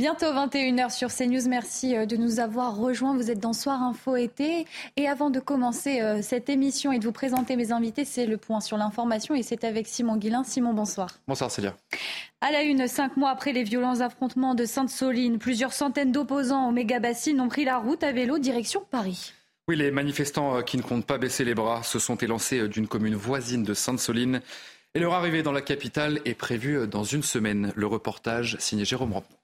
Bientôt 21h sur CNews. Merci euh, de nous avoir rejoints. Vous êtes dans Soir Info été. Et avant de commencer euh, cette émission et de vous présenter mes invités, c'est le point sur l'information et c'est avec Simon Guillain. Simon, bonsoir. Bonsoir Célia. À la une, cinq mois après les violents affrontements de Sainte-Soline, plusieurs centaines d'opposants au méga-bassine ont pris la route à vélo direction Paris. Oui, les manifestants euh, qui ne comptent pas baisser les bras se sont élancés d'une commune voisine de Sainte-Soline. Et leur arrivée dans la capitale est prévue dans une semaine. Le reportage signé Jérôme Rampon.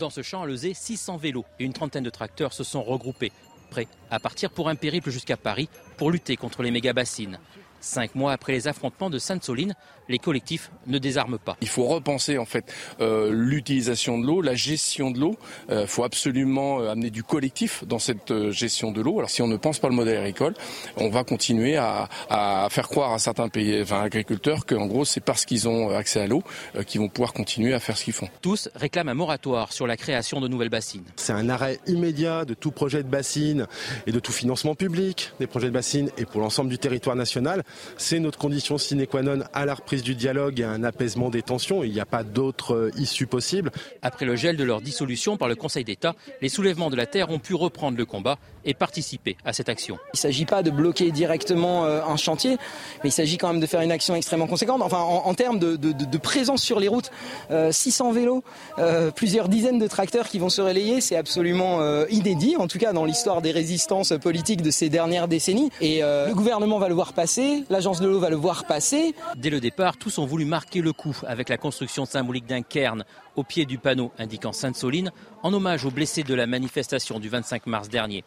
Dans ce champ à 600 vélos et une trentaine de tracteurs se sont regroupés, prêts à partir pour un périple jusqu'à Paris pour lutter contre les méga-bassines. Cinq mois après les affrontements de Sainte-Soline, les collectifs ne désarment pas. Il faut repenser en fait euh, l'utilisation de l'eau, la gestion de l'eau. Il euh, faut absolument euh, amener du collectif dans cette euh, gestion de l'eau. Alors si on ne pense pas le modèle agricole, on va continuer à, à faire croire à certains pays, enfin, agriculteurs qu'en gros c'est parce qu'ils ont accès à l'eau euh, qu'ils vont pouvoir continuer à faire ce qu'ils font. Tous réclament un moratoire sur la création de nouvelles bassines. C'est un arrêt immédiat de tout projet de bassine et de tout financement public des projets de bassine et pour l'ensemble du territoire national. C'est notre condition sine qua non à la reprise du dialogue et à un apaisement des tensions. Il n'y a pas d'autre euh, issue possible. Après le gel de leur dissolution par le Conseil d'État, les soulèvements de la Terre ont pu reprendre le combat et participer à cette action. Il ne s'agit pas de bloquer directement euh, un chantier, mais il s'agit quand même de faire une action extrêmement conséquente. Enfin, en, en termes de, de, de, présence sur les routes, euh, 600 vélos, euh, plusieurs dizaines de tracteurs qui vont se relayer, c'est absolument euh, inédit, en tout cas dans l'histoire des résistances politiques de ces dernières décennies. Et euh, le gouvernement va le voir passer, l'agence de l'eau va le voir passer. Dès le départ, tous ont voulu marquer le coup avec la construction symbolique d'un cairn au pied du panneau indiquant Sainte-Soline, en hommage aux blessés de la manifestation du 25 mars dernier.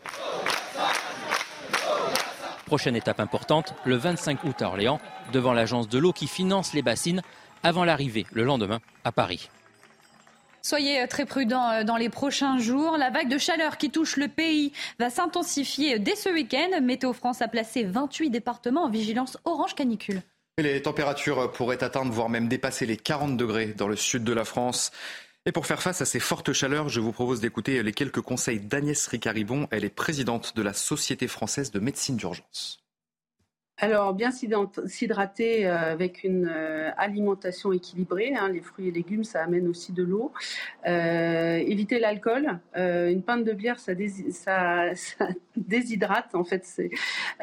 Prochaine étape importante, le 25 août à Orléans, devant l'agence de l'eau qui finance les bassines, avant l'arrivée le lendemain à Paris. Soyez très prudents dans les prochains jours. La vague de chaleur qui touche le pays va s'intensifier dès ce week-end. Météo France a placé 28 départements en vigilance orange canicule. Les températures pourraient atteindre, voire même dépasser les 40 degrés dans le sud de la France. Et pour faire face à ces fortes chaleurs, je vous propose d'écouter les quelques conseils d'Agnès Ricaribon. Elle est présidente de la Société française de médecine d'urgence. Alors, bien s'hydrater avec une alimentation équilibrée. Hein, les fruits et légumes, ça amène aussi de l'eau. Euh, éviter l'alcool. Euh, une pinte de bière, ça, dés ça, ça déshydrate. En fait, c'est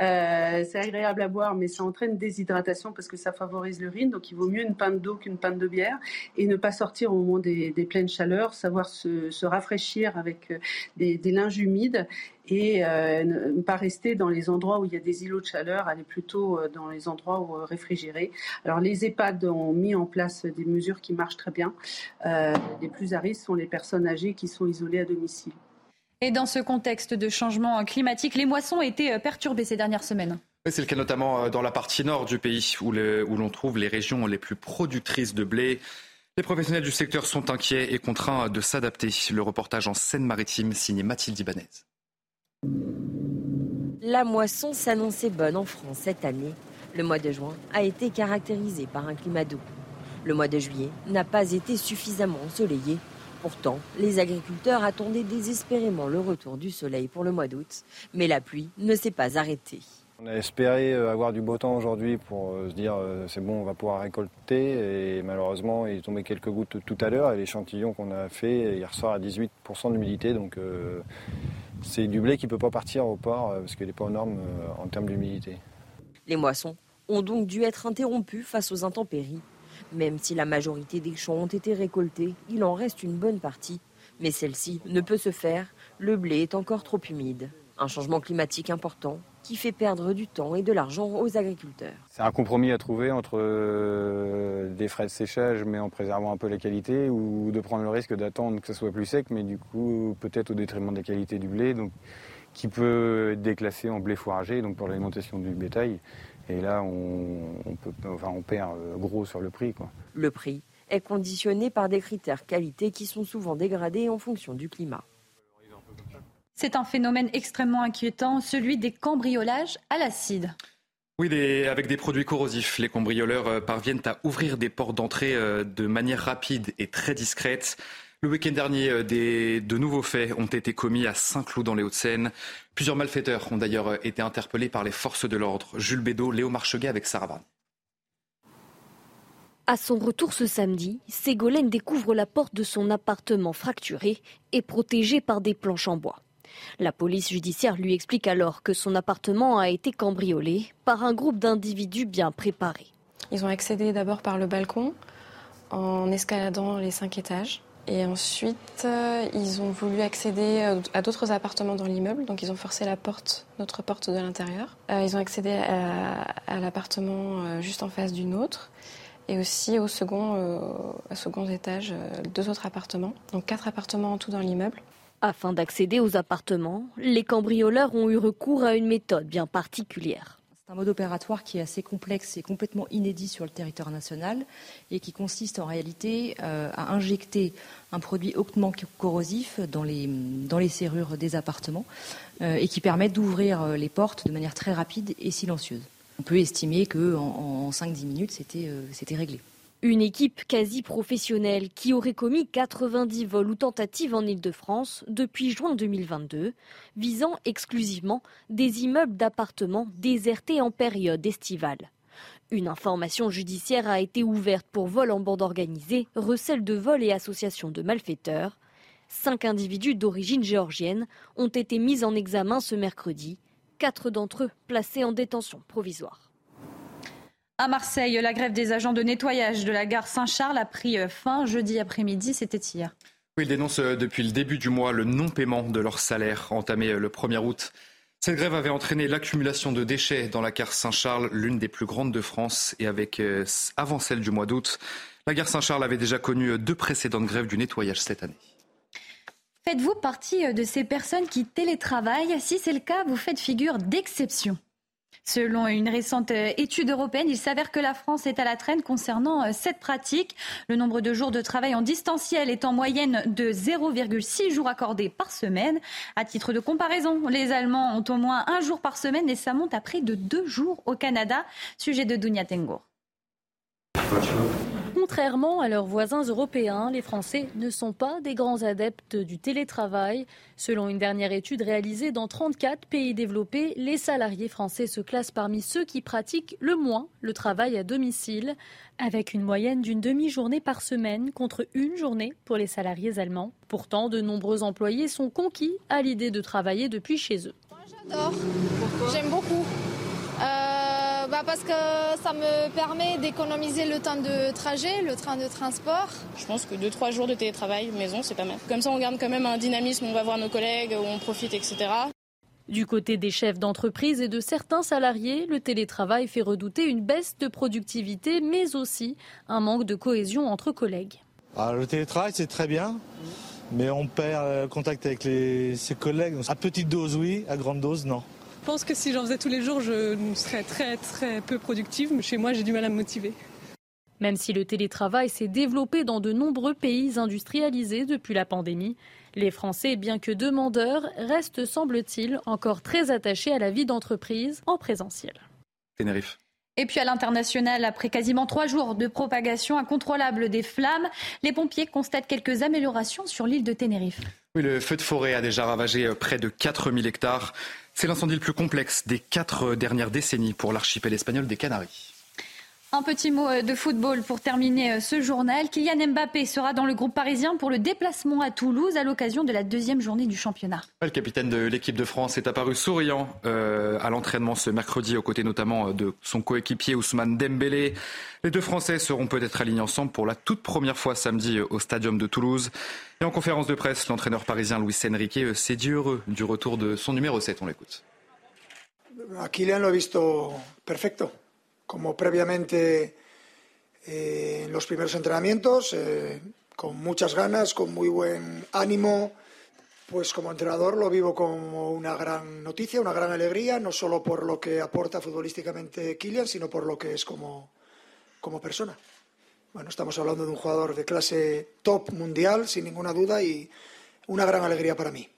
euh, agréable à boire, mais ça entraîne déshydratation parce que ça favorise l'urine. Donc, il vaut mieux une pinte d'eau qu'une pinte de bière. Et ne pas sortir au moment des, pleines chaleurs. Savoir se, rafraîchir avec des linges humides et euh, ne pas rester dans les endroits où il y a des îlots de chaleur, aller plutôt dans les endroits où, euh, réfrigérés. Alors les EHPAD ont mis en place des mesures qui marchent très bien. Euh, les plus à risque sont les personnes âgées qui sont isolées à domicile. Et dans ce contexte de changement climatique, les moissons ont été perturbées ces dernières semaines. C'est le cas notamment dans la partie nord du pays où l'on trouve les régions les plus productrices de blé. Les professionnels du secteur sont inquiets et contraints de s'adapter. Le reportage en Seine-Maritime signé Mathilde Ibanez. La moisson s'annonçait bonne en France cette année. Le mois de juin a été caractérisé par un climat doux. Le mois de juillet n'a pas été suffisamment ensoleillé. Pourtant, les agriculteurs attendaient désespérément le retour du soleil pour le mois d'août. Mais la pluie ne s'est pas arrêtée. On a espéré avoir du beau temps aujourd'hui pour se dire c'est bon, on va pouvoir récolter. Et malheureusement, il est tombé quelques gouttes tout à l'heure. Et l'échantillon qu'on a fait, il ressort à 18% d'humidité. Donc euh, c'est du blé qui ne peut pas partir au port parce qu'il n'est pas aux normes en termes d'humidité. Les moissons ont donc dû être interrompues face aux intempéries. Même si la majorité des champs ont été récoltés, il en reste une bonne partie. Mais celle-ci ne peut se faire, le blé est encore trop humide. Un changement climatique important qui fait perdre du temps et de l'argent aux agriculteurs. C'est un compromis à trouver entre des frais de séchage mais en préservant un peu la qualité ou de prendre le risque d'attendre que ça soit plus sec mais du coup peut-être au détriment des qualités du blé donc, qui peut être déclassé en blé fourragé donc pour l'alimentation du bétail Et là, on, peut, enfin, on perd gros sur le prix. Quoi. Le prix est conditionné par des critères qualité qui sont souvent dégradés en fonction du climat. C'est un phénomène extrêmement inquiétant, celui des cambriolages à l'acide. Oui, avec des produits corrosifs, les cambrioleurs euh, parviennent à ouvrir des portes d'entrée euh, de manière rapide et très discrète. Le week-end dernier, euh, de nouveaux faits ont été commis à Saint-Cloud dans les Hauts-de-Seine. Plusieurs malfaiteurs ont d'ailleurs été interpellés par les forces de l'ordre. Jules Bédot, Léo Marcheguet avec Sarah À son retour ce samedi, Ségolène découvre la porte de son appartement fracturée et protégée par des planches en bois. La police judiciaire lui explique alors que son appartement a été cambriolé par un groupe d'individus bien préparés. Ils ont accédé d'abord par le balcon en escaladant les cinq étages. Et ensuite, euh, ils ont voulu accéder euh, à d'autres appartements dans l'immeuble. Donc, ils ont forcé la porte, notre porte de l'intérieur. Euh, ils ont accédé à, l'appartement juste en face du nôtre. Et aussi au second, au second étage, deux autres appartements. Donc, quatre appartements en tout dans l'immeuble. Afin d'accéder aux appartements, les cambrioleurs ont eu recours à une méthode bien particulière. C'est un mode opératoire qui est assez complexe et complètement inédit sur le territoire national et qui consiste en réalité euh, à injecter un produit hautement corrosif dans les, serrures des appartements euh, et qui permet d'ouvrir euh, les portes de manière très rapide et silencieuse. On peut estimer qu'en en, 5-10 minutes, c'était réglé. Une équipe quasi professionnelle qui aurait commis 90 vols ou tentatives en Ile-de-France depuis juin 2022, visant exclusivement des immeubles d'appartements désertés en période estivale. Une information judiciaire a été ouverte pour vol en bande organisée, recel de vol et association de malfaiteurs. Cinq individus d'origine géorgienne ont été mis en examen ce mercredi, quatre d'entre eux placés en détention provisoire. À Marseille, la grève des agents de nettoyage de la gare Saint-Charles a pris euh, fin jeudi après-midi, c'était hier. Oui, ils dénoncent euh, depuis le début du mois le non-paiement de leur salaire entamé euh, le 1er août. Cette grève avait entraîné l'accumulation de déchets dans la gare Saint-Charles, l'une des plus grandes de France, et avec avant celle du mois d'août. La gare Saint-Charles avait déjà connu deux précédentes grèves du nettoyage cette année. Faites-vous partie de ces personnes qui télétravaillent? Si c'est le cas, vous faites figure d'exception. Selon une récente euh, étude européenne, il s'avère que la France est à la traîne concernant euh, cette pratique. Le nombre de jours de travail en distanciel est en moyenne de 0,6 jours accordés par semaine. À titre de comparaison, les Allemands ont au moins un jour par semaine et ça monte à près de deux jours au Canada. Sujet de Dunia Tengour. Contrairement à leurs voisins européens, les Français ne sont pas des grands adeptes du télétravail. Selon une dernière étude réalisée dans 34 pays développés, les salariés français se classent parmi ceux qui pratiquent le moins le travail à domicile, avec une moyenne d'une demi-journée par semaine contre une journée pour les salariés allemands. Pourtant, de nombreux employés sont conquis à l'idée de travailler depuis chez eux. J'adore. J'aime beaucoup. Bah, parce que ça me permet d'économiser le temps de trajet, le train de transport. Je pense que 2-3 jours de télétravail maison, c'est pas mal. Comme ça, on garde quand même un dynamisme, on va voir nos collègues, on profite, etc. Du côté des chefs d'entreprise et de certains salariés, le télétravail fait redouter une baisse de productivité, mais aussi un manque de cohésion entre collègues. Ah, le télétravail, c'est très bien, mais on perd euh, contact avec ses collègues. À petite dose, oui, à grande dose, non. Je pense que si j'en faisais tous les jours, je serais très très peu productive. Mais chez moi, j'ai du mal à me motiver. Même si le télétravail s'est développé dans de nombreux pays industrialisés depuis la pandémie, les Français, bien que demandeurs, restent, semble-t-il, encore très attachés à la vie d'entreprise en présentiel. Ténérife. Et puis à l'international, après quasiment trois jours de propagation incontrôlable des flammes, les pompiers constatent quelques améliorations sur l'île de Tenerife. Oui, le feu de forêt a déjà ravagé euh, près de 4000 hectares. C'est l'incendie le plus complexe des quatre dernières décennies pour l'archipel espagnol des Canaries. Un petit mot euh, de football pour terminer euh, ce journal. Kylian Mbappé sera dans le groupe parisien pour le déplacement à Toulouse à l'occasion de la deuxième journée du championnat. Le capitaine de l'équipe de France est apparu souriant euh, à l'entraînement ce mercredi aux côtés notamment de son coéquipier Ousmane Dembélé. Les deux Français seront peut-être alignés ensemble pour la toute première fois samedi au stadium de Toulouse. Et en conférence de presse, l'entraîneur parisien Luis Enrique s'est dit heureux du retour de son numéro 7. On l'écoute. Kylian lo he visto perfecto. Como previamente eh, en los primeros entrenamientos, eh, con muchas ganas, con muy buen ánimo, Pues como entrenador lo vivo como una gran noticia, una gran alegría, no solo por lo que aporta futbolísticamente Kylian, sino por lo que es como, como persona. Bueno, estamos hablando de un jugador de clase top mundial, sin ninguna duda, y una gran alegría para mí.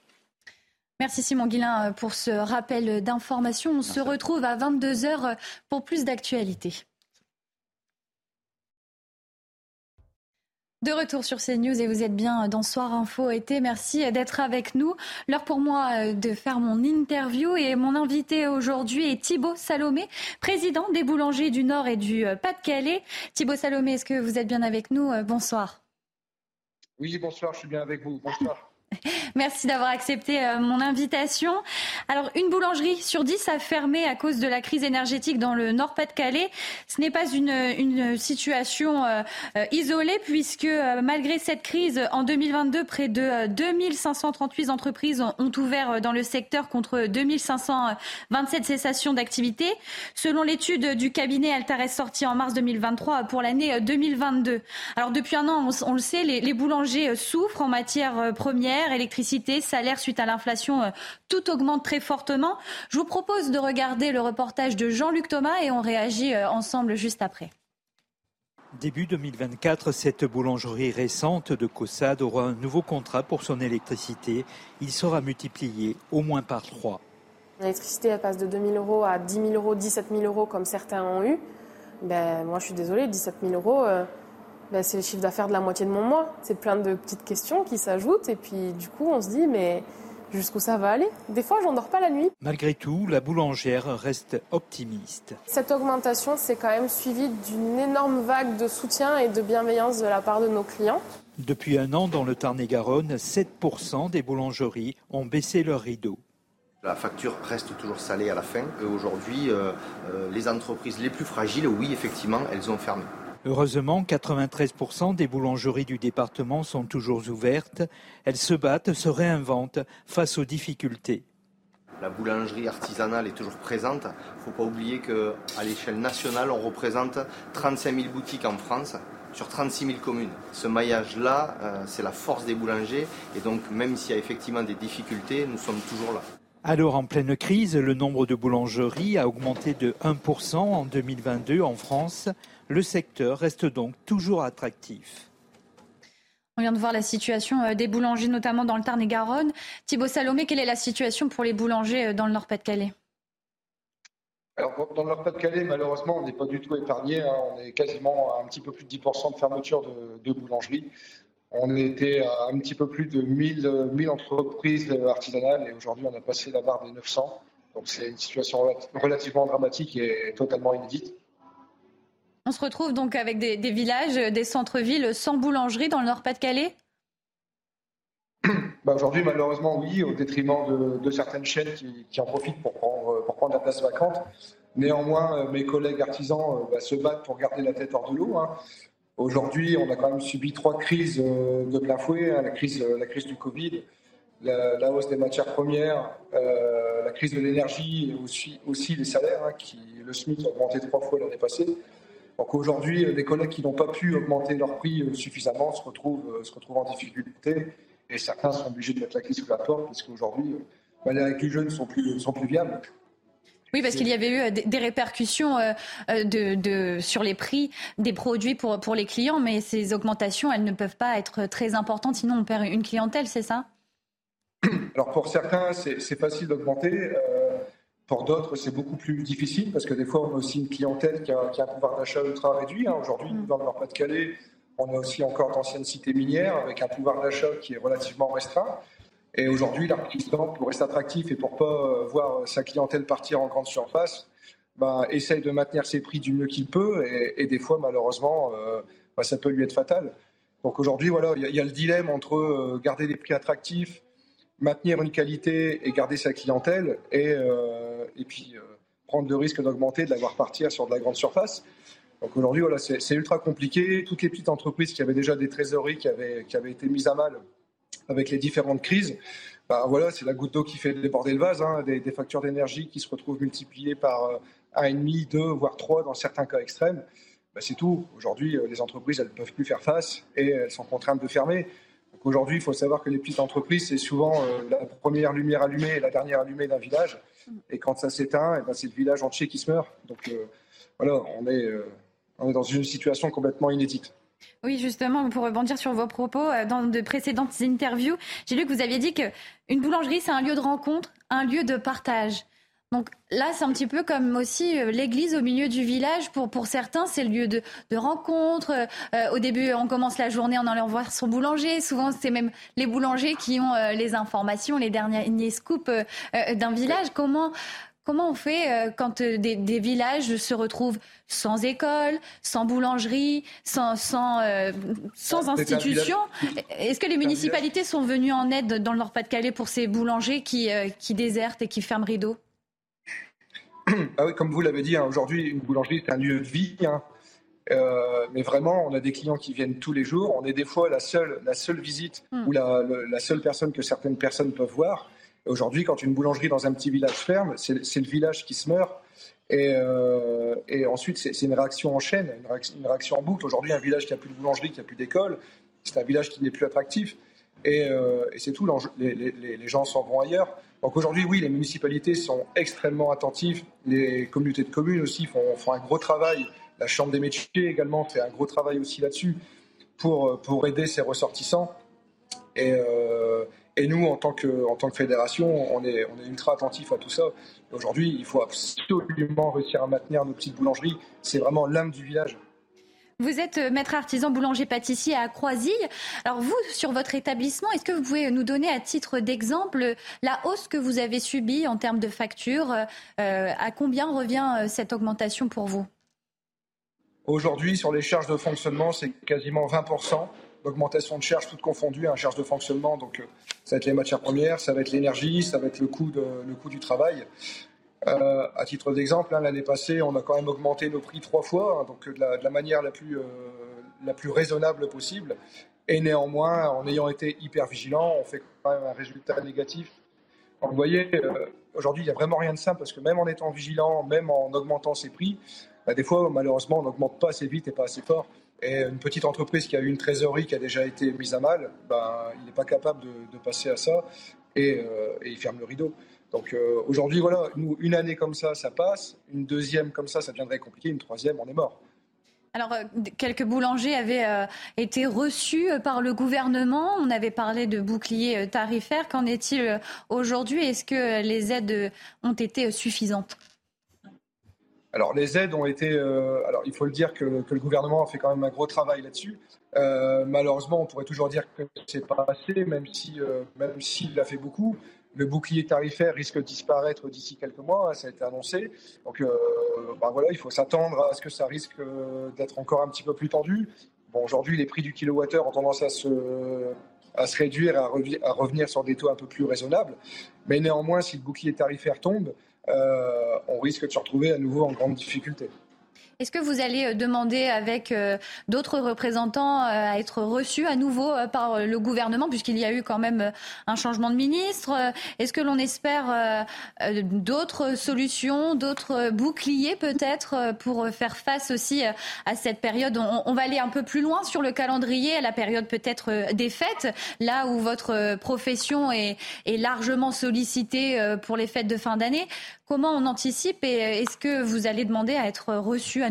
Merci Simon Guillain pour ce rappel d'informations. On se retrouve à 22h pour plus d'actualités. De retour sur CNews et vous êtes bien dans Soir Info été. Merci d'être avec nous. L'heure pour moi euh, de faire mon interview et mon invité aujourd'hui est Thibaut Salomé, président des boulangers du Nord et du euh, Pas-de-Calais. Thibaut Salomé, est-ce que vous êtes bien avec nous euh, Bonsoir. Oui, bonsoir, je suis bien avec vous. Bonsoir. Merci d'avoir accepté euh, mon invitation. Alors, une boulangerie sur dix a fermé à cause de la crise énergétique dans le Nord-Pas-de-Calais. Ce n'est pas une, situation euh, euh, isolée puisque malgré cette crise, en 2022, près de 2538 entreprises ont, ouvert dans le secteur contre 2527 cessations d'activité. Selon l'étude du cabinet Altares sortie en mars 2023 pour l'année 2022. Alors, depuis un an, on, on le sait, les, les boulangers souffrent en matière première électricité, salaire suite à l'inflation, euh, tout augmente très fortement. Je vous propose de regarder le reportage de Jean-Luc Thomas et on réagit euh, ensemble juste après. Début 2024, cette boulangerie récente de Cossade aura un nouveau contrat pour son électricité. Il sera multiplié au moins par trois. L'électricité, elle passe de 2 000 euros à 10 000 euros, 17 000 euros comme certains ont eu. Ben, moi, je suis désolée, 17 000 euros, euh, ben, c'est le chiffre d'affaires de la moitié de mon mois. C'est plein de petites questions qui s'ajoutent et puis du coup on se dit mais jusqu'où ça va aller? Des fois j'en dors pas la nuit. Malgré tout, la boulangère reste optimiste. Cette augmentation c'est quand même suivi d'une énorme vague de soutien et de bienveillance de la part de nos clients. Depuis un an, dans le Tarn-et-Garonne, 7% des boulangeries ont baissé leurs rideaux. La facture reste toujours salée à la fin. Et aujourd'hui, euh, euh, les entreprises les plus fragiles, oui, effectivement, elles ont fermé. Heureusement, 93% des boulangeries du département sont toujours ouvertes. Elles se battent, se réinventent face aux difficultés. La boulangerie artisanale est toujours présente. Il ne faut pas oublier qu'à l'échelle nationale, on représente 35 000 boutiques en France sur 36 000 communes. Ce maillage-là, euh, c'est la force des boulangers. Et donc, même s'il y a effectivement des difficultés, nous sommes toujours là. Alors en pleine crise, le nombre de boulangeries a augmenté de 1% en 2022 en France. Le secteur reste donc toujours attractif. On vient de voir la situation euh, des boulangers, notamment dans le Tarn-et-Garonne. Thibaut Salomé, quelle est la situation pour les boulangers euh, dans le Nord-Pas-de-Calais? Alors, dans le Nord-Pas-de-Calais, malheureusement, on n'est pas du tout épargné. Hein. On est quasiment à un petit peu plus de 10% de fermeture de, de boulangeries. On était à un petit peu plus de 1000, 1000 entreprises artisanales et aujourd'hui, on a passé la barre des 900. Donc, c'est une situation relativement dramatique et totalement inédite. On se retrouve donc avec des, villages, des centres-villes sans boulangerie dans le Nord-Pas-de-Calais? Bah Aujourd'hui, malheureusement, oui, au détriment de, certaines chaînes qui, en profitent pour prendre, pour prendre la place vacante. Néanmoins, mes collègues artisans bah, se battent pour garder la tête hors de l'eau. Hein. Aujourd'hui, on a quand même subi trois crises de plein fouet hein. la, crise, la crise du Covid, la, hausse des matières premières, euh, la crise de l'énergie et aussi, aussi les salaires, hein, qui, le SMIC a augmenté trois fois l'année passée. Donc aujourd'hui, les collègues qui n'ont pas pu augmenter leur prix suffisamment se retrouvent, se retrouvent en difficulté et certains sont obligés de mettre la clé sous la porte parce qu'aujourd'hui, bah, les réculs jeunes sont plus, sont plus viables. Oui, parce qu'il y avait eu des répercussions de, de, sur les prix des produits pour, pour les clients, mais ces augmentations, elles ne peuvent pas être très importantes, sinon on perd une clientèle, c'est ça? Alors pour certains, c'est facile d'augmenter. Euh, pour d'autres, c'est beaucoup plus difficile parce que des fois, on a aussi une clientèle qui a, qui a un pouvoir d'achat ultra réduit. Hein. Aujourd'hui, mmh. dans le Nord-Pas-de-Calais, on a aussi encore d'anciennes cités minières avec un pouvoir d'achat qui est relativement restreint. Et aujourd'hui, l'artisan, pour rester attractif et pour pas voir sa clientèle partir en grande surface, bah, essaye de maintenir ses prix du mieux qu'il peut. Et, et, des fois, malheureusement, euh, bah, ça peut lui être fatal. Donc aujourd'hui, voilà, il y, y, a le dilemme entre euh, garder des prix attractifs, maintenir une qualité et garder sa clientèle, et, euh, et puis prendre le risque d'augmenter, de la voir partir sur de la grande surface. Donc aujourd'hui, voilà, c'est ultra compliqué. Toutes les petites entreprises qui avaient déjà des trésoreries qui avaient, qui avaient été mises à mal avec les différentes crises, bah voilà, c'est la goutte d'eau qui fait déborder le vase, hein, des, factures d'énergie qui se retrouvent multipliées par euh, 1,5, 2, voire 3 dans certains cas extrêmes. Bah c'est tout. Aujourd'hui, les entreprises, elles ne peuvent plus faire face et elles sont contraintes de fermer. Aujourd'hui, il faut savoir que les petites entreprises, c'est souvent la première lumière allumée et la dernière allumée d'un village. Et quand ça s'éteint, eh ben, c'est le village entier qui se meurt. Donc voilà, on est, on est dans une situation complètement inédite. Oui, justement, pour rebondir sur vos propos, dans de précédentes interviews, j'ai lu que vous aviez dit qu'une boulangerie, c'est un lieu de rencontre, un lieu de partage. Donc là, c'est un petit peu comme aussi euh, l'église au milieu du village. Pour, pour certains, c'est le lieu de, rencontre. Euh, au début, on commence la journée en allant voir son boulanger. Souvent, c'est même les boulangers qui ont euh, les informations, les derniers scoops d'un village. Comment, Comment on fait quand des, villages se retrouvent sans école, sans boulangerie, sans, sans, sans institution? Est-ce que les municipalités sont venues en aide dans le Nord-Pas-de-Calais pour ces boulangers qui, qui désertent et qui ferment rideau ah oui, comme vous l'avez dit, hein, aujourd'hui, une boulangerie, c'est un lieu de vie. Hein. Euh, mais vraiment, on a des clients qui viennent tous les jours. On est des fois la seule, la seule visite hmm. ou la, la, seule personne que certaines personnes peuvent voir. Aujourd'hui, quand une boulangerie dans un petit village ferme, c'est le village qui se meurt. Et, euh, et ensuite, c'est une réaction en chaîne, une réaction, en boucle. Aujourd'hui, un village qui n'a plus de boulangerie, qui n'a plus d'école, c'est un village qui n'est plus attractif. Et, euh, et c'est tout. Les, les, les gens s'en vont ailleurs. Donc aujourd'hui, oui, les municipalités sont extrêmement attentives. Les communautés de communes aussi font, un gros travail. La Chambre des métiers également fait un gros travail aussi là-dessus pour, pour aider ses ressortissants. Et, euh, et, nous, en tant que, en tant que fédération, on est, on est ultra attentifs à tout ça. Aujourd'hui, il faut absolument réussir à maintenir nos petites boulangeries. C'est vraiment l'âme du village. Vous êtes euh, maître artisan boulanger-pâtissier à Croisille. Alors vous, sur votre établissement, est-ce que vous pouvez nous donner à titre d'exemple la hausse que vous avez subie en termes de facture euh, À combien revient euh, cette augmentation pour vous? Aujourd'hui, sur les charges de fonctionnement, c'est quasiment 20% d'augmentation de charges toutes confondues, hein, charge de fonctionnement. Donc, ça va être les matières premières, ça va être l'énergie, ça va être le coût du travail. Euh, à titre d'exemple, hein, l'année passée, on a quand même augmenté nos prix trois fois, hein, donc de la, manière la plus, euh, la plus raisonnable possible. Et néanmoins, en ayant été hyper vigilant, on fait quand même un résultat négatif. vous voyez, euh, aujourd'hui, il n'y a vraiment rien de simple parce que même en étant vigilant, même en augmentant ses prix, bah, des fois, malheureusement, on n'augmente pas assez vite et pas assez fort. Et une petite entreprise qui a eu une trésorerie qui a déjà été mise à mal, bah, il n'est pas capable de, passer à ça et il ferme le rideau. Donc euh, aujourd'hui, voilà, une année comme ça, ça passe. Une deuxième comme ça, ça deviendrait compliqué. Une troisième, on est mort. Alors, euh, quelques boulangers avaient euh, été reçus par le gouvernement. On avait parlé de bouclier tarifaire. Qu'en est-il aujourd'hui? Est-ce que les aides ont été suffisantes? Alors les aides ont été, alors il faut le dire que, le gouvernement a fait quand même un gros travail là-dessus. malheureusement, on pourrait toujours dire que c'est pas assez, même si même s'il a fait beaucoup. Le bouclier tarifaire risque de disparaître d'ici quelques mois, hein, ça a été annoncé. Donc euh, bah voilà, il faut s'attendre à ce que ça risque euh, d'être encore un petit peu plus tendu. Bon, aujourd'hui, les prix du kilowattheure ont tendance à se, réduire, à, à, revenir sur des taux un peu plus raisonnables. Mais néanmoins, si le bouclier tarifaire tombe, euh, on risque de se retrouver à nouveau en grande difficulté. Est-ce que vous allez euh, demander avec euh, d'autres représentants euh, à être reçus à nouveau par le gouvernement, puisqu'il y a eu quand même un changement de ministre Est-ce que l'on espère d'autres solutions, d'autres boucliers peut-être pour faire face aussi à cette période? On, va aller un peu plus loin sur le calendrier, à la période peut-être des fêtes, là où votre profession est, est largement sollicitée pour les fêtes de fin d'année. Comment on anticipe et est-ce que vous allez demander à être reçu à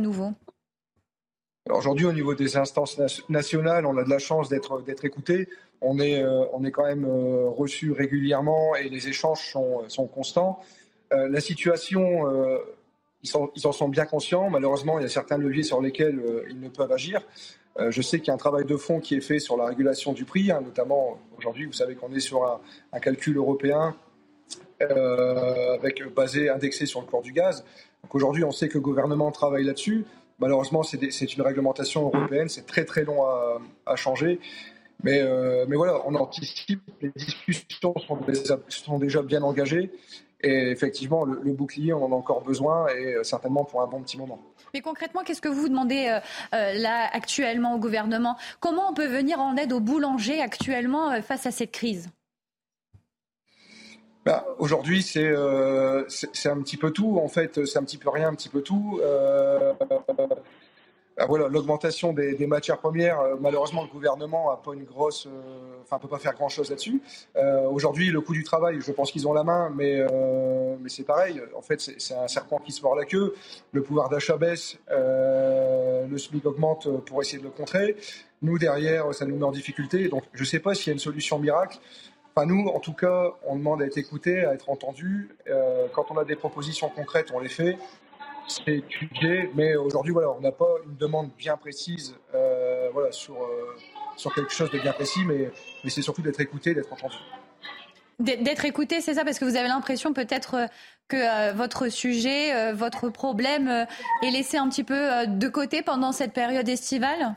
Aujourd'hui, au niveau des instances nationales, on a de la chance d'être écouté. On est, euh, on est quand même euh, reçu régulièrement et les échanges sont, constants. Euh, la situation, ils, sont, ils, en sont bien conscients. Malheureusement, il y a certains leviers sur lesquels ils ne peuvent agir. je sais qu'il y a un travail de fond qui est fait sur la régulation du prix, hein, notamment aujourd'hui, vous savez qu'on est sur un, calcul européen euh, basé, indexé sur le cours du gaz. Aujourd'hui, on sait que le gouvernement travaille là-dessus. Malheureusement, c'est une réglementation européenne, c'est très très long à, changer. Mais, euh, mais voilà, on anticipe, les discussions sont déjà, bien engagées. Et effectivement, le, bouclier, on en a encore besoin et euh, certainement pour un bon petit moment. Mais concrètement, qu'est-ce que vous demandez là actuellement au gouvernement? Comment on peut venir en aide aux boulangers actuellement face à cette crise? Bah, Aujourd'hui, euh, c'est c'est un petit peu tout. En fait, c'est un petit peu rien, un petit peu tout. Euh, ah, voilà, l'augmentation des, matières premières, euh, malheureusement, le gouvernement a pas une grosse, euh, enfin, peut pas faire grand chose là-dessus. Euh, aujourd'hui, le coût du travail, je pense qu'ils ont la main, mais, mais c'est pareil. En fait, c'est un serpent qui se mord la queue. Le pouvoir d'achat baisse, le SMIC augmente pour essayer de le contrer. Nous, derrière, ça nous met en difficulté. Donc, je ne sais pas s'il y a une solution miracle. Enfin, nous, en tout cas, on demande à être écouté, à être entendu. quand on a des propositions concrètes, on les fait. C'est étudié, mais aujourd'hui, on n'a pas une demande bien précise euh, voilà, sur, euh, sur quelque chose de bien précis, mais, mais c'est surtout d'être écouté, d'être entendu. D'être écouté, c'est ça, parce que vous avez l'impression peut-être euh, que votre sujet, votre problème est laissé un petit peu de côté pendant cette période estivale?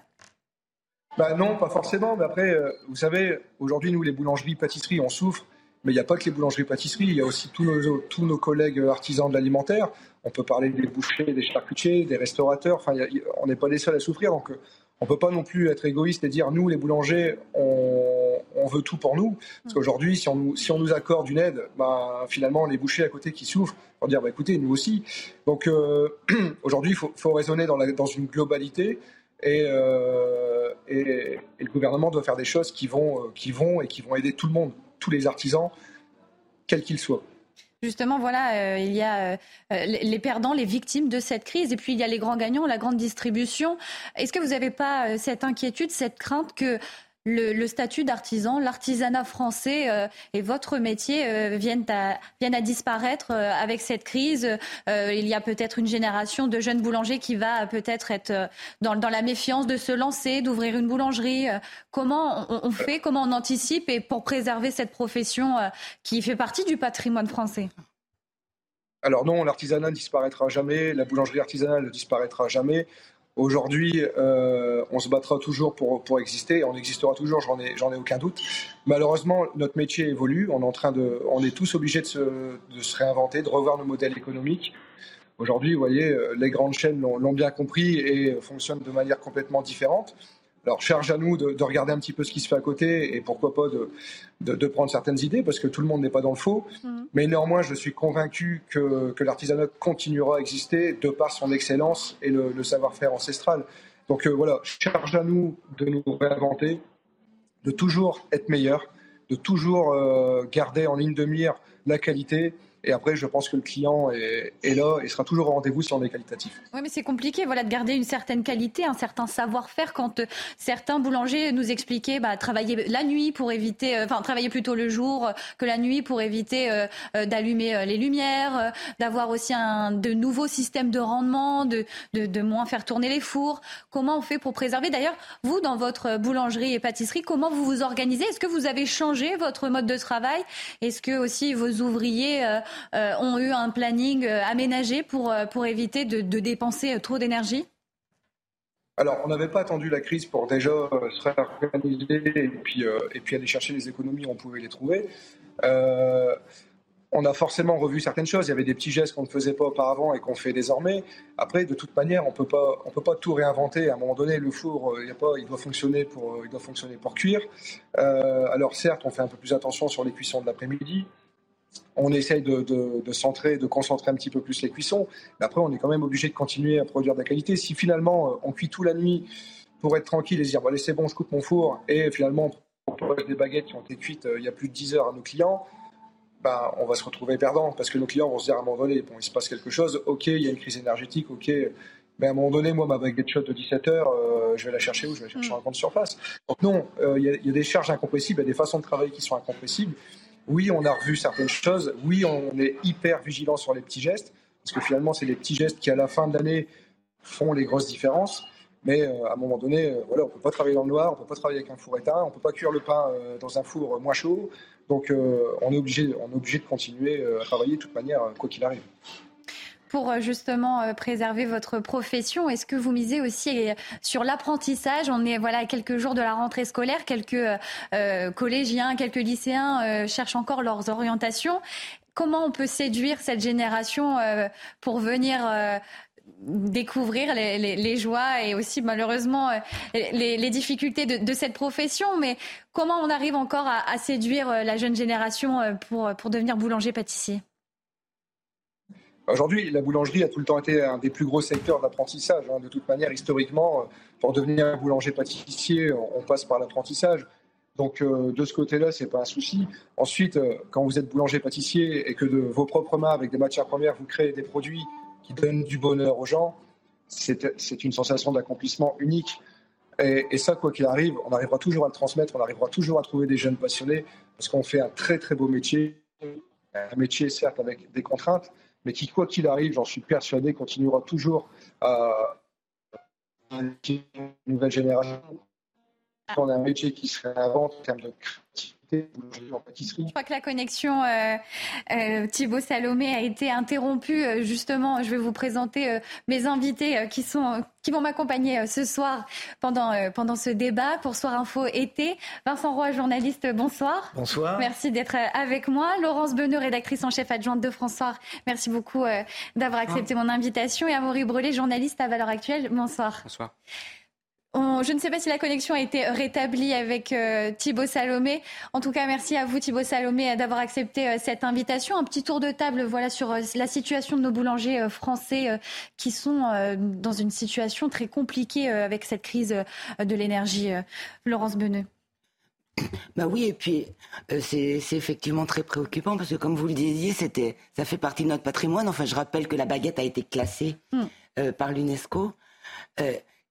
Bah non, pas forcément. Mais après, vous savez, aujourd'hui, nous, les boulangeries, pâtisseries, on souffre. Mais il n'y a pas que les boulangeries-pâtisseries, il y a aussi tous nos, tous nos collègues artisans de l'alimentaire. On peut parler des bouchers, des charcutiers, des restaurateurs. Enfin, on n'est pas les seuls à souffrir. Donc, euh, on ne peut pas non plus être égoïste et dire nous, les boulangers, on, veut tout pour nous. Parce qu'aujourd'hui, si on, nous, si on nous accorde une aide, bah, finalement, les bouchers à côté qui souffrent vont dire bah, écoutez, nous aussi. Donc, euh, aujourd'hui, il faut, raisonner dans, la, dans une globalité. Euh, et, le gouvernement doit faire des choses qui vont, qui vont et qui vont aider tout le monde, tous les artisans, quels qu'ils soient. Justement, voilà, euh, il y a euh, les perdants, les victimes de cette crise, et puis il y a les grands gagnants, la grande distribution. Est-ce que vous n'avez pas euh, cette inquiétude, cette crainte que le, statut d'artisan, l'artisanat français euh, et votre métier euh, viennent, à, disparaître euh, avec cette crise. il y a peut-être une génération de jeunes boulangers qui va peut-être être, dans, la méfiance de se lancer, d'ouvrir une boulangerie. comment on, fait, comment on anticipe et pour préserver cette profession qui fait partie du patrimoine français? Alors non, l'artisanat ne disparaîtra jamais, la boulangerie artisanale ne disparaîtra jamais. Aujourd'hui, euh, on se battra toujours pour, pour exister, on existera toujours, j'en ai, j'en ai aucun doute. Malheureusement, notre métier évolue, on est, en train de, on est tous obligés de se, de se réinventer, de revoir nos modèles économiques. Aujourd'hui, vous voyez, euh, les grandes chaînes l'ont bien compris et fonctionnent de manière complètement différente. Alors, charge à nous de, regarder un petit peu ce qui se fait à côté et pourquoi pas de, prendre certaines idées parce que tout le monde n'est pas dans le faux. Mmh. Mais néanmoins, je suis convaincu que, l'artisanat continuera à exister de par son excellence et le, savoir-faire ancestral. Donc euh, voilà, charge à nous de nous réinventer, de toujours être meilleur, de toujours euh, garder en ligne de mire la qualité et après, je pense que le client est, là et sera toujours au rendez-vous si on est qualitatif. Oui, mais c'est compliqué voilà, de garder une certaine qualité, un certain savoir-faire quand euh, certains boulangers nous expliquaient bah, travailler la nuit pour éviter, euh, enfin travailler plutôt le jour que la nuit pour éviter euh, d'allumer les lumières, d'avoir aussi un, de nouveaux systèmes de rendement, de, de, moins faire tourner les fours. Comment on fait pour préserver? D'ailleurs, vous, dans votre boulangerie et pâtisserie, comment vous vous organisez? Est-ce que vous avez changé votre mode de travail? Est-ce que aussi vos ouvriers euh, ont eu un planning euh, aménagé pour, euh, pour éviter de, dépenser trop d'énergie alors, on n'avait pas attendu la crise pour déjà se réorganiser et puis, et puis aller chercher les économies on pouvait les trouver. on a forcément revu certaines choses. Il y avait des petits gestes qu'on ne faisait pas auparavant et qu'on fait désormais. Après, de toute manière, on peut pas, on peut pas tout réinventer. À un moment donné, le four, il, y a pas, il doit fonctionner pour, il doit fonctionner pour cuire. alors certes, on fait un peu plus attention sur les cuissons de l'après-midi on essaye de, centrer, de concentrer un petit peu plus les cuissons. Mais après, on est quand même obligé de continuer à produire de la qualité. Si finalement, euh, on cuit tout la nuit pour être tranquille et se dire, bon, allez, c'est bon, je coupe mon four, et finalement, on propose des baguettes qui ont été cuites euh, il y a plus de 10 heures à nos clients, ben, on va se retrouver perdant parce que nos clients vont se dire à un moment donné, bon, il se passe quelque chose, ok, il y a une crise énergétique, ok, mais à un moment donné, moi, ma baguette shot de 17 heures, euh, je vais la chercher où Je vais la chercher en grande surface. Donc non, il y, y, a des charges incompressibles, il y a des façons de travailler qui sont incompressibles. Oui, on a revu certaines choses. Oui, on est hyper vigilant sur les petits gestes, parce que finalement, c'est les petits gestes qui, à la fin de l'année, font les grosses différences. Mais euh, à un moment donné, euh, on ne peut pas travailler dans le noir, on ne peut pas travailler avec un four éteint, on ne peut pas cuire le pain euh, dans un four moins chaud. Donc, on, est obligé, on est obligé de continuer à travailler de toute manière, quoi qu'il arrive pour euh, justement euh, préserver votre profession Est-ce que vous misez aussi euh, sur l'apprentissage? On est voilà à quelques jours de la rentrée scolaire, quelques collégiens, quelques lycéens cherchent encore leurs orientations. Comment on peut séduire cette génération pour venir découvrir les, joies et aussi malheureusement les, difficultés de, cette profession? Mais comment on arrive encore à, à séduire la jeune génération pour, pour devenir boulanger-pâtissier? Aujourd'hui, la boulangerie a tout le temps été un des plus gros secteurs d'apprentissage. Hein. De toute manière, historiquement, pour devenir boulanger-pâtissier, on passe par l'apprentissage. Donc euh, de ce côté-là, c'est pas un souci. Ensuite, euh, quand vous êtes boulanger-pâtissier et que de vos propres mains, avec des matières premières, vous créez des produits qui donnent du bonheur aux gens, c'est une sensation d'accomplissement unique. Et, ça, quoi qu'il arrive, on arrivera toujours à le transmettre, on arrivera toujours à trouver des jeunes passionnés, parce qu'on fait un très très beau métier, un métier certes avec des contraintes, mais qui, quoi qu'il arrive, j'en suis persuadé, continuera toujours à une nouvelle génération. On a un métier qui se réinvente en termes de créativité en pâtisserie. Je crois que la connexion euh, euh, Thibaut Salomé a été interrompue. Euh, justement, je vais vous présenter mes invités qui, sont, qui vont m'accompagner ce soir pendant, pendant ce débat pour Soir Info été. Vincent Roy, journaliste, bonsoir. Bonsoir. Merci d'être avec moi. Laurence Beneux, rédactrice en chef adjointe de François. Merci beaucoup d'avoir accepté mon invitation. Et Amaury Brelet, journaliste à Valeurs Actuelles. Bonsoir. Bonsoir je ne sais pas si la connexion a été rétablie avec euh, Thibaut Salomé. En tout cas, merci à vous, Thibaut Salomé, d'avoir accepté euh, cette invitation. Un petit tour de table voilà, sur euh, la situation de nos boulangers français qui sont dans une situation très compliquée avec cette crise de l'énergie. Laurence Beneux. Bah oui, et puis c'est effectivement très préoccupant parce que comme vous le disiez, c'était ça fait partie de notre patrimoine. Enfin, je rappelle que la baguette a été classée hmm. par l'UNESCO.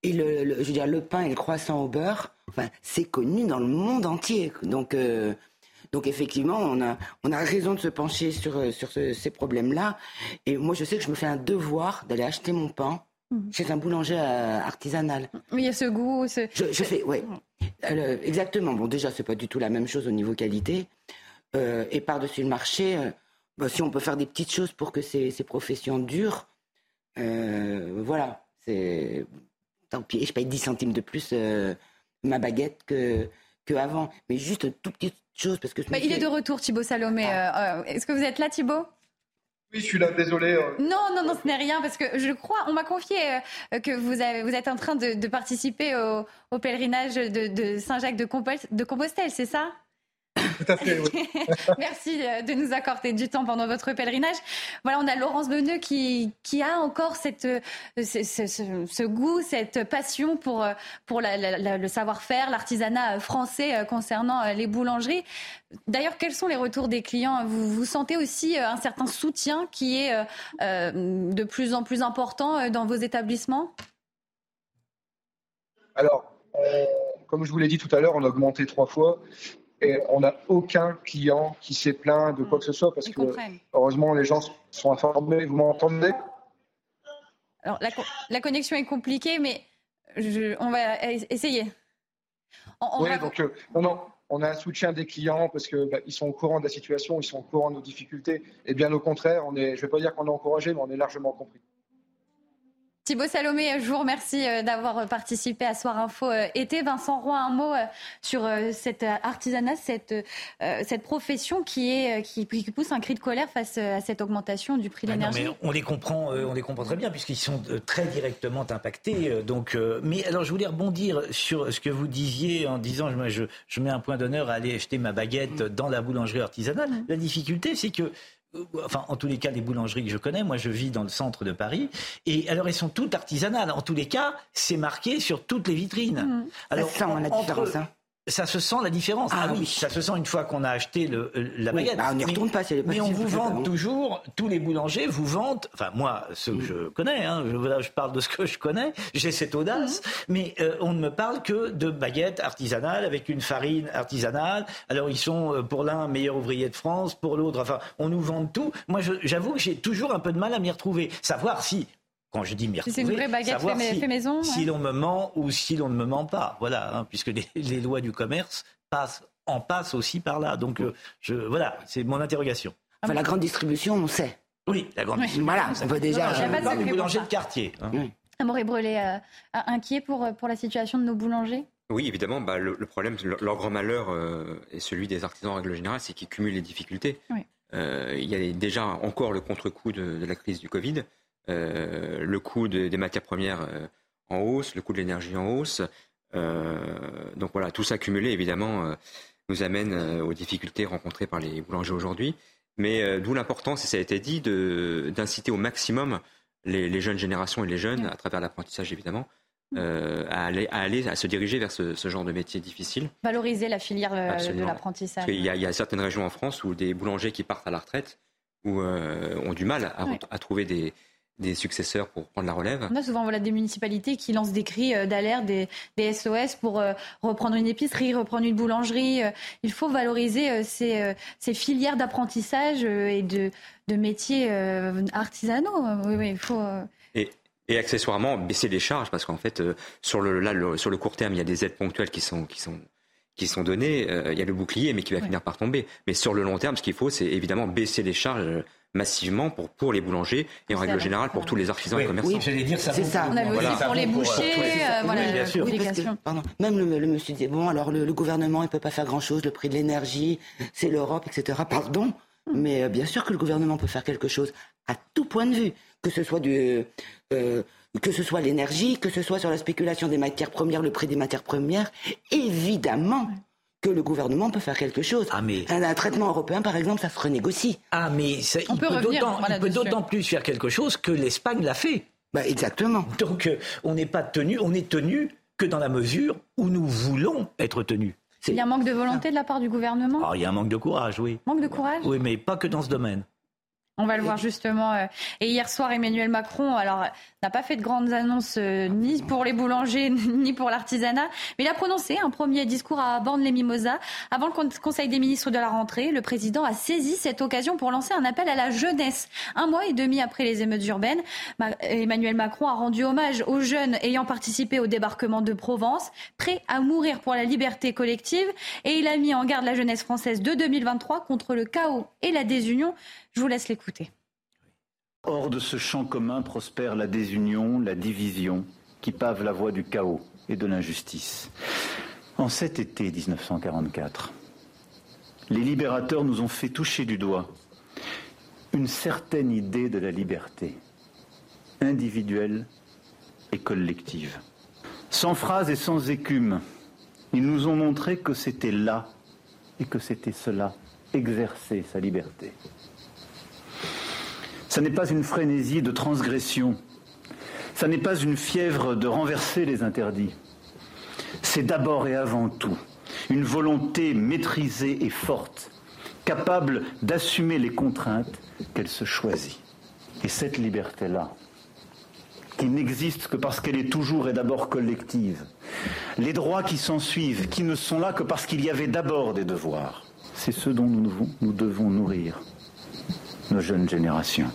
Et le, je veux dire, le pain et le croissant au beurre, enfin, c'est connu dans le monde entier. Donc, euh, donc effectivement, on a, on a raison de se pencher sur, euh, sur ces problèmes-là. Et moi, je sais que je me fais un devoir d'aller acheter mon pain mhm. chez un boulanger euh, artisanal. Mais il y a ce goût. Ce... Je, fais, oui. exactement. Bon, déjà, c'est pas du tout la même chose au niveau qualité. et par-dessus le marché, bah, si on peut faire des petites choses pour que ces, ces professions durent, voilà. C'est tant pis, je paye 10 centimes de plus euh, ma baguette que, que avant. Mais juste une toute petite chose parce que... il est de retour, Thibaut Salomé. Ah. Euh, euh, est-ce que vous êtes là, Thibaut? Oui, je suis là, désolé. Non, non, non, ce n'est rien, parce que je crois, on m'a confié que vous, avez, vous êtes en train de, participer au, pèlerinage de, de Saint-Jacques de, de Compostelle, c'est ça? tout à fait, oui. Merci euh, de nous accorder du temps pendant votre pèlerinage. Voilà, on a Laurence Beneux qui, qui a encore cette, euh, ce, goût, cette passion pour, euh, le savoir-faire, l'artisanat français concernant les boulangeries. D'ailleurs, quels sont les retours des clients? Vous, vous sentez aussi un certain soutien qui est de plus en plus important dans vos établissements? Alors, comme je vous l'ai dit tout à l'heure, on a augmenté trois fois. Et on n'a aucun client qui s'est plaint de quoi que ce soit parce que heureusement les gens sont informés. Vous m'entendez? Alors la, connexion est compliquée, mais on va essayer. oui, donc euh, non, non, on a un soutien des clients parce qu'ils bah, sont au courant de la situation, ils sont au courant de nos difficultés. Et bien au contraire, on est, je ne vais pas dire qu'on est encouragé, mais on est largement compris. Thibaut Salomé, je vous remercie euh, d'avoir participé à Soir Info euh, été. Vincent Roy, un mot euh, sur cet artisanat, cette, cette profession qui, est, qui, pousse un cri de colère face à cette augmentation du prix de bah l'énergie. On les comprend, on les comprend très bien puisqu'ils sont très directement impactés. Donc, mais alors, je voulais rebondir sur ce que vous disiez en disant, je, je mets un point d'honneur à aller acheter ma baguette dans la boulangerie artisanale. Mm. La difficulté, c'est que enfin en tous les cas les boulangeries que je connais, moi je vis dans le centre de Paris, et alors elles sont toutes artisanales. En tous les cas, c'est marqué sur toutes les vitrines. Mmh. Alors, ça sent la différence. Hein ça se sent la différence. Ah, ah oui, ça se sent une fois qu'on a acheté le, euh, la baguette. Bah, on n'y retourne pas. mais on vous vend toujours, tous les boulangers vous vendent, enfin moi, ceux que je connais, hein, je, je, parle de ce que je connais, j'ai cette audace, mhm. mais euh, on ne me parle que de baguettes artisanales avec une farine artisanale. Alors ils sont euh, pour l'un meilleur ouvrier de France, pour l'autre, enfin on nous vend tout. Moi j'avoue que j'ai toujours un peu de mal à m'y retrouver. Savoir si quand je dis m'y c'est une vraie baguette fait, si, maison. Si l'on me ment ou si l'on ne me ment pas, voilà, hein, puisque les, lois du commerce passent, en passent aussi par là. Donc euh, je, voilà, c'est mon interrogation. Enfin, la grande distribution, on sait. Oui, la grande distribution. Voilà, on peut déjà. Non, pas de boulanger de quartier. Hein. Oui. Amaury Brelet, euh, inquiet pour, pour la situation de nos boulangers? Oui, évidemment, bah, le, problème, leur grand malheur euh, est celui des artisans en règle générale, c'est qu'ils cumulent les difficultés. il y a déjà encore le contre-coup de, de, la crise du Covid. Euh, le coût des matières premières euh, en hausse, le coût de l'énergie en hausse. Euh, donc voilà, tout ça cumulé, évidemment, nous amène aux difficultés rencontrées par les boulangers aujourd'hui. Mais d'où l'importance, et ça a été dit, d'inciter au maximum les, jeunes générations et les jeunes, à travers l'apprentissage évidemment, euh, à, aller, à, aller, à se diriger vers ce, genre de métier difficile. Valoriser la filière de l'apprentissage. Il, il, y a certaines régions en France où des boulangers qui partent à la retraite euh, ont du mal à, trouver des, des successeurs pour prendre la relève. On a souvent voilà, des municipalités qui lancent des cris d'alerte, des, des, SOS pour reprendre une épicerie, reprendre une boulangerie. Il faut valoriser ces, ces filières d'apprentissage et de, de métiers artisanaux. Oui, oui, il faut. Et accessoirement, baisser les charges, parce qu'en fait, euh, sur, le, là, sur le court terme, il y a des aides ponctuelles qui sont, qui sont, qui sont données. Euh, il y a le bouclier, mais qui va finir par tomber. Mais sur le long terme, ce qu'il faut, c'est évidemment baisser les charges euh, massivement pour, pour les boulangers et en règle générale pour tous les artisans et commerçants. Oui, j'allais dire ça. C'est ça. On avait aussi pour les bouchers, voilà, bien sûr. Même le, monsieur dit bon, alors le, gouvernement il peut pas faire grand chose, le prix de l'énergie, c'est l'Europe, etc. Pardon, mais bien sûr que le gouvernement peut faire quelque chose à tout point de vue que ce soit du, euh, que ce soit l'énergie, que ce soit sur la spéculation des matières premières, le prix des matières premières, évidemment que le gouvernement peut faire quelque chose. Ah mais... un, traitement européen, par exemple, ça se renégocie. Ah mais il peut d'autant plus faire quelque chose que l'Espagne l'a fait. Bah, exactement. Donc euh, on n'est pas tenu, on est tenu que dans la mesure où nous voulons être tenus. Il y a un manque de volonté de la part du gouvernement? Ah, Il y a un manque de courage, oui. Manque de courage? Oui, mais pas que dans ce domaine. On va le voir justement. Euh, et hier soir, Emmanuel Macron, alors n'a pas fait de grandes annonces euh, ni pour les boulangers ni pour l'artisanat, mais il a prononcé un premier discours à Borne-les-Mimosas avant le Conseil des ministres de la rentrée. Le président a saisi cette occasion pour lancer un appel à la jeunesse. Un mois et demi après les émeutes urbaines, Emmanuel Macron a rendu hommage aux jeunes ayant participé au débarquement de Provence, prêts à mourir pour la liberté collective, et il a mis en garde la jeunesse française de 2023 contre le chaos et la désunion. Je vous laisse l'écouter. Hors de ce champ commun prospère la désunion, la division, qui pave la voie du chaos et de l'injustice. En cet été 1944, les libérateurs nous ont fait toucher du doigt une certaine idée de la liberté, individuelle et collective. Sans phrase et sans écume, ils nous ont montré que c'était là et que c'était cela, exercer sa liberté. Ce n'est pas une frénésie de transgression. Ce n'est pas une fièvre de renverser les interdits. C'est d'abord et avant tout une volonté maîtrisée et forte, capable d'assumer les contraintes qu'elle se choisit. Et cette liberté-là, qui n'existe que parce qu'elle est toujours et d'abord collective, les droits qui s'en suivent, qui ne sont là que parce qu'il y avait d'abord des devoirs, c'est ce dont nous devons nourrir nos jeunes générations.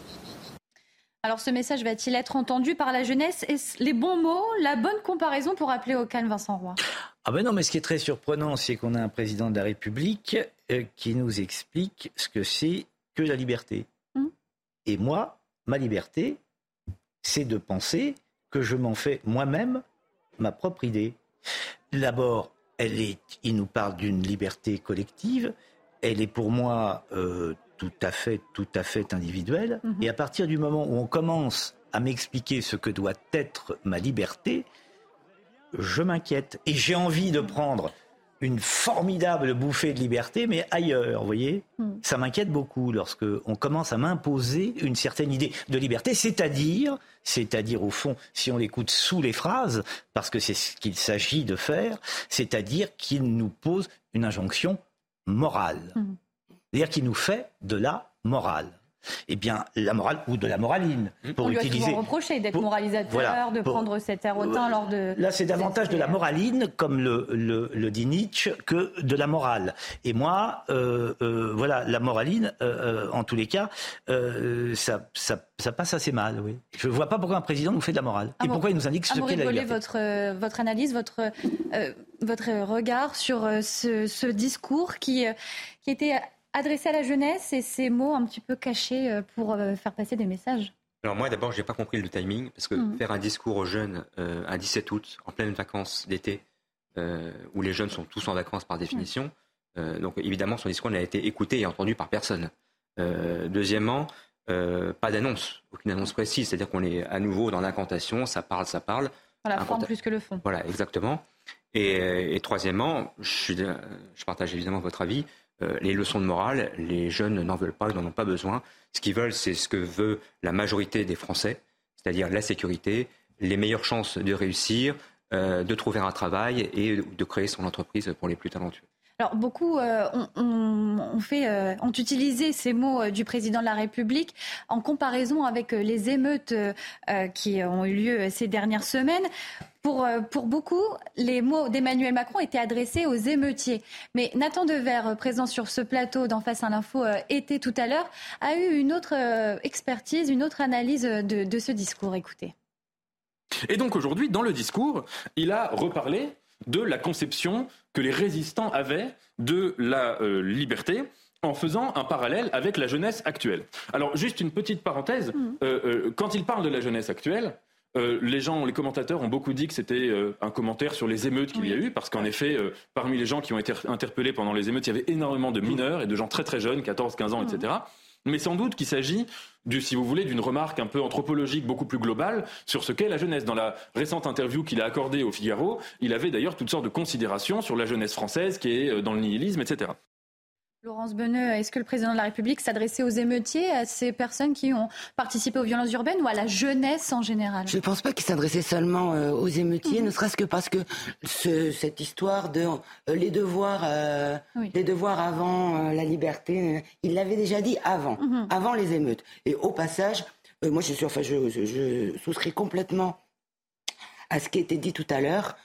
Alors ce message va-t-il être entendu par la jeunesse? Est-ce les bons mots, la bonne comparaison pour appeler au calme Vincent Roy? Ah ben non, mais ce qui est très surprenant, c'est qu'on a un président de la République euh, qui nous explique ce que c'est que la liberté. Hum. Et moi, ma liberté, c'est de penser que je m'en fais moi-même ma propre idée. D'abord, elle est, il nous parle d'une liberté collective. Elle est pour moi euh, tout à fait, tout à fait individuel. Mhm. Et à partir du moment où on commence à m'expliquer ce que doit être ma liberté, je m'inquiète. Et j'ai envie de prendre une formidable bouffée de liberté, mais ailleurs, vous voyez mhm. Ça m'inquiète beaucoup lorsque on commence à m'imposer une certaine idée de liberté, c'est-à-dire, c'est-à-dire au fond, si on l'écoute sous les phrases, parce que c'est ce qu'il s'agit de faire, c'est-à-dire qu'il nous pose une injonction morale. Mhm. C'est-à-dire qu'il nous fait de la morale. Eh bien, la morale ou de la moraline, pour On lui utiliser. A reproché d'être moralisateur, de prendre cet air hautain lors de. Là, c'est davantage de la moraline, comme le, le, dit Nietzsche, que de la morale. Et moi, euh, euh, voilà, la moraline, euh, en tous les cas, ça, ça, passe assez mal. Oui. Je ne vois pas pourquoi un président nous fait de la morale ah et pourquoi il nous indique ce qu'est la liberté. votre votre analyse, votre votre regard sur ce, ce discours qui qui était adressé à la jeunesse et ces mots un petit peu cachés euh, pour euh, faire passer des messages alors moi d'abord j'ai pas compris le timing parce que mmh. faire un discours aux jeunes euh, à 17 août en pleine vacances d'été où les jeunes sont tous en vacances par définition donc évidemment son discours n'a été écouté et entendu par personne. deuxièmement pas d'annonce aucune annonce précise c'est-à-dire qu'on est à nouveau dans l'incantation ça parle ça parle. Voilà, forme plus que le fond. Voilà exactement Et, troisièmement, je, je, partage évidemment votre avis, les leçons de morale, les jeunes n'en veulent pas, ils n'en ont pas besoin. Ce qu'ils veulent, c'est ce que veut la majorité des Français, c'est-à-dire la sécurité, les meilleures chances de réussir, de trouver un travail et de créer son entreprise pour les plus talentueux. Alors beaucoup euh, euh, ont utilisé ces mots euh, du président de la République en comparaison avec les émeutes qui ont eu lieu ces dernières semaines. Pour, pour beaucoup, les mots d'Emmanuel Macron étaient adressés aux émeutiers. Mais Nathan Dever, présent sur ce plateau d'en face à l'info était tout à l'heure, a eu une autre expertise, une autre analyse de, de ce discours. Écoutez. Et donc aujourd'hui, dans le discours, il a reparlé de la conception que les résistants avaient de la euh, liberté en faisant un parallèle avec la jeunesse actuelle. Alors juste une petite parenthèse, mmh. euh, euh, quand il parle de la jeunesse actuelle, les gens, les commentateurs ont beaucoup dit que c'était un commentaire sur les émeutes qu'il y a eu, parce qu'en effet, parmi les gens qui ont été interpellés pendant les émeutes, il y avait énormément de mineurs et de gens très très jeunes, 14, 15 ans, etc mais sans doute qu'il s'agit du, si vous voulez, d'une remarque un peu anthropologique beaucoup plus globale sur ce qu'est la jeunesse. Dans la récente interview qu'il a accordée au Figaro, il avait d'ailleurs toutes sortes de considérations sur la jeunesse française qui est euh, dans le nihilisme, etc. Laurence Beneux, est-ce que le président de la République s'adressait aux émeutiers, à ces personnes qui ont participé aux violences urbaines ou à la jeunesse en général? Je ne pense pas qu'il s'adressait seulement euh, aux émeutiers, mhm. ne serait-ce que parce que cette histoire de euh, les devoirs, euh, les devoirs avant la liberté, il l'avait déjà dit avant, mhm. avant les émeutes. Et au passage, moi je suis, enfin, je, souscris complètement à ce qui a été dit tout à l'heure.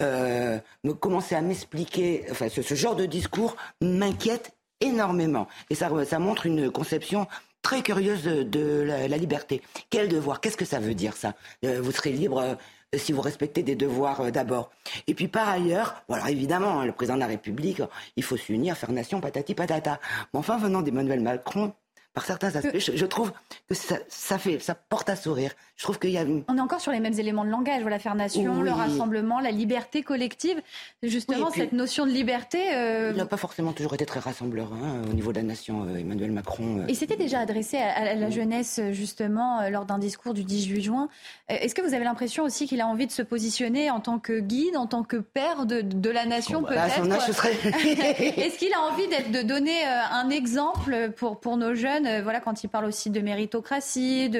me commencer à m'expliquer, enfin, ce, genre de discours m'inquiète énormément. Et ça, ça montre une conception très curieuse de, la, liberté. Quel devoir? Qu'est-ce que ça veut dire ça? Euh, Vous serez libre euh, si vous respectez des devoirs euh, d'abord. Et puis par ailleurs, voilà, évidemment, hein, le président de la République, il faut s'unir, faire nation, patati patata. Mais enfin, venant d'Emmanuel Macron, par certains aspects, je, trouve que ça, fait, ça porte à sourire. Je trouve qu'il y a On est encore sur les mêmes éléments de langage, voilà, faire nation, le rassemblement, la liberté collective. Justement, cette notion de liberté. Euh, il n'a pas forcément toujours été très rassembleur hein, au niveau de la nation, euh, Emmanuel Macron. Euh. Et c'était déjà adressé à, la jeunesse, justement, lors d'un discours du 18 juin. Est-ce que vous avez l'impression aussi qu'il a envie de se positionner en tant que guide, en tant que père de, la nation, bah, peut-être. Est-ce qu'il a envie de donner un exemple pour, pour nos jeunes? Euh, voilà, quand il parle aussi de méritocratie,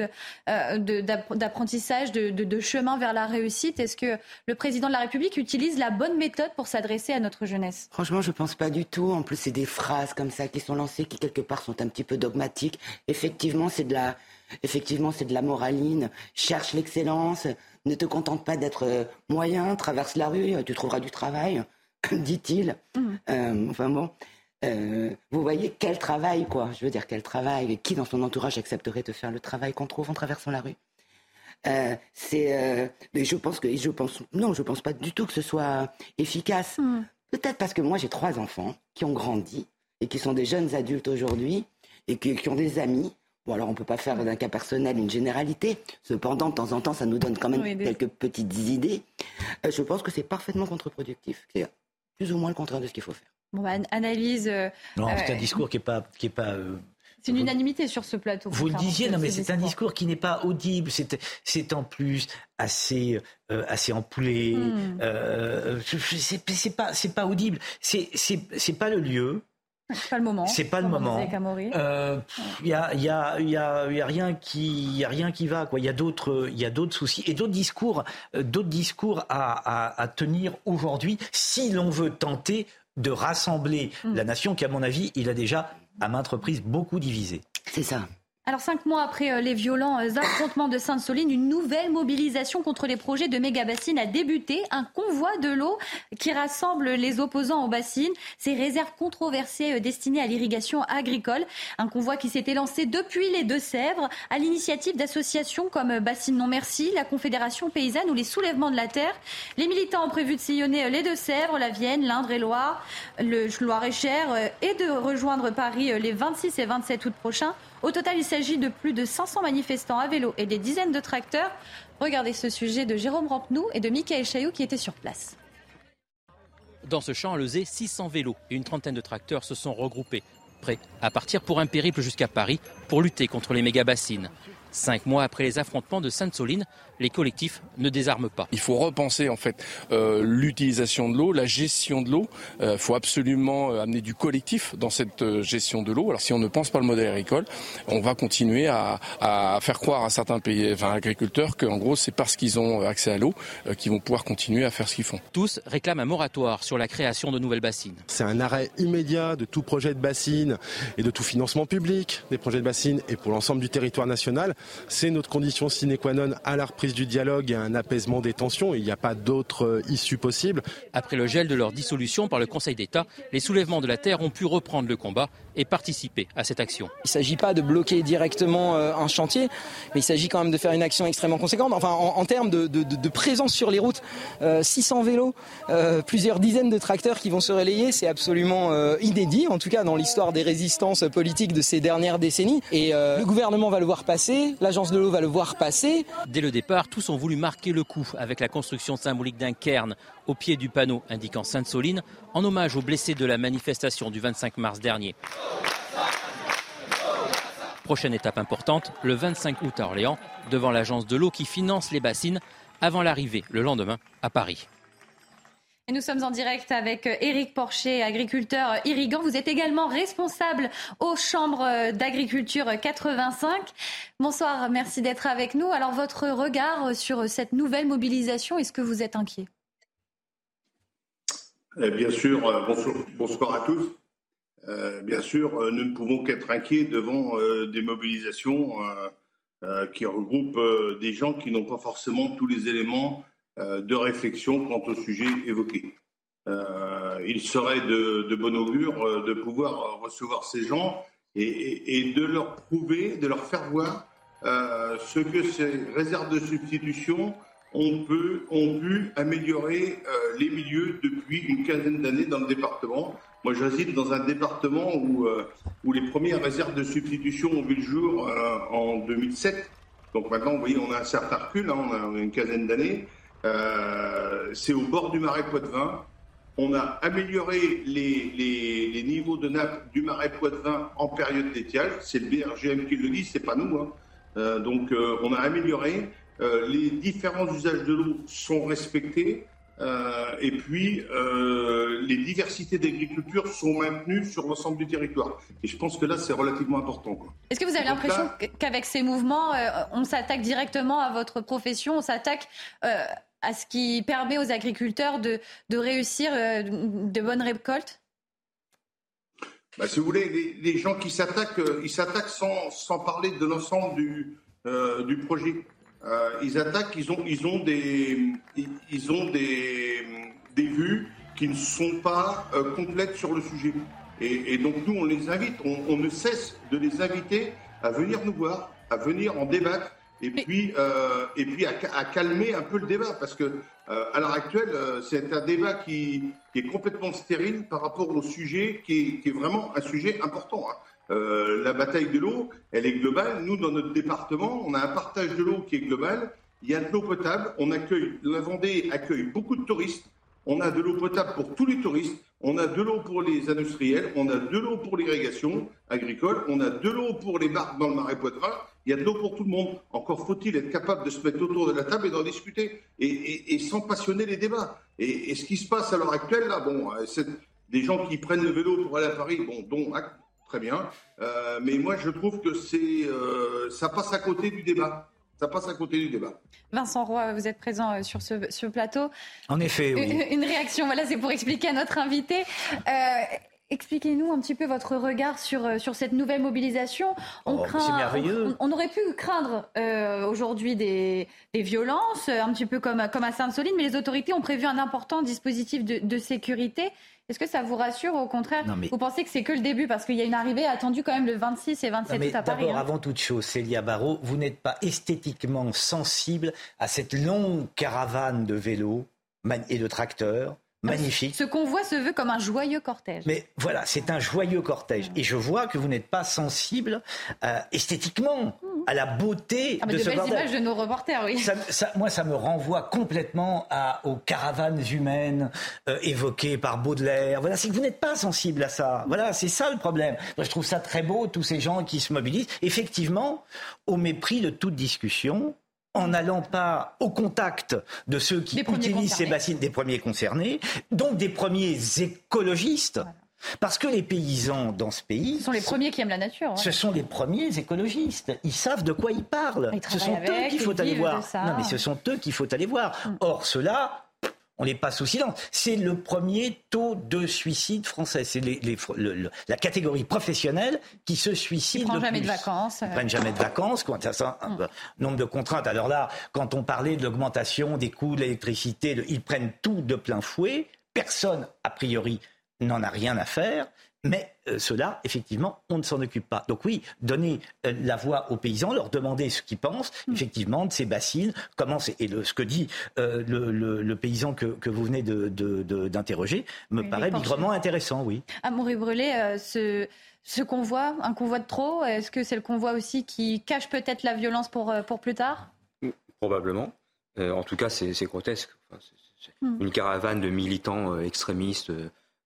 euh, d'apprentissage, de, de, chemin vers la réussite, est-ce que le président de la République utilise la bonne méthode pour s'adresser à notre jeunesse? Franchement, je ne pense pas du tout. En plus, c'est des phrases comme ça qui sont lancées, qui quelque part sont un petit peu dogmatiques. Effectivement, c'est de la, effectivement, c'est de la moraline. Cherche l'excellence. Ne te contente pas d'être euh, moyen. Traverse la rue, tu trouveras du travail, dit-il. Mmh. enfin bon. Euh, vous voyez quel travail, quoi. Je veux dire, quel travail. Qui dans son entourage accepterait de faire le travail qu'on trouve en traversant la rue euh, C'est. Euh, je pense que. Je pense, non, je pense pas du tout que ce soit efficace. Hmm. Peut-être parce que moi, j'ai trois enfants qui ont grandi et qui sont des jeunes adultes aujourd'hui et qui, ont des amis. Bon, alors on ne peut pas faire d'un cas personnel une généralité. Cependant, de temps en temps, ça nous donne quand même quelques petites idées. je pense que c'est parfaitement contre-productif. C'est plus ou moins le contraire de ce qu'il faut faire. Bon, bah, analyse. Euh, non, c'est un euh, discours qui n'est pas. Qui est pas euh, c'est une unanimité sur ce plateau. Vous le disiez, non, mais c'est un discours qui n'est pas audible. C'est en plus assez, assez empoulé. Hmm. c'est pas, pas audible. C'est pas le lieu. C'est pas le moment. C'est pas le moment. Il y a, y, a, y, a, y a rien qui, y a rien qui va. Il y a d'autres, il y a d'autres soucis et d'autres discours, d'autres discours à, à, à tenir aujourd'hui si l'on veut tenter de rassembler mm. la nation qui, à mon avis, il a déjà à maintes reprises beaucoup divisé. C'est ça. Alors, cinq mois après euh, les violents euh, affrontements de Sainte-Soline, une nouvelle mobilisation contre les projets de méga-bassines a débuté. Un convoi de l'eau qui rassemble les opposants aux bassines, ces réserves controversées euh, destinées à l'irrigation agricole. Un convoi qui s'était lancé depuis les Deux-Sèvres à l'initiative d'associations comme Bassines Non Merci, la Confédération Paysanne ou les Soulèvements de la Terre. Les militants ont prévu de sillonner les Deux-Sèvres, la Vienne, l'Indre-et-Loire, le Loir-et-Cher et de rejoindre Paris les 26 et 27 août prochains. Au total, il s'agit de plus de 500 manifestants à vélo et des dizaines de tracteurs. Regardez ce sujet de Jérôme Rampenou et de Michael Chaillot qui étaient sur place. Dans ce champ à Lezé, 600 vélos et une trentaine de tracteurs se sont regroupés, prêts à partir pour un périple jusqu'à Paris pour lutter contre les méga-bassines. Cinq mois après les affrontements de Sainte-Soline, les collectifs ne désarment pas. Il faut repenser en fait euh, l'utilisation de l'eau, la gestion de l'eau. Il euh, faut absolument euh, amener du collectif dans cette gestion de l'eau. Alors si on ne pense pas le modèle agricole, on va continuer à, à faire croire à certains pays, enfin, agriculteurs qu'en gros c'est parce qu'ils ont accès à l'eau qu'ils vont pouvoir continuer à faire ce qu'ils font. Tous réclament un moratoire sur la création de nouvelles bassines. C'est un arrêt immédiat de tout projet de bassine et de tout financement public des projets de bassine et pour l'ensemble du territoire national. C'est notre condition sine qua non à la reprise du dialogue et à un apaisement des tensions. Il n'y a pas d'autre euh, issue possible. Après le gel de leur dissolution par le Conseil d'État, les soulèvements de la Terre ont pu reprendre le combat et participer à cette action. Il ne s'agit pas de bloquer directement euh, un chantier, mais il s'agit quand même de faire une action extrêmement conséquente. Enfin, en, termes de, présence sur les routes, 600 euh, vélos, plusieurs dizaines de tracteurs qui vont se relayer, c'est absolument inédit, en tout cas dans l'histoire des résistances politiques de ces dernières décennies. Et le gouvernement va le voir passer, l'agence de l'eau va le voir passer. Dès le départ, tous ont voulu marquer le coup avec la construction symbolique d'un cairn au pied du panneau indiquant Sainte-Soline en hommage aux blessés de la manifestation du 25 mars dernier. Prochaine étape importante, le 25 août à Orléans, devant l'agence de l'eau qui finance les bassines avant l'arrivée le lendemain à Paris. Et nous sommes en direct avec euh, Éric Porcher, agriculteur irrigant. Vous êtes également responsable aux chambres euh, d'agriculture 85. Bonsoir, merci d'être avec nous. Alors, votre regard sur cette nouvelle mobilisation, est-ce que vous êtes inquiet? Eh, Bien sûr, euh, bonsoir, à tous. bien sûr, nous ne pouvons qu'être inquiets devant des mobilisations qui regroupent des gens qui n'ont pas forcément tous les éléments euh, de réflexion quant au sujet évoqué. Euh, il serait de, bon augure euh, de pouvoir recevoir ces gens et, de leur prouver, de leur faire voir ce que ces réserves de substitution ont, pu améliorer les milieux depuis une quinzaine d'années dans le département. Moi, j'hésite dans un département où, où les premières réserves de substitution ont vu le jour en 2007. Donc maintenant, vous voyez, on a un certain recul, hein, on a une quinzaine d'années. Euh, c'est au bord du marais Poitevin. On a amélioré les, niveaux de nappe du marais Poitevin en période d'étiage. C'est le BRGM qui le dit, c'est pas nous. Hein. Euh, donc euh, on a amélioré. les différents usages de l'eau sont respectés. et puis, les diversités d'agriculture sont maintenues sur l'ensemble du territoire. Et je pense que là, c'est relativement important. Est-ce que vous avez l'impression qu'avec ces mouvements, on s'attaque directement à votre profession, on s'attaque à ce qui permet aux agriculteurs de, de réussir euh, de bonnes récoltes? Bah, Si vous voulez, les, gens qui s'attaquent, euh, ils s'attaquent sans, sans, parler de l'ensemble du, euh, du projet. ils attaquent, ils ont, ils ont, des, ils ont des, des vues qui ne sont pas complètes sur le sujet. Et, donc nous, on les invite, on, on ne cesse de les inviter à venir nous voir, à venir en débattre et puis, euh, et puis à, calmer un peu le débat, parce que euh, à l'heure actuelle, euh, c'est un débat qui, est complètement stérile par rapport au sujet qui est, vraiment un sujet important. Hein. la bataille de l'eau, elle est globale. Nous, dans notre département, on a un partage de l'eau qui est global. Il y a de l'eau potable. On accueille, la Vendée accueille beaucoup de touristes. On a de l'eau potable pour tous les touristes. On a de l'eau pour les industriels. On a de l'eau pour l'irrigation agricole. On a de l'eau pour les barques dans le marais Poitevin. Il y a de l'eau pour tout le monde. Encore faut-il être capable de se mettre autour de la table et d'en discuter et, sans passionner les débats. Et, ce qui se passe à l'heure actuelle, là, bon, euh, c'est des gens qui prennent le vélo pour aller à Paris, bon, dont très bien. Euh, mais moi, je trouve que c'est, euh, ça passe à côté du débat. Ça passe à côté du débat. Vincent Roy, vous êtes présent sur ce, plateau. En effet, oui. Une, réaction, voilà, c'est pour expliquer à notre invité. Expliquez-nous un petit peu votre regard sur, euh, sur cette nouvelle mobilisation. On oh, craint, merveilleux. On, aurait pu craindre euh, aujourd'hui des, des, violences, un petit peu comme, comme à Sainte-Soline, mais les autorités ont prévu un important dispositif de, de sécurité. Est-ce que ça vous rassure Au contraire, vous pensez que c'est que le début Parce qu'il y a une arrivée attendue quand même le 26 et 27 août à Paris. D'abord, hein. avant toute chose, Célia Barrault, vous n'êtes pas esthétiquement sensible à cette longue caravane de vélos et de tracteurs magnifique. Ce convoi se veut comme un joyeux cortège. Mais voilà, c'est un joyeux cortège. Et je vois que vous n'êtes pas sensible euh, esthétiquement à la beauté ah, de, de ce belles images de nos reporters, oui. moi, ça me renvoie complètement à, aux caravanes humaines euh, évoquées par Baudelaire. Voilà, c'est que vous n'êtes pas sensible à ça. Voilà, c'est ça le problème. Moi, je trouve ça très beau, tous ces gens qui se mobilisent. Effectivement, au mépris de toute discussion, en n'allant pas au contact de ceux qui utilisent ces bassines, des premiers concernés, donc des premiers écologistes. Parce que les paysans dans ce pays... Ce sont les premiers qui aiment la nature. Ce sont les premiers écologistes. Ils savent de quoi ils parlent. ce sont eux qu'il faut aller voir. Non, mais ce sont eux qu'il faut aller voir. Mm. Or, cela, on les passe sous silence. C'est le premier taux de suicide français. C'est la catégorie professionnelle qui se suicide. Ils prennent jamais de vacances. Ils prennent jamais de vacances. Quand un mm. nombre de contraintes. Alors là, quand on parlait de l'augmentation des coûts de l'électricité, ils prennent tout de plein fouet. Personne, a priori, n'en a rien à faire. Mais euh, cela, effectivement, on ne s'en occupe pas. Donc oui, donner euh, la voix aux paysans, leur demander ce qu'ils pensent, mm. effectivement, de ces bassines, comment et ce que dit euh, le, paysan que, vous venez d'interroger, me paraît bigrement intéressant, oui. Amaury Brûlé, ce, ce convoi, un convoi de trop, est-ce que c'est le convoi aussi qui cache peut-être la violence pour, pour plus tard? Probablement. en tout cas, c'est grotesque. Mm. Une caravane de militants extrémistes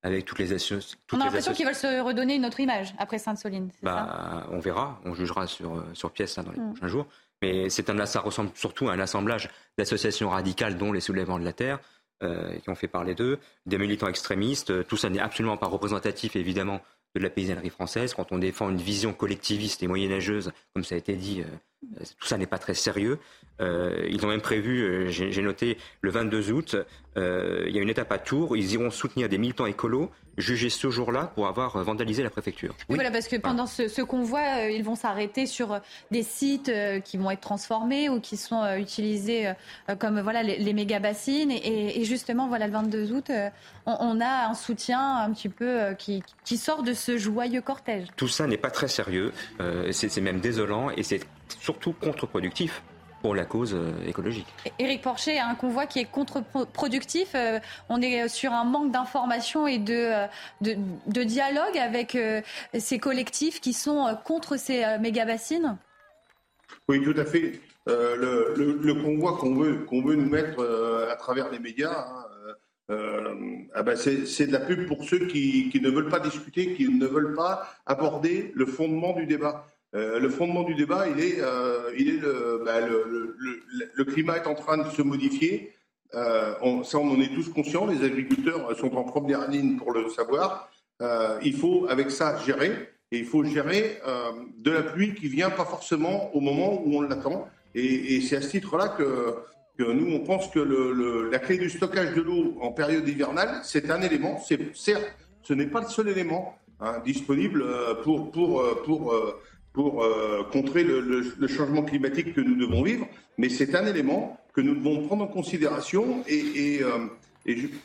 avec toutes les associations. On a l'impression qu'ils veulent se redonner une autre image après Sainte-Soline. Bah, on verra, on jugera sur, sur pièce dans les mm. prochains jours. Mais c'est un, ça ressemble surtout à un assemblage d'associations radicales, dont les Soulèvements de la Terre, euh, qui ont fait parler d'eux, des militants extrémistes. Tout ça n'est absolument pas représentatif, évidemment, de la paysannerie française. Quand on défend une vision collectiviste et moyenâgeuse, comme ça a été dit, euh, tout ça n'est pas très sérieux. Euh, ils ont même prévu, j'ai noté, le 22 août, il y a une étape à Tours, ils iront soutenir des militants écolos jugés ce jour-là pour avoir vandalisé la préfecture. Oui, voilà, parce que pendant ce, convoi, euh, ils vont s'arrêter sur euh, des sites euh, qui vont être transformés ou qui sont utilisés comme voilà les, méga bassines. Et, justement, voilà, le 22 août, on, a un soutien un petit peu qui, qui, sort de ce joyeux cortège. Tout ça n'est pas très sérieux, c'est même désolant et c'est surtout contre-productif pour la cause euh, écologique. Éric Porcher a un convoi qui est contre-productif. Euh, on est sur un manque d'information et de, euh, de, dialogue avec ces collectifs qui sont contre ces méga-bassines? Oui, tout à fait. le, convoi qu'on veut, qu'on veut nous mettre à travers les médias, hein, ah ben c'est de la pub pour ceux qui, qui, ne veulent pas discuter, qui ne veulent pas aborder le fondement du débat. Euh, le fondement du débat, il est, euh, il est bah, le, climat est en train de se modifier. Euh, on, ça, on en est tous conscients. Les agriculteurs sont en première ligne pour le savoir. il faut, avec ça, gérer. Et il faut gérer de la pluie qui vient pas forcément au moment où on l'attend. Et, c'est à ce titre-là que, nous, on pense que la clé du stockage de l'eau en période hivernale, c'est un élément. Certes, ce n'est pas le seul élément hein, disponible pour pour pour euh, contrer le, changement climatique que nous devons vivre, mais c'est un élément que nous devons prendre en considération et, euh,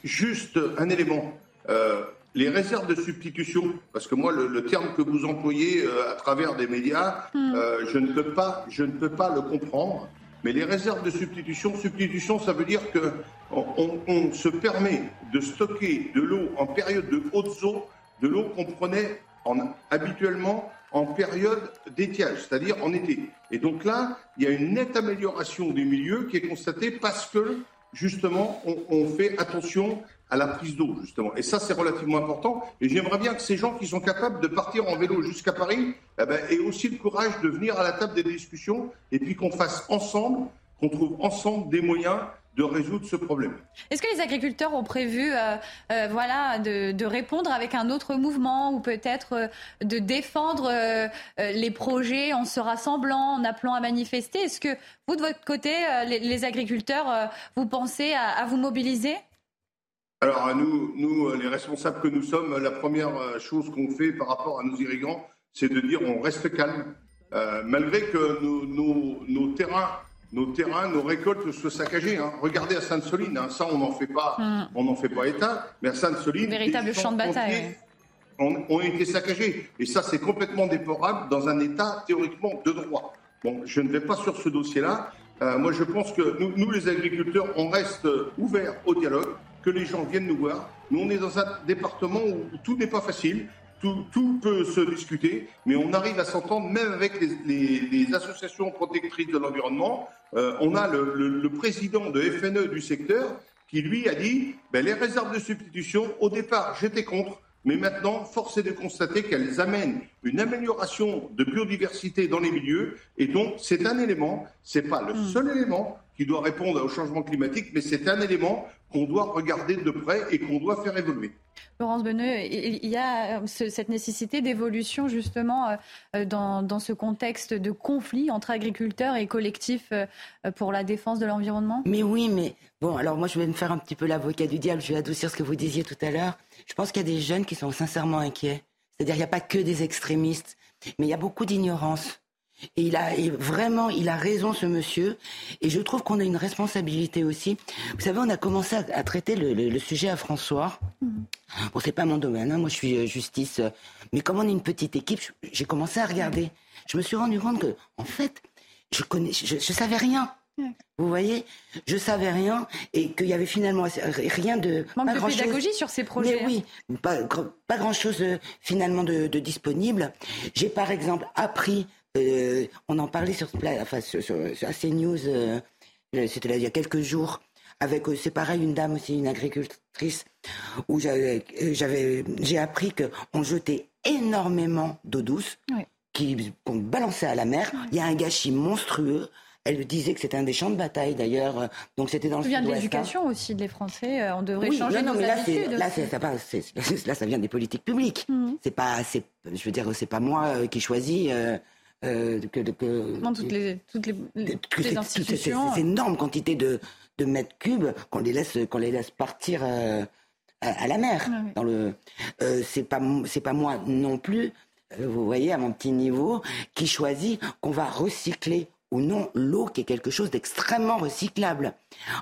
juste un élément. Euh, les réserves de substitution, parce que moi le, terme que vous employez à travers des médias, hmm. je ne peux pas, je ne peux pas le comprendre. Mais les réserves de substitution, substitution, ça veut dire que on, se permet de stocker de l'eau en période de haute eaux, de l'eau qu'on prenait en, habituellement en période d'étiage, c'est-à-dire en été. Et donc là, il y a une nette amélioration des milieux qui est constatée parce que justement, on, fait attention à la prise d'eau, justement. Et ça, c'est relativement important. Et j'aimerais bien que ces gens qui sont capables de partir en vélo jusqu'à Paris eh ben, aient aussi le courage de venir à la table des discussions et puis qu'on fasse ensemble, qu'on trouve ensemble des moyens de résoudre ce problème. Est-ce que les agriculteurs ont prévu euh, euh, voilà, de, répondre avec un autre mouvement ou peut-être euh, de défendre les projets en se rassemblant, en appelant à manifester? Est-ce que vous, de votre côté, les, agriculteurs, vous pensez à, vous mobiliser? Alors, nous, nous, les responsables que nous sommes, la première chose qu'on fait par rapport à nos irrigants, c'est de dire on reste calme. malgré que nos, nos terrains nos terrains, nos récoltes soient saccagées. Hein. Regardez à Sainte-Soline, hein. ça on n'en fait pas, hmm. on n'en fait pas état. Mais à Sainte-Soline, véritable champ de bataille. Ont, été saccagés. Et ça, c'est complètement déplorable dans un État théoriquement de droit. Bon, je ne vais pas sur ce dossier-là. Euh, moi, je pense que nous, nous, les agriculteurs, on reste ouverts au dialogue, que les gens viennent nous voir. Nous, on est dans un département où tout n'est pas facile. Tout, peut se discuter, mais on arrive à s'entendre même avec les, associations protectrices de l'environnement. Euh, on a le, président de FNE du secteur qui, lui, a dit ben, les réserves de substitution, au départ, j'étais contre. Mais maintenant, force est de constater qu'elles amènent une amélioration de biodiversité dans les milieux. Et donc, c'est un élément, ce n'est pas le hmm. seul élément qui doit répondre au changement climatique, mais c'est un élément qu'on doit regarder de près et qu'on doit faire évoluer. Laurence Beneux, il y a euh, cette nécessité d'évolution justement euh, euh, dans, ce contexte de conflit entre agriculteurs et collectifs pour la défense de l'environnement? Mais oui, mais bon, alors moi je vais me faire un petit peu l'avocat du diable, je vais adoucir ce que vous disiez tout à l'heure. Je pense qu'il y a des jeunes qui sont sincèrement inquiets. C'est-à-dire qu'il n'y a pas que des extrémistes, mais il y a beaucoup d'ignorance. Et il a vraiment, il a raison ce monsieur. Et je trouve qu'on a une responsabilité aussi. Vous savez, on a commencé à, traiter le, sujet à François. Mhm. Bon, c'est pas mon domaine. Hein. Moi, je suis euh, justice. Euh, mais comme on est une petite équipe, j'ai commencé à regarder. Je me suis rendu compte que, en fait, je connais, je, savais rien. Vous voyez, je savais rien et qu'il y avait finalement rien de manque de pédagogie sur ces projets. Mais oui, pas, pas grand chose euh, finalement de, de disponible. J'ai par exemple appris euh, on en parlait sur, enfin, sur, sur, CNews, euh, c'était il y a quelques jours, avec, euh, c'est pareil, une dame aussi, une agricultrice, où j'avais, j'ai appris qu'on jetait énormément d'eau douce, qu'on balançait à la mer. Il y a un gâchis monstrueux. Elle disait que c'était un des champs de bataille d'ailleurs. Donc c'était dans le vient de l'éducation aussi des Français. On devrait changer non, mais là, habitudes. Là, ça, là, ça vient des politiques publiques. Mmh. C'est pas, je veux dire, c'est pas moi qui choisis. Euh, que, toutes les, toutes les, institutions. C'est énorme quantité de, de mètres cubes qu'on les laisse, qu'on les laisse partir euh, à, la mer. Dans le, euh, c'est pas, c'est pas moi non plus. vous voyez, à mon petit niveau, qui choisit qu'on va recycler ou non l'eau, qui est quelque chose d'extrêmement recyclable.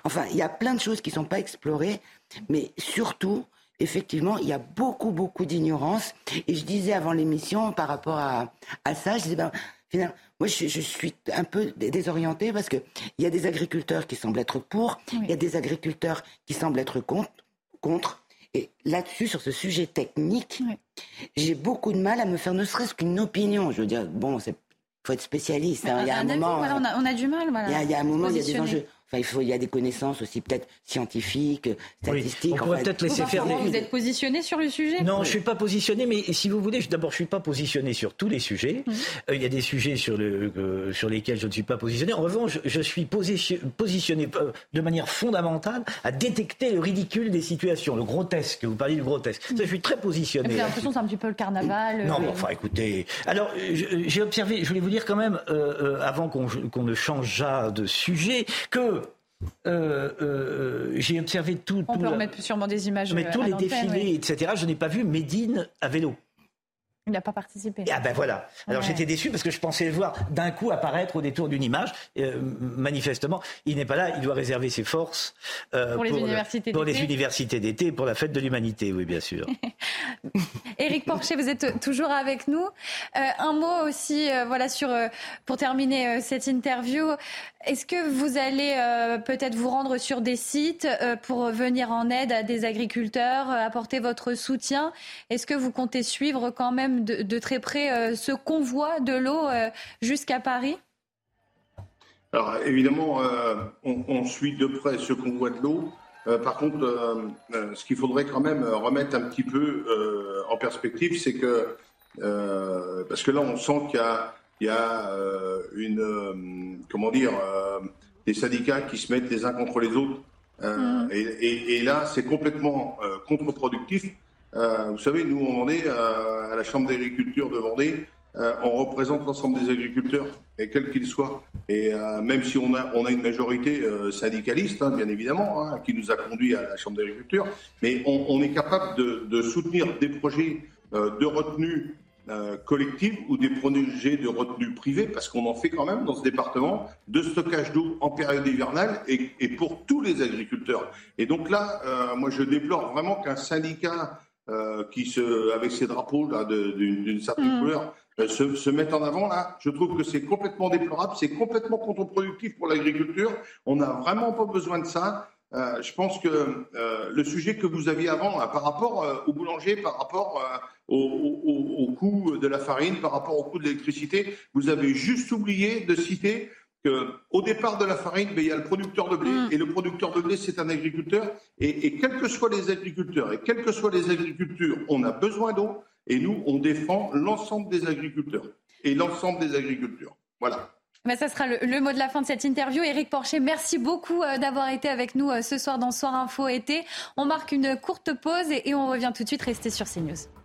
Enfin, il y a plein de choses qui ne sont pas explorées, mais surtout, effectivement, il y a beaucoup, beaucoup d'ignorance. Et je disais avant l'émission, par rapport à, à ça, je disais, ben, finalement, moi, je, je, suis un peu désorientée parce qu'il y a des agriculteurs qui semblent être pour, il y a des agriculteurs qui semblent être contre. contre et là-dessus, sur ce sujet technique, j'ai beaucoup de mal à me faire ne serait-ce qu'une opinion. Je veux dire, bon, il faut être spécialiste. Hein. Il y a un, moment, on, a, on, a, du mal. Voilà, il, y a, un moment, il y a des enjeux. Enfin, il, faut, il y a des connaissances aussi peut-être scientifiques, statistiques. on pourrait peut-être laisser faire. Vous êtes positionné sur le sujet Non, je suis pas positionné, mais si vous voulez, d'abord, je suis pas positionné sur tous les sujets. Mmh. Euh, il y a des sujets sur, le, euh, sur lesquels je ne suis pas positionné. En revanche, je suis positionné euh, de manière fondamentale à détecter le ridicule des situations, le grotesque. Vous parlez du grotesque. Ça, je suis très positionné. J'ai l'impression que c'est un petit peu le carnaval. Non, mais enfin, écoutez. Alors, j'ai observé, je voulais vous dire quand même, avant qu'on ne change de sujet, que euh, euh, j'ai observé tout. On peut remettre sûrement des images. Mais tous les défilés, etc. Je n'ai pas vu Médine à vélo. Il n'a pas participé. Ah ben voilà. Alors j'étais déçu parce que je pensais le voir d'un coup apparaître au détour d'une image. Euh, manifestement, il n'est pas là. Il doit réserver ses forces euh, pour, les universités pour les universités d'été, pour la fête de l'humanité, oui bien sûr. Éric Porcher, vous êtes toujours avec nous. Euh, un mot aussi, voilà sur pour terminer cette interview. Est-ce que vous allez peut-être vous rendre sur des sites pour venir en aide à des agriculteurs, apporter votre soutien? Est-ce que vous comptez suivre quand même de, très près euh, ce convoi de l'eau euh, jusqu'à Paris? Alors évidemment, euh, on, suit de près ce convoi de l'eau. par contre, ce qu'il faudrait quand même remettre un petit peu en perspective, c'est que, parce que là, on sent qu'il y a, une, comment dire, des syndicats qui se mettent les uns contre les autres. Mmh. et, là, c'est complètement contre-productif euh, vous savez, nous, on en est euh, à la Chambre d'agriculture de Vendée. Euh, on représente l'ensemble des agriculteurs, et quels qu'ils soient. Et même si on a, on a une majorité syndicaliste, hein, bien évidemment, hein, qui nous a conduit à la Chambre d'agriculture, mais on, est capable de, soutenir des projets de retenue collective ou des projets de retenue privée, parce qu'on en fait quand même dans ce département, de stockage d'eau en période hivernale et, et, pour tous les agriculteurs. Et donc là, moi je déplore vraiment qu'un syndicat euh, qui se, avec ces drapeaux là d'une certaine mm. couleur, euh, se, se, mettent en avant là. Je trouve que c'est complètement déplorable, c'est complètement contre-productif pour l'agriculture. On n'a vraiment pas besoin de ça. euh, je pense que euh, le sujet que vous aviez avant, par rapport euh, au boulanger, par rapport au, coût de la farine, par rapport au coût de l'électricité, vous avez juste oublié de citer qu'au départ de la farine, ben, il y a le producteur de blé. Mm. Et le producteur de blé, c'est un agriculteur. Et, et, quels que soient les agriculteurs, et quelles que soient les agricultures, on a besoin d'eau. Et nous, on défend l'ensemble des agriculteurs et l'ensemble des agricultures. Voilà. Mais ça sera le, mot de la fin de cette interview. Éric Porcher, merci beaucoup euh, d'avoir été avec nous euh, ce soir dans Soir Info été. On marque une courte pause et, on revient tout de suite. Restez sur CNews.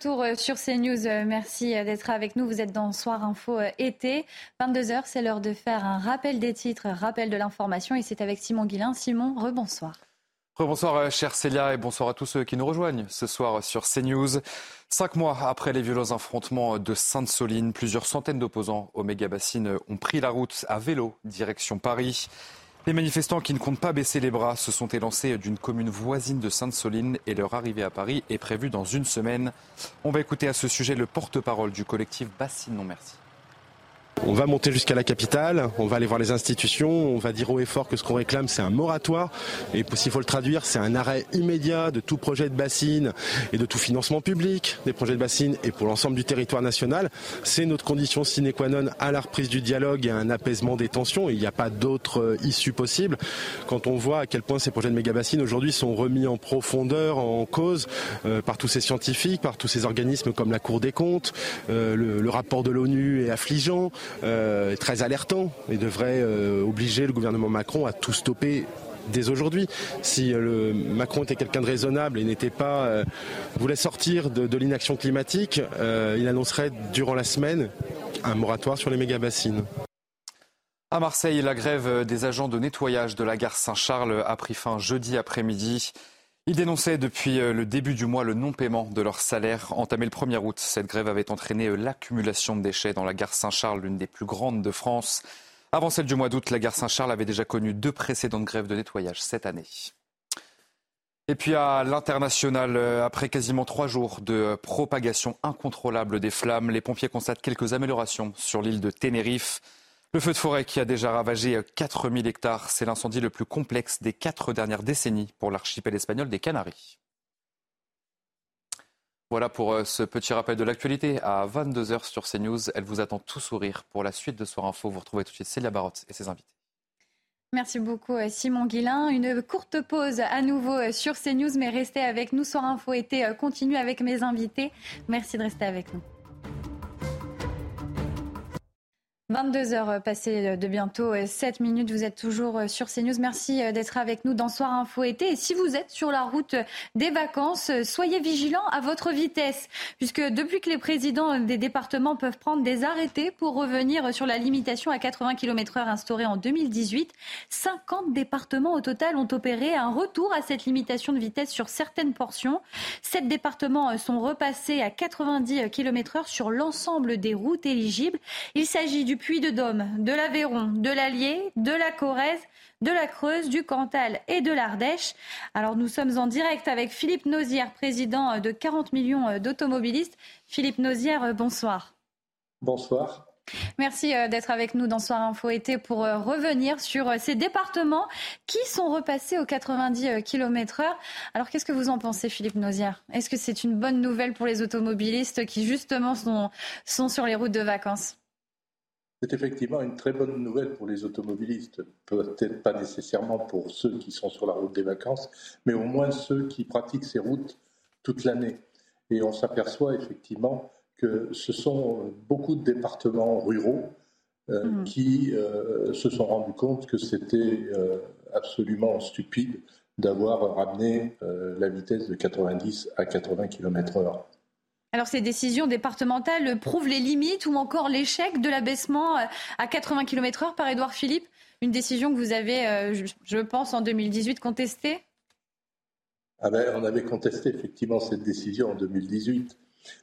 Retour euh, sur CNews. Merci d'être avec nous. Vous êtes dans Soir Info été. 22h, c'est l'heure de faire un rappel des titres, rappel de l'information. Et c'est avec Simon Guillain. Simon, rebonsoir. Bonsoir euh, chère Célia et bonsoir à tous ceux qui nous rejoignent ce soir sur CNews. Cinq mois après les violents affrontements de Sainte-Soline, plusieurs centaines d'opposants au méga-bassine ont pris la route à vélo direction Paris. Les manifestants qui ne comptent pas baisser les bras se sont élancés d'une commune voisine de Sainte-Soline et leur arrivée à Paris est prévue dans une semaine. On va écouter à ce sujet le porte-parole du collectif Bassine Non Merci. On va monter jusqu'à la capitale, on va aller voir les institutions, on va dire haut et fort que ce qu'on réclame c'est un moratoire et s'il faut le traduire c'est un arrêt immédiat de tout projet de bassine et de tout financement public des projets de bassine et pour l'ensemble du territoire national. C'est notre condition sine qua non à la reprise du dialogue et à un apaisement des tensions. Il n'y a pas d'autre euh, issue possible quand on voit à quel point ces projets de méga bassines aujourd'hui sont remis en profondeur, en cause euh, par tous ces scientifiques, par tous ces organismes comme la Cour des comptes, euh, le, le rapport de l'ONU est affligeant. Euh, très alertant et devrait euh, obliger le gouvernement Macron à tout stopper dès aujourd'hui. Si euh, Macron était quelqu'un de raisonnable et voulait sortir de, l'inaction climatique, il annoncerait durant la semaine un moratoire sur les méga bassines. À Marseille, la grève des agents de nettoyage de la gare Saint-Charles a pris fin jeudi après-midi. Ils dénonçaient depuis euh, le début du mois le non-paiement de leur salaire. Entamé le 1er août, cette grève avait entraîné euh, l'accumulation de déchets dans la gare Saint-Charles, l'une des plus grandes de France. Avant celle du mois d'août, la gare Saint-Charles avait déjà connu deux précédentes grèves de nettoyage cette année. Et puis à l'international, euh, après quasiment trois jours de propagation incontrôlable des flammes, les pompiers constatent quelques améliorations sur l'île de Tenerife. Le feu de forêt qui a déjà ravagé 4000 hectares, c'est l'incendie le plus complexe des quatre dernières décennies pour l'archipel espagnol des Canaries. Voilà pour euh, ce petit rappel de l'actualité à 22h sur CNews. Elle vous attend tout sourire pour la suite de Soir Info. Vous retrouvez tout de suite Célia Barotte et ses invités. Merci beaucoup euh, Simon Guillain. Une courte pause à nouveau euh, sur CNews, mais restez avec nous. Soir Info été continue avec mes invités. Merci de rester avec nous. 22 heures passées de bientôt 7 minutes. Vous êtes toujours euh, sur CNews. Merci euh, d'être avec nous dans Soir Info été. Et si vous êtes sur la route des vacances, euh, soyez vigilants à votre vitesse. Puisque depuis que les présidents des départements peuvent prendre des arrêtés pour revenir sur la limitation à 80 km heure instaurée en 2018, 50 départements au total ont opéré un retour à cette limitation de vitesse sur certaines portions. Sept départements sont repassés à 90 km heure sur l'ensemble des routes éligibles. Il s'agit du Puy-de-Dôme, de l'Aveyron, de l'Allier, de la Corrèze, de la Creuse, du Cantal et de l'Ardèche. Alors nous sommes en direct avec Philippe Nozière, président de 40 millions d'automobilistes. Philippe Nozière, bonsoir. Bonsoir. Merci euh, d'être avec nous dans Soir Info été pour euh, revenir sur euh, ces départements qui sont repassés aux 90 km/h. Alors qu'est-ce que vous en pensez, Philippe Nozière Est-ce que c'est une bonne nouvelle pour les automobilistes qui justement sont, sont sur les routes de vacances? C'est effectivement une très bonne nouvelle pour les automobilistes. Peut-être pas nécessairement pour ceux qui sont sur la route des vacances, mais au moins ceux qui pratiquent ces routes toute l'année. Et on s'aperçoit effectivement que ce sont beaucoup de départements ruraux euh, mmh. qui euh, se sont rendus compte que c'était euh, absolument stupide d'avoir ramené la vitesse de 90 à 80 km/h. Alors ces décisions départementales prouvent les limites ou encore l'échec de l'abaissement euh, à 80 km/h par Édouard Philippe, une décision que vous avez, euh, je pense, en 2018 contestée ah ben, On avait contesté effectivement cette décision en 2018,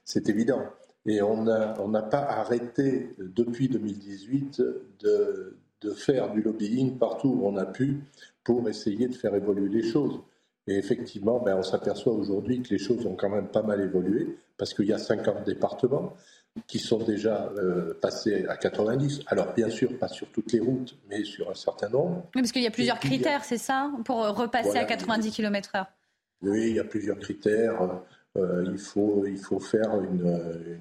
c'est évident. Et on n'a pas arrêté depuis 2018 de, de faire du lobbying partout où on a pu pour essayer de faire évoluer les choses. Et effectivement, ben, on s'aperçoit aujourd'hui que les choses ont quand même pas mal évolué, parce qu'il y a 50 départements. qui sont déjà euh, passés à 90. Alors bien sûr, pas sur toutes les routes, mais sur un certain nombre. Oui, parce qu'il y a plusieurs critères, c'est ça, pour repasser à 90 km/h. Oui, il y a plusieurs critères. Euh, il, faut, il faut faire une,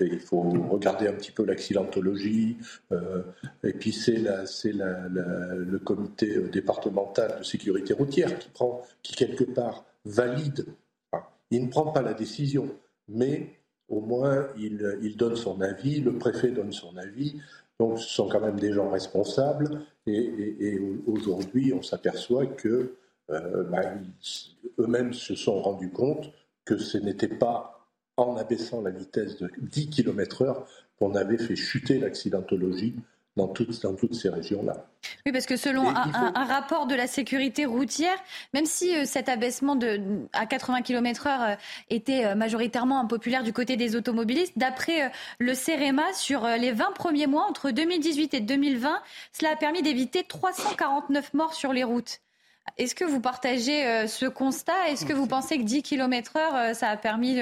il faut regarder un petit peu l'accidentologie. Euh, et puis c'est le comité départemental de sécurité routière qui prend, qui quelque part valide. il ne prend pas la décision, mais au moins il, donne son avis, le préfet donne son avis. Donc ce sont quand même des gens responsables. Et, aujourd'hui, on s'aperçoit que euh, bah, eux-mêmes se sont rendus compte que ce n'était pas en abaissant la vitesse de 10 km/h qu'on avait fait chuter l'accidentologie dans toutes, dans toutes ces régions-là. Oui, parce que selon un, rapport de la sécurité routière, même si euh, cet abaissement de, à 80 km/h euh, était euh, majoritairement impopulaire du côté des automobilistes, d'après le CEREMA, sur les 20 premiers mois, entre 2018 et 2020, cela a permis d'éviter 349 morts sur les routes. Est-ce que vous partagez ce constat? Est-ce que vous pensez que 10 km/h, ça a permis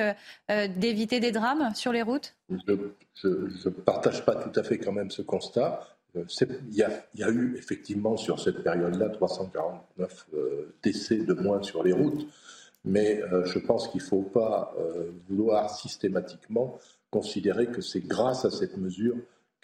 d'éviter des drames sur les routes? Je ne partage pas tout à fait quand même ce constat. Euh, il y, a, eu effectivement sur cette période-là 349 euh, décès de moins sur les routes, mais euh, je pense qu'il ne faut pas vouloir systématiquement considérer que c'est grâce à cette mesure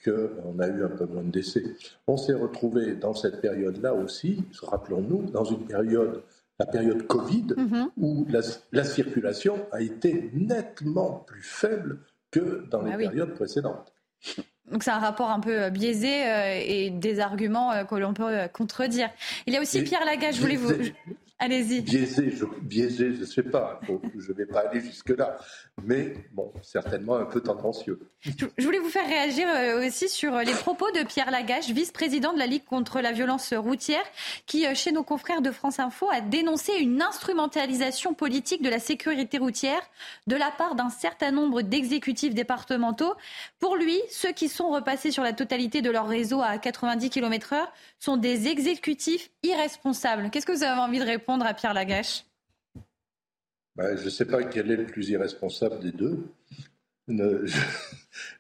qu'on a eu un peu moins de décès. On s'est retrouvé dans cette période-là aussi, rappelons-nous, dans une période, la période Covid, mm-hmm. où la, circulation a été nettement plus faible que dans les ah périodes précédentes. Donc c'est un rapport un peu euh, biaisé euh, et des arguments euh, que l'on peut contredire. Il y a aussi Pierre Lagage, je voulais vous... Allez-y. Biaisé, je, biaisé, je ne sais pas. je ne vais pas aller jusque-là. Mais bon, certainement un peu tendancieux. Je voulais vous faire réagir euh, aussi sur les propos de Pierre Lagache, vice-président de la Ligue contre la violence routière, qui, euh, chez nos confrères de France Info, a dénoncé une instrumentalisation politique de la sécurité routière de la part d'un certain nombre d'exécutifs départementaux. Pour lui, ceux qui sont repassés sur la totalité de leur réseau à 90 km/h sont des exécutifs irresponsables. Qu'est-ce que vous avez envie de répondre à Pierre Lagache? Ben, Je ne sais pas quel est le plus irresponsable des deux.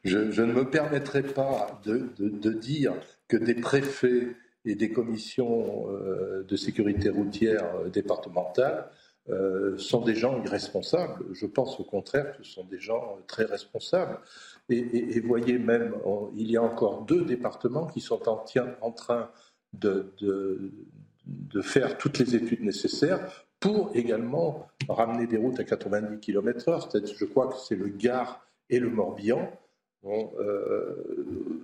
je, ne me permettrai pas de, dire que des préfets et des commissions euh, de sécurité routière euh, départementales euh, sont des gens irresponsables. Je pense au contraire que ce sont des gens très responsables. Et, voyez même, il y a encore deux départements qui sont en, train de, faire toutes les études nécessaires pour également ramener des routes à 90 km/h. Je crois que c'est le Gard et le Morbihan. Euh,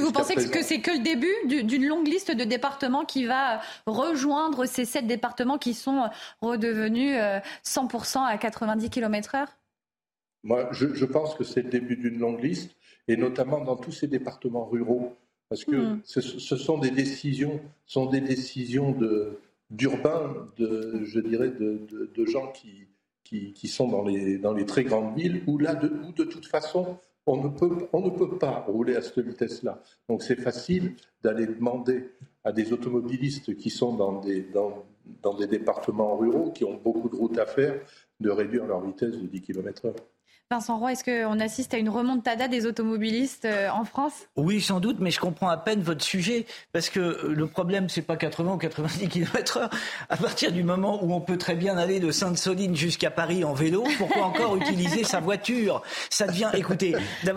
vous pensez que c'est que le début d'une longue liste de départements qui va rejoindre ces sept départements qui sont redevenus 100% euh, à 90 km/h Moi, je, pense que c'est le début d'une longue liste, et notamment dans tous ces départements ruraux parce que hmm. ce, sont des décisions, sont des décisions de, d'urbains, de, je dirais, de, de, gens qui, qui, qui, sont dans les, dans les très grandes villes, où là, de, où de toute façon, on ne, peut, on ne peut pas rouler à cette vitesse-là. Donc c'est facile d'aller demander à des automobilistes qui sont dans des, dans, dans des départements ruraux, qui ont beaucoup de routes à faire, de réduire leur vitesse de 10 km/h. Vincent Roy, est-ce qu'on assiste à une remontada des automobilistes euh, en France? Oui, sans doute, mais je comprends à peine votre sujet, parce que euh, le problème, c'est pas 80 ou 90 km/h. À partir du moment où on peut très bien aller de Sainte-Soline jusqu'à Paris en vélo, pourquoi encore utiliser sa voiture? Ça devient, écoutez,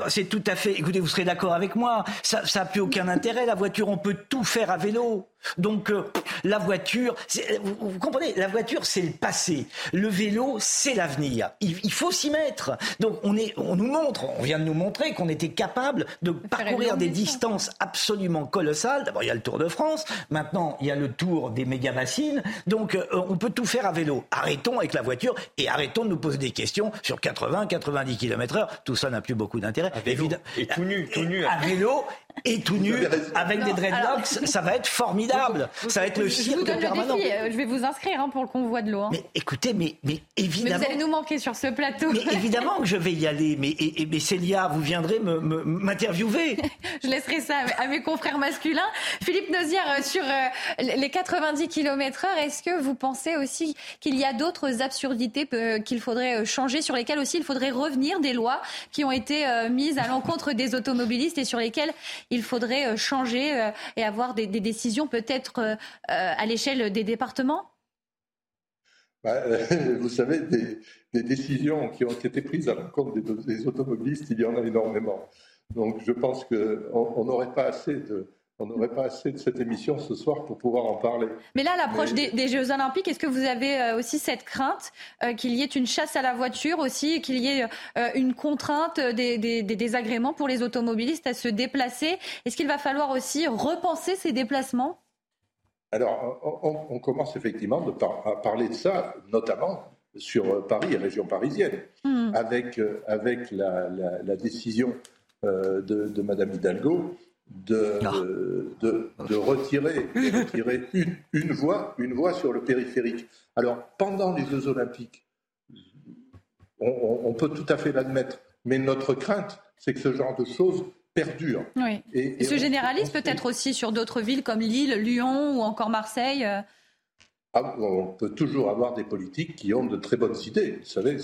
c'est tout à fait, écoutez, vous serez d'accord avec moi, ça n'a plus aucun intérêt, la voiture, on peut tout faire à vélo. Donc euh, la voiture, vous, comprenez, la voiture c'est le passé, le vélo c'est l'avenir. Il, faut s'y mettre. Donc on, est, on nous montre, on vient de nous montrer qu'on était capable de parcourir des distances absolument colossales. D'abord il y a le Tour de France, maintenant il y a le Tour des méga bassines. Donc euh, on peut tout faire à vélo. Arrêtons avec la voiture et arrêtons de nous poser des questions sur 80, 90 km/h. Tout ça n'a plus beaucoup d'intérêt. Et tout nu, tout nu. À vélo et tout nu avec des dreadlocks, ça va être formidable. Ça va être le cirque permanent. Le défi. Euh, je vais vous inscrire hein, pour le convoi de l'eau. Hein. Mais écoutez, mais, mais évidemment. Mais vous allez nous manquer sur ce plateau. Mais évidemment que je vais y aller. Mais, et, mais Célia, vous viendrez m'interviewer. je laisserai ça à mes confrères masculins. Philippe Nozière, euh, sur euh, les 90 km/h, est-ce que vous pensez aussi qu'il y a d'autres absurdités qu'il faudrait changer, sur lesquelles aussi il faudrait revenir, des lois qui ont été mises à l'encontre des automobilistes et sur lesquelles il faudrait euh, changer euh, et avoir des, décisions peut-être euh, à l'échelle des départements? Bah, Vous savez, des, décisions qui ont été prises à l'encontre des, des, automobilistes, il y en a énormément. Donc je pense qu'on n'aurait pas assez de, on n'aurait pas assez de cette émission ce soir pour pouvoir en parler. Mais là, à l'approche des, Jeux Olympiques, est-ce que vous avez euh, aussi cette crainte euh, qu'il y ait une chasse à la voiture aussi, qu'il y ait euh, une contrainte des, désagréments pour les automobilistes à se déplacer? Est-ce qu'il va falloir aussi repenser ces déplacements? Alors, on, commence effectivement à parler de ça, notamment sur Paris et région parisienne, hmm. avec, avec la, décision de, de Madame Hidalgo de, ah. de, de, retirer, retirer une, une, voie, une voie sur le périphérique. Alors, pendant les Jeux Olympiques, on, on, peut tout à fait l'admettre, mais notre crainte, c'est que ce genre de choses perdure. Oui. Et, se généralise peut-être aussi sur d'autres villes comme Lille, Lyon ou encore Marseille euh. ah, On peut toujours avoir des politiques qui ont de très bonnes idées. Vous savez,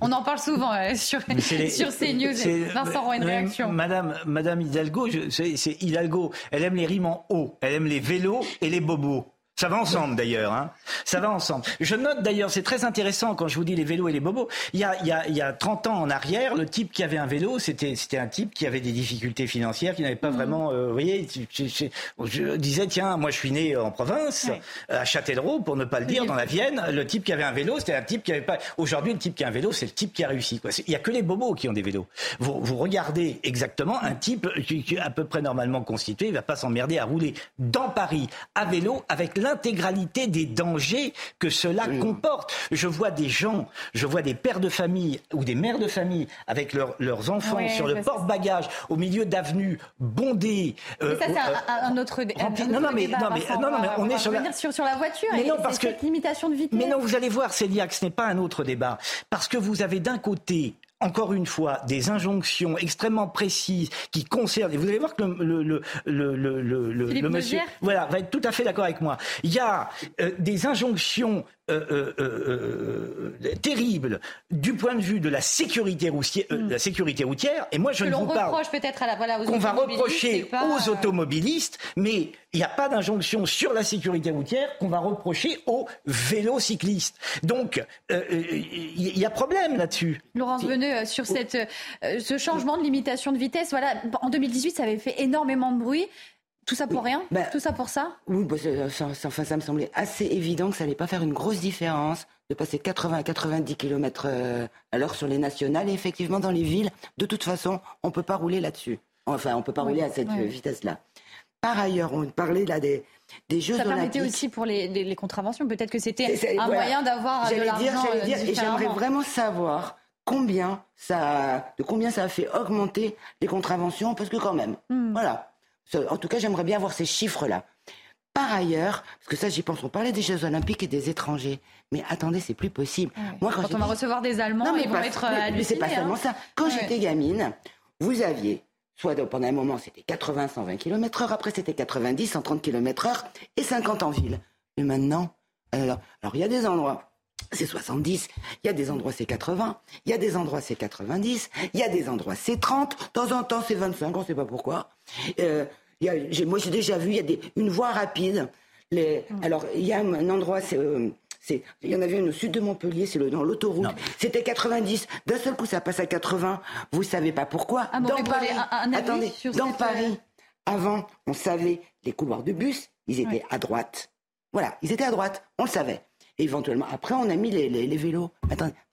on en parle souvent euh, sur, sur CNews. Vincent Rouen, une réaction. Madame, Madame Hidalgo, c'est Hidalgo. Elle aime les rimes en haut. Elle aime les vélos et les bobos. Ça va ensemble d'ailleurs, hein. Ça va ensemble. Je note d'ailleurs, c'est très intéressant quand je vous dis les vélos et les bobos. Il y a, il y a, il y a 30 ans en arrière, le type qui avait un vélo, c'était, c'était un type qui avait des difficultés financières, qui n'avait pas mmh. vraiment, euh, vous voyez, je, disais, tiens, moi je suis né en province, à Châtellerault, pour ne pas le dire, dans la Vienne. Le type qui avait un vélo, c'était un type qui avait pas. Aujourd'hui, le type qui a un vélo, c'est le type qui a réussi. Quoi. Il y a que les bobos qui ont des vélos. Vous, vous regardez exactement un type qui, qui est à peu près normalement constitué, il va pas s'emmerder à rouler dans Paris à vélo avec l'un l'intégralité des dangers que cela comporte. Je vois des gens, je vois des pères de famille ou des mères de famille avec leurs enfants sur le porte-bagages au milieu d'avenues bondées. Euh, ça, c'est un, autre, non, non, mais, non, mais, non, mais on, est sur la... Sur, sur la voiture mais non, parce que, cette limitation de vitesse. Mais non, vous allez voir, Célia, que ce n'est pas un autre débat. Parce que vous avez d'un côté encore une fois, des injonctions extrêmement précises qui concernent, et vous allez voir que le, le, le, le, le monsieur voilà, va être tout à fait d'accord avec moi. Il y a euh, des injonctions euh, euh, terribles du point de vue de la sécurité routière, hmm. la sécurité routière. Et moi, je que ne vous parle peut-être à la, voilà, qu'on va reprocher aux automobilistes, mais il n'y a pas d'injonction sur la sécurité routière qu'on va reprocher aux vélocyclistes. Donc, il y a problème là-dessus. Laurence Veneux, sur cette, ce changement de limitation de vitesse, voilà, en 2018, ça avait fait énormément de bruit. Tout ça pour rien bah, Tout ça pour ça Oui, bah, ça, enfin, ça me semblait assez évident que ça n'allait pas faire une grosse différence de passer 80 à 90 km à l'heure sur les nationales. Et effectivement, dans les villes, de toute façon, on ne peut pas rouler là-dessus. Enfin, on ne peut pas rouler à cette vitesse-là. Par ailleurs, on parlait là des, des Jeux Ça permettait aussi pour les, contraventions. Peut-être que c'était un moyen d'avoir de l'argent J'allais dire, et j'aimerais vraiment savoir combien ça, de combien ça a fait augmenter les contraventions, parce que quand même, hmm. voilà. En tout cas, j'aimerais bien voir ces chiffres-là. Par ailleurs, parce que ça, j'y pense, on parlait des Jeux Olympiques et des étrangers. Mais attendez, c'est plus possible. Moi, quand, on va recevoir des Allemands, ils vont être Mais c'est pas seulement hein. ça. Quand j'étais gamine, vous aviez, soit pendant un moment, c'était 80, 120 km heure, après c'était 90, 130 km heure, et 50 en ville. Et maintenant, alors, alors il y a des endroits c'est 70, il y a des endroits c'est 80, il y a des endroits c'est 90, il y a des endroits c'est 30, de temps en temps c'est 25, on ne sait pas pourquoi. Euh, moi, j'ai déjà vu, il y a des, une voie rapide. Les, mm. Alors, il y a un endroit, euh, c'est, il y en avait une au sud de Montpellier, c'est le, dans l'autoroute. C'était 90. D'un seul coup, ça passe à 80. Vous savez pas pourquoi. Ah, dans Paris, attendez, dans Paris, avant, on savait les couloirs de bus, ils étaient à droite. Voilà, ils étaient à droite, on le savait. Éventuellement, après, on a mis les, vélos.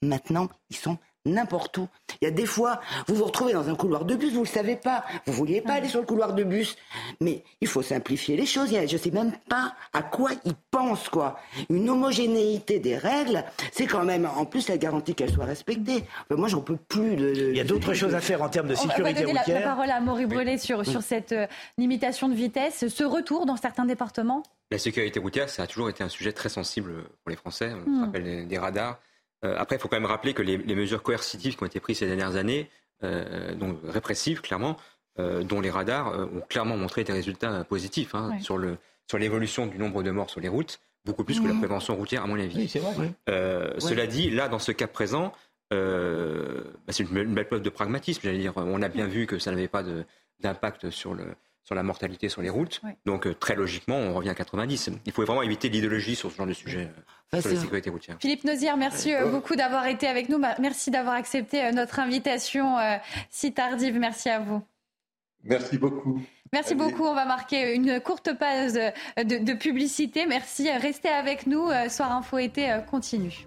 Maintenant, ils sont n'importe où. Il y a des fois, vous vous retrouvez dans un couloir de bus, vous ne le savez pas, vous vouliez pas aller sur le couloir de bus, mais il faut simplifier les choses. Je ne sais même pas à quoi ils pensent, quoi. Une homogénéité des règles, c'est quand même, en plus, la garantie qu'elles soient respectées. moi, j'en peux plus de. Il y a d'autres choses à faire en termes de sécurité On va donner la, parole à Maurice Brelet sur, sur cette euh, limitation de vitesse, ce retour dans certains départements? La sécurité routière, ça a toujours été un sujet très sensible pour les Français. On se hmm. rappelle des radars. Euh, après, il faut quand même rappeler que les, mesures coercitives qui ont été prises ces dernières années, euh, donc répressives clairement, euh, dont les radars ont clairement montré des résultats positifs hein, sur le sur l'évolution du nombre de morts sur les routes, beaucoup plus que la mmh. prévention routière à mon avis. Oui, c'est vrai. Cela dit, là, dans ce cas présent, bah, c'est une, belle preuve de pragmatisme. J'allais dire, on a bien vu que ça n'avait pas d'impact sur le sur la mortalité sur les routes. Donc très logiquement, on revient à 90. Il faut vraiment éviter l'idéologie sur ce genre de sujet sur la sécurité routière. Philippe Nozière, merci euh, beaucoup d'avoir été avec nous. Merci d'avoir accepté euh, notre invitation euh, si tardive. Merci à vous. Merci beaucoup. Merci beaucoup. On va marquer une courte pause de, de publicité. Merci. Restez avec nous. Soir Info été continue.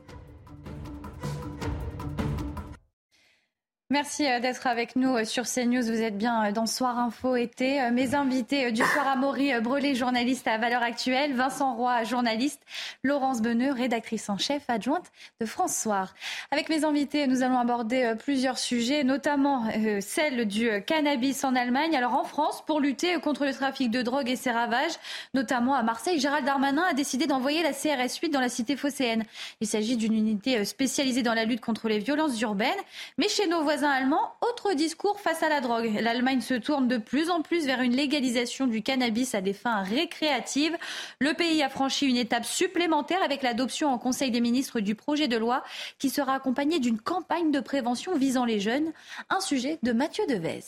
Merci euh, d'être avec nous euh, sur CNews. Vous êtes bien euh, dans Soir Info été. Mes invités du soir, Amaury Brelet, journaliste à Valeurs Actuelles, Vincent Roy, journaliste, Laurence Beneux, rédactrice en chef adjointe de France Soir. Avec mes invités, nous allons aborder plusieurs sujets, notamment celle du cannabis en Allemagne. Alors en France, pour lutter contre le trafic de drogue et ses ravages, notamment à Marseille, Gérald Darmanin a décidé d'envoyer la CRS 8 dans la cité phocéenne. Il s'agit d'une unité spécialisée dans la lutte contre les violences urbaines. Mais chez nos voisins, allemand, autre discours face à la drogue. L'Allemagne se tourne de plus en plus vers une légalisation du cannabis à des fins récréatives. Le pays a franchi une étape supplémentaire avec l'adoption en Conseil des ministres du projet de loi qui sera accompagné d'une campagne de prévention visant les jeunes. Un sujet de Mathieu Devez.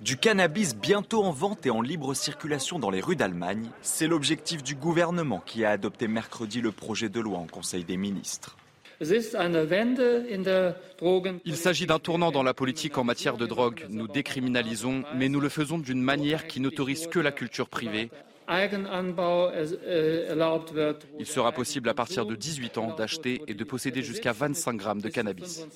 Du cannabis bientôt en vente et en libre circulation dans les rues d'Allemagne, c'est l'objectif du gouvernement qui a adopté mercredi le projet de loi en Conseil des ministres. Il s'agit d'un tournant dans la politique en matière de drogue. Nous décriminalisons, mais nous le faisons d'une manière qui n'autorise que la culture privée. Il sera possible à partir de 18 ans d'acheter et de posséder jusqu'à 25 grammes de cannabis.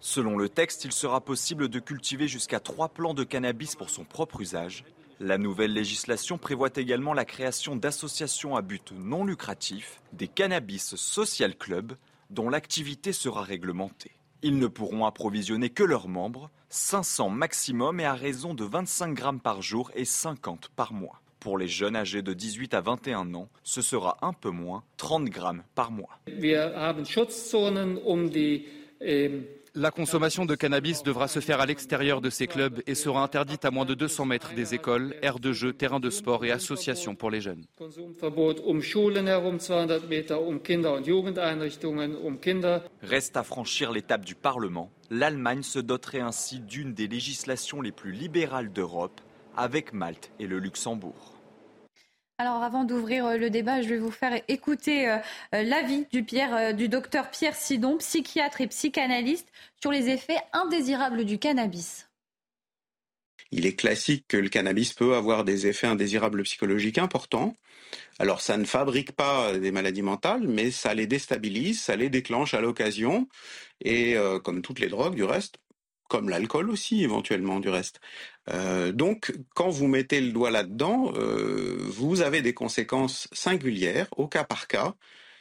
Selon le texte, il sera possible de cultiver jusqu'à 3 plants de cannabis pour son propre usage. La nouvelle législation prévoit également la création d'associations à but non lucratif, des cannabis social clubs, dont l'activité sera réglementée. Ils ne pourront approvisionner que leurs membres, 500 maximum et à raison de 25 grammes par jour et 50 par mois. Pour les jeunes âgés de 18 à 21 ans, ce sera un peu moins, 30 grammes par mois. La consommation de cannabis devra se faire à l'extérieur de ces clubs et sera interdite à moins de 200 mètres des écoles, aires de jeux, terrains de sport et associations pour les jeunes. Reste à franchir l'étape du Parlement. L'Allemagne se doterait ainsi d'une des législations les plus libérales d'Europe, avec Malte et le Luxembourg. Alors avant d'ouvrir euh, le débat, je vais vous faire écouter euh, euh, l'avis du, du docteur Pierre Sidon, psychiatre et psychanalyste, sur les effets indésirables du cannabis. Il est classique que le cannabis peut avoir des effets indésirables psychologiques importants. Alors ça ne fabrique pas des maladies mentales, mais ça les déstabilise, ça les déclenche à l'occasion. Et comme toutes les drogues du reste, comme l'alcool aussi éventuellement du reste. Euh, donc, quand vous mettez le doigt là-dedans, euh, vous avez des conséquences singulières, au cas par cas,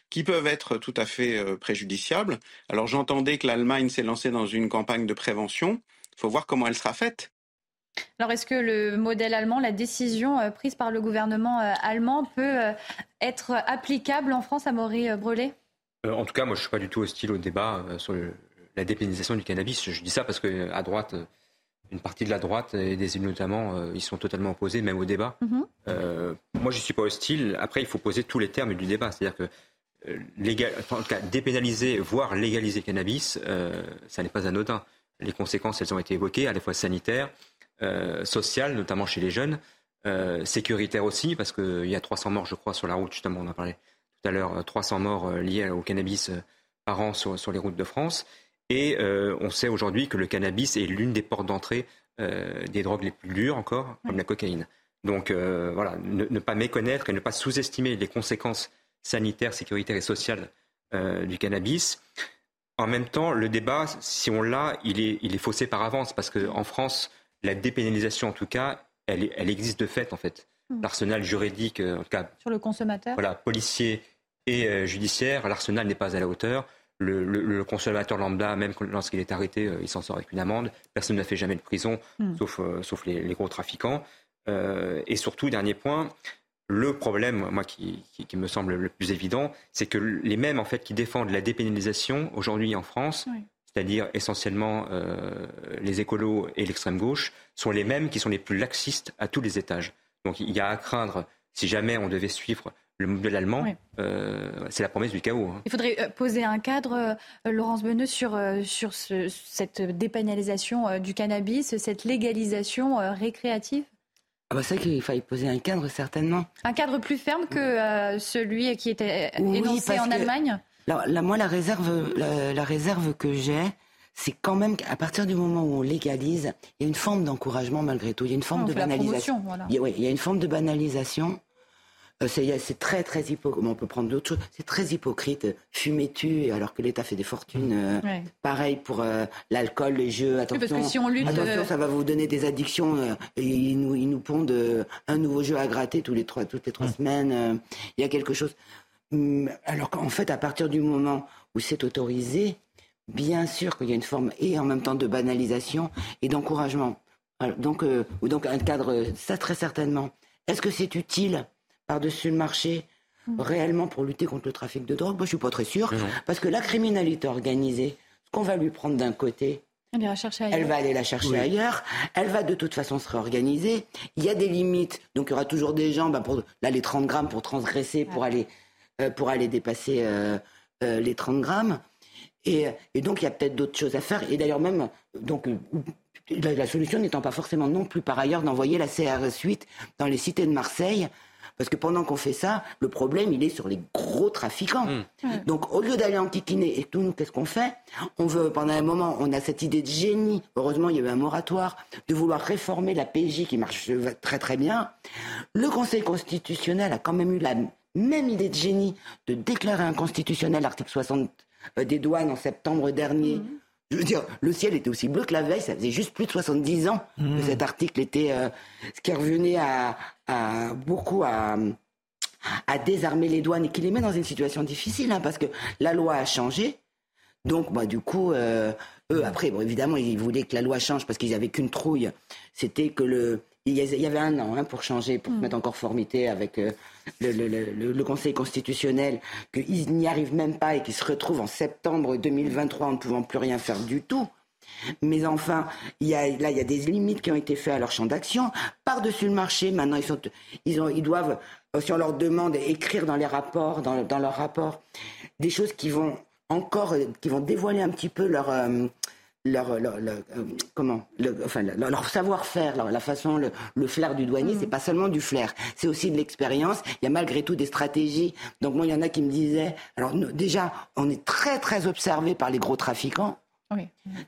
qui peuvent être tout à fait euh, préjudiciables. Alors, j'entendais que l'Allemagne s'est lancée dans une campagne de prévention. Il faut voir comment elle sera faite. Alors, est-ce que le modèle allemand, la décision prise par le gouvernement allemand peut être applicable en France à Maury Brelet En tout cas, moi, je ne suis pas du tout hostile au débat sur la dépénalisation du cannabis. Je dis ça parce qu'à droite, une partie de la droite et des élus notamment, euh, ils sont totalement opposés, même au débat. Mhm. Euh, moi, je ne suis pas hostile. Après, il faut poser tous les termes du débat. C'est-à-dire que euh, légal, en tout cas, dépénaliser, voire légaliser le cannabis, ça n'est pas anodin. Les conséquences, elles ont été évoquées, à la fois sanitaires, sociales, notamment chez les jeunes, sécuritaires aussi, parce qu'il y a 300 morts, je crois, sur la route, justement, on en parlait tout à l'heure, 300 morts liés au cannabis par an sur, sur les routes de France. Et euh, on sait aujourd'hui que le cannabis est l'une des portes d'entrée euh, des drogues les plus dures encore, comme la cocaïne. Donc euh, voilà, ne, pas méconnaître et ne pas sous-estimer les conséquences sanitaires, sécuritaires et sociales du cannabis. en même temps, le débat, si on l'a, il est, il est faussé par avance, parce qu'en France, la dépénalisation, en tout cas, elle, elle existe de fait, en fait. Hmm. L'arsenal juridique, en tout cas... Sur le consommateur Voilà, policier et judiciaire, l'arsenal n'est pas à la hauteur. Le, consommateur lambda, même lorsqu'il est arrêté, il s'en sort avec une amende. Personne ne fait jamais de prison, hmm. sauf, sauf les, les, gros trafiquants. Euh, et surtout, dernier point, le problème, moi, qui, me semble le plus évident, c'est que les mêmes en fait qui défendent la dépénalisation aujourd'hui en France, c'est-à-dire essentiellement euh, les écolos et l'extrême gauche, sont les mêmes qui sont les plus laxistes à tous les étages. Donc il y a à craindre, si jamais on devait suivre le modèle allemand, euh, c'est la promesse du chaos. Hein. Il faudrait poser un cadre, Laurence Beneux, sur, sur cette dépénalisation du cannabis, cette légalisation récréative? Ah bah c'est qu'il fallait poser un cadre certainement. Un cadre plus ferme que euh, celui qui était énoncé en Allemagne? là, moi la réserve, la, réserve que j'ai, c'est quand même qu'à partir du moment où on légalise, il y a une forme d'encouragement malgré tout. Il y a une forme de banalisation. Voilà. oui, il y a une forme de banalisation euh, c'est très très hypocrite. On peut prendre d'autres choses? C'est très hypocrite. Fumer tu alors que l'État fait des fortunes. Euh, pareil pour euh, l'alcool, les jeux. Attention, parce que si on lutte, attention, ça va vous donner des addictions. et ils nous ils nous pondent un nouveau jeu à gratter tous les trois toutes les trois semaines. Il y a quelque chose. Hum, alors qu'en fait, à partir du moment où c'est autorisé, bien sûr qu'il y a une forme et en même temps de banalisation et d'encouragement. Donc, ou donc un cadre, ça très certainement. Est-ce que c'est utile? Par-dessus le marché mm. réellement pour lutter contre le trafic de drogue Moi, je suis pas très sûr. Parce que la criminalité organisée, ce qu'on va lui prendre d'un côté, elle, va aller la chercher ailleurs. Elle va de toute façon se réorganiser. Il y a des limites. Donc il y aura toujours des gens, bah, pour là, les 30 grammes pour transgresser, pour, aller, euh, pour aller dépasser euh, euh, les 30 grammes. Et, et donc il y a peut-être d'autres choses à faire. Et d'ailleurs même, donc, la, la solution n'étant pas forcément non plus par ailleurs d'envoyer la CRS 8 dans les cités de Marseille parce que pendant qu'on fait ça, le problème, il est sur les gros trafiquants. Hmm. Donc, au lieu d'aller enquiquiner et tout, nous, qu'est-ce qu'on fait? On veut, pendant un moment, on a cette idée de génie. Heureusement, il y a eu un moratoire de vouloir réformer la PJ qui marche très très bien. Le Conseil constitutionnel a quand même eu la même idée de génie de déclarer inconstitutionnel l'article 60 euh, des douanes en septembre dernier. Hmm. Je veux dire, le ciel était aussi bleu que la veille, ça faisait juste plus de 70 ans que mmh. cet article était... Euh, ce qui revenait à, à beaucoup à, à désarmer les douanes et qui les met dans une situation difficile, hein, parce que la loi a changé. Donc, bah, du coup, euh, eux, après, bon, évidemment, ils voulaient que la loi change parce qu'ils n'avaient qu'une trouille. C'était que le, il y avait un an hein, pour changer, pour mm. mettre en conformité avec euh, le, Conseil constitutionnel, qu'ils n'y arrivent même pas et qu'ils se retrouvent en septembre 2023 en ne pouvant plus rien faire du tout. Mais enfin, il y a, là, il y a des limites qui ont été faites à leur champ d'action. Par-dessus le marché, maintenant, ils, sont, ils, ont, ils doivent, si on leur demande, écrire dans les rapports, dans, dans leurs rapports, des choses qui vont encore, qui vont dévoiler un petit peu leur... Euh, leur, euh, comment, enfin, leur, savoir-faire, la façon, le, flair du douanier, mm. c'est pas seulement du flair, c'est aussi de l'expérience. Il y a malgré tout des stratégies. Donc moi, il y en a qui me disaient, alors déjà, on est très très observé par les gros trafiquants.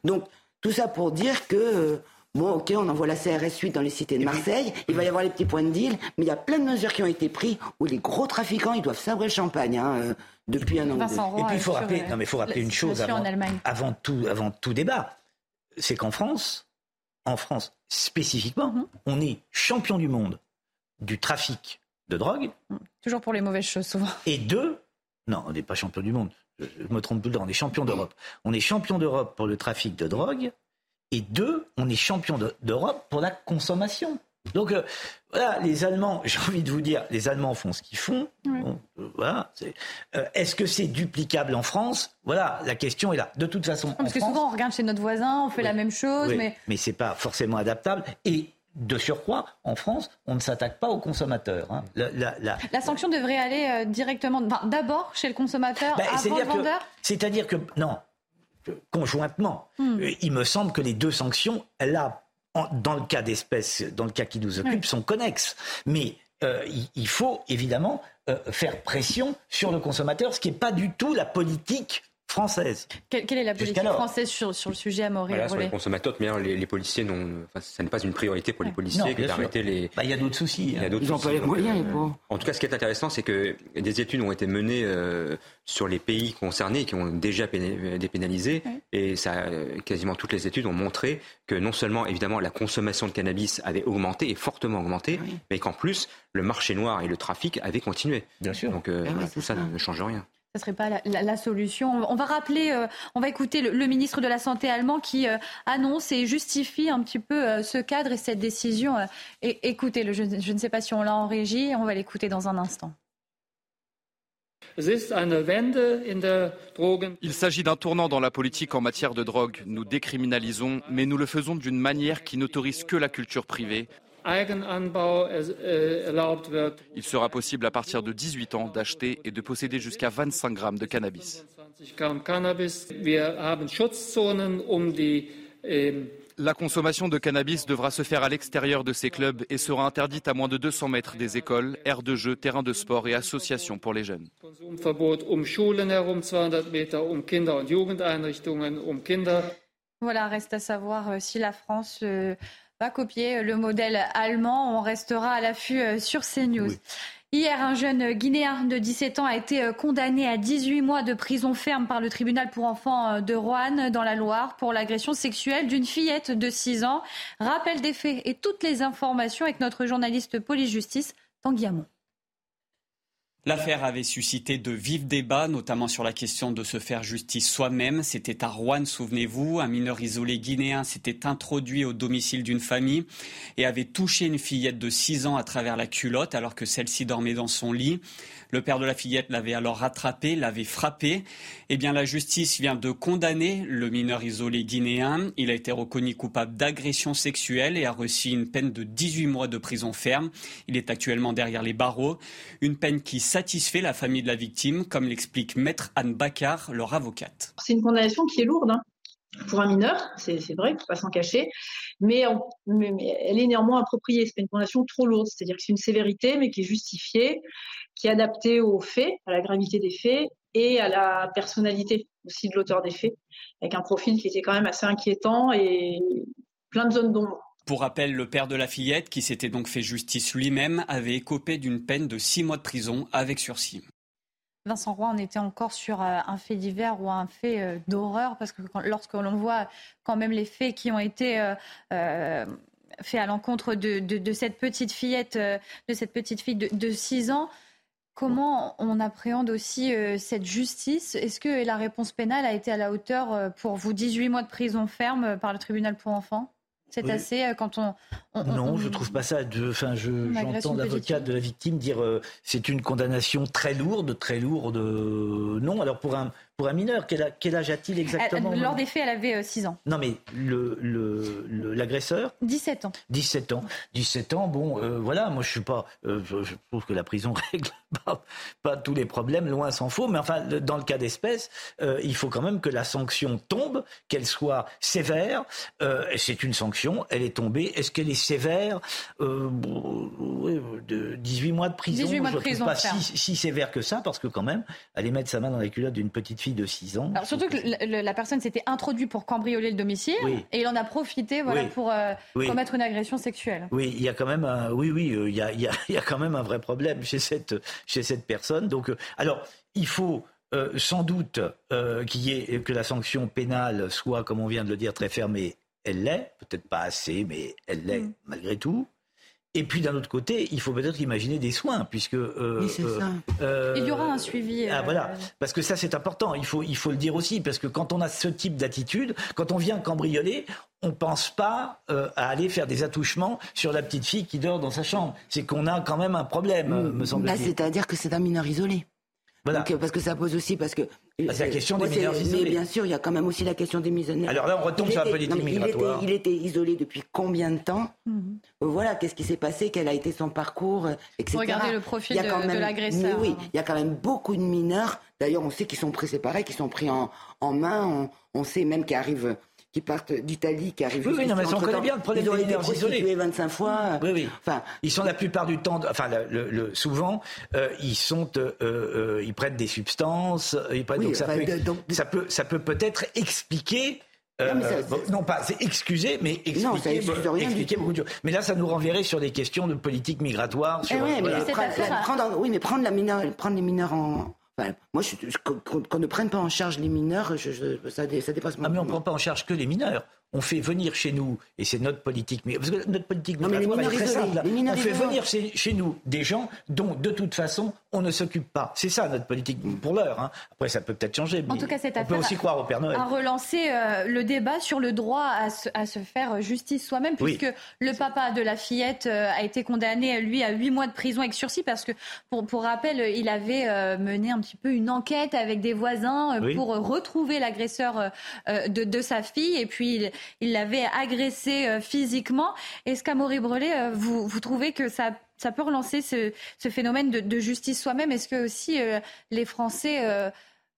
Donc tout ça pour dire que euh, Bon, ok, on envoie la CRS 8 dans les cités de Marseille. Il va y avoir les petits points de deal, mais il y a plein de mesures qui ont été prises où les gros trafiquants, ils doivent sabrer le champagne hein, euh, depuis un an. Et puis il faut rappeler, non, mais faut rappeler une chose avant, tout, avant tout débat, c'est qu'en France, en France spécifiquement, mhm. on est champion du monde du trafic de drogue. Mm. Toujours pour les mauvaises choses, souvent. Et deux, non, on n'est pas champion du monde. Je, me trompe tout le temps. On est champion d'Europe. On est champion d'Europe pour le trafic de drogue et deux, on est champion d'Europe pour la consommation. Donc euh, voilà, les Allemands, j'ai envie de vous dire, les Allemands font ce qu'ils font. Euh, voilà. Euh, est-ce que c'est duplicable en France? Voilà, la question est là. De toute façon, parce que souvent on regarde chez notre voisin, on fait la même chose, mais mais c'est pas forcément adaptable. Et de surcroît, en France, on ne s'attaque pas aux consommateurs. Hein. La, sanction devrait aller directement, d'abord chez le consommateur, ben, avant le vendeur? C'est-à-dire que non, conjointement. Hmm. Euh, il me semble que les deux sanctions, là, dans le cas d'espèces, dans le cas qui nous occupe, sont connexes. Mais euh, il, faut évidemment euh, faire pression sur le consommateur, ce qui n'est pas du tout la politique française. Quelle, est la politique française sur, sur, le sujet à Maurice voilà, Sur les consommateurs, mais les, les policiers, non, enfin, ça n'est pas une priorité pour les policiers d'arrêter les. Bah, il y a d'autres soucis. Il y a d'autres Ils n'ont pas les moyens, En tout cas, ce qui est intéressant, c'est que des études ont été menées euh, sur les pays concernés qui ont déjà dépénalisé, et ça, quasiment toutes les études ont montré que non seulement, évidemment, la consommation de cannabis avait augmenté et fortement augmenté, mais qu'en plus, le marché noir et le trafic avaient continué. Bien sûr. Donc, euh, ah tout ça ne change rien ce serait pas la, solution. On va rappeler, euh, on va écouter le, ministre de la Santé allemand qui euh, annonce et justifie un petit peu euh, ce cadre et cette décision. et, écoutez, le, je, ne sais pas si on l'a en régie, on va l'écouter dans un instant. Il s'agit d'un tournant dans la politique en matière de drogue. Nous décriminalisons, mais nous le faisons d'une manière qui n'autorise que la culture privée. Äh, Il sera possible à partir de 18 ans d'acheter et de posséder jusqu'à 25 grammes de cannabis. Ähm, La consommation de cannabis devra se faire à l'extérieur de ces clubs et sera interdite à moins de 200 mètres des écoles, aires de jeux, terrains de sport et associations pour les jeunes. Voilà, reste à savoir euh, si la France euh, va copier le modèle allemand. On restera à l'affût euh, sur CNews. Hier, un jeune Guinéen de 17 ans a été euh, condamné à 18 mois de prison ferme par le tribunal pour enfants euh, de Roanne, dans la Loire, pour l'agression sexuelle d'une fillette de 6 ans. Rappel des faits et toutes les informations avec notre journaliste police-justice, Tanguy Hamon. L'affaire avait suscité de vifs débats, notamment sur la question de se faire justice soi-même. C'était à Rouen, souvenez-vous. Un mineur isolé guinéen s'était introduit au domicile d'une famille et avait touché une fillette de 6 ans à travers la culotte alors que celle-ci dormait dans son lit. Le père de la fillette l'avait alors rattrapé, l'avait frappé. Eh bien, la justice vient de condamner le mineur isolé guinéen. Il a été reconnu coupable d'agression sexuelle et a reçu une peine de 18 mois de prison ferme. Il est actuellement derrière les barreaux. Une peine qui satisfait la famille de la victime, comme l'explique Maître Anne Baccar, leur avocate. C'est une condamnation qui est lourde. Hein. Pour un mineur, c'est vrai, il ne faut pas s'en cacher, mais, elle est néanmoins appropriée. C'est une condamnation trop lourde, c'est-à-dire que c'est une sévérité, mais qui est justifiée, qui est adapté aux faits, à la gravité des faits et à la personnalité aussi de l'auteur des faits, avec un profil qui était quand même assez inquiétant et plein de zones d'ombre. Pour rappel, le père de la fillette, qui s'était donc fait justice lui-même, avait écopé d'une peine de six mois de prison avec sursis. Vincent Roy, on était encore sur euh, un fait divers ou un fait euh, d'horreur, parce que lorsque l'on voit quand même les faits qui ont été euh, faits à l'encontre de, cette petite fillette, de cette petite fille de, de 6 ans, Comment on appréhende aussi cette justice? Est-ce que la réponse pénale a été à la hauteur pour vous 18 mois de prison ferme par le tribunal pour enfants? C'est assez quand on, Non, je trouve pas ça. Enfin, j'entends l'avocat de la victime dire c'est une condamnation très lourde, très lourde. non, alors pour un pour un mineur, quel, âge a-t-il exactement Lors des faits, elle avait 6 euh, ans. Non, mais l'agresseur le, 17 ans. 17 ans. 17 ans, bon, euh, voilà, moi je suis pas. Euh, je, trouve que la prison règle pas, tous les problèmes, loin s'en faut, mais enfin, dans le cas d'espèce, il faut quand même que la sanction tombe, qu'elle soit sévère. C'est une sanction, elle est tombée. Est-ce qu'elle est sévère de 18 mois de prison. 18 mois de prison. pas si, si, sévère que ça, parce que quand même, aller mettre sa main dans la culotte d'une petite fille de 6 ans. Alors surtout que la, personne s'était introduite pour cambrioler le domicile et il en a profité voilà, pour euh, commettre une agression sexuelle. Oui, il y a quand même un, oui, oui, euh, il y, a, il, y a, quand même un vrai problème chez cette, chez cette personne. Donc, euh, alors, il faut sans doute qu'il ait, que la sanction pénale soit, comme on vient de le dire, très fermée. Elle l'est, peut-être pas assez, mais elle l'est mm. malgré tout. Et puis d'un autre côté, il faut peut-être imaginer des soins, puisque euh, oui, euh, ça. Euh, il y aura un suivi. Ah, voilà, parce que ça c'est important. Il faut il faut le dire aussi, parce que quand on a ce type d'attitude, quand on vient cambrioler, on pense pas à aller faire des attouchements sur la petite fille qui dort dans sa chambre. C'est qu'on a quand même un problème, me semble-t-il. C'est-à-dire que c'est un mineur isolé. Euh, parce que ça pose aussi, parce que. Ah, c'est la question des mineurs isolés. Mais bien sûr, il y a quand même aussi la question des migratoire. Alors là, on retombe sur la politique migratoire. Il était, isolé depuis combien de temps mhm. euh, Voilà, qu'est-ce qui s'est passé Quel a été son parcours etc. Regardez le profil de, l'agresseur. Oui, il y a quand même beaucoup de mineurs. D'ailleurs, on sait qu'ils sont pris, pareil, qu'ils sont pris en, main. On, sait même qu'il arrive qui partent d'Italie, qui arrivent. Oui, oui, non, mais on connaît bien le problème des mineurs isolés. 25 fois. Oui, oui. Enfin, ils sont la plupart du temps, enfin, le, souvent, euh, ils sont, euh, euh, ils prennent des substances. Ils prennent, donc, ça, peut, ça peut, ça peut peut-être expliquer. Non, mais non, pas, c'est excuser, mais expliquer, non, ça rien expliquer beaucoup de Mais là, ça nous renverrait sur des questions de politique migratoire. Sur, eh mais prendre, oui, mais prendre, la mineur, prendre les mineurs en, moi, qu'on ne prenne pas en charge les mineurs, ça, dépasse mon. Ah, mais on ne prend pas en charge que les mineurs on fait venir chez nous, et c'est notre politique, mais parce que notre politique non, mais est très simple. On fait venir chez, nous des gens dont, de toute façon, on ne s'occupe pas. C'est ça notre politique pour l'heure. Hein. Après, ça peut peut-être changer. Mais en tout cas, cette on peut aussi croire au Père Noël. A relancé euh, le débat sur le droit à se, faire justice soi-même, puisque le papa de la fillette euh, a été condamné, lui, à huit mois de prison avec sursis, parce que, pour, pour rappel, il avait euh, mené un petit peu une enquête avec des voisins pour retrouver l'agresseur de, de, sa fille, et puis il l'avait agressé euh, physiquement. Est-ce qu'Amaury Brelet, euh, vous, vous trouvez que ça ça peut relancer ce, phénomène de, justice soi-même? Est-ce que aussi euh, les Français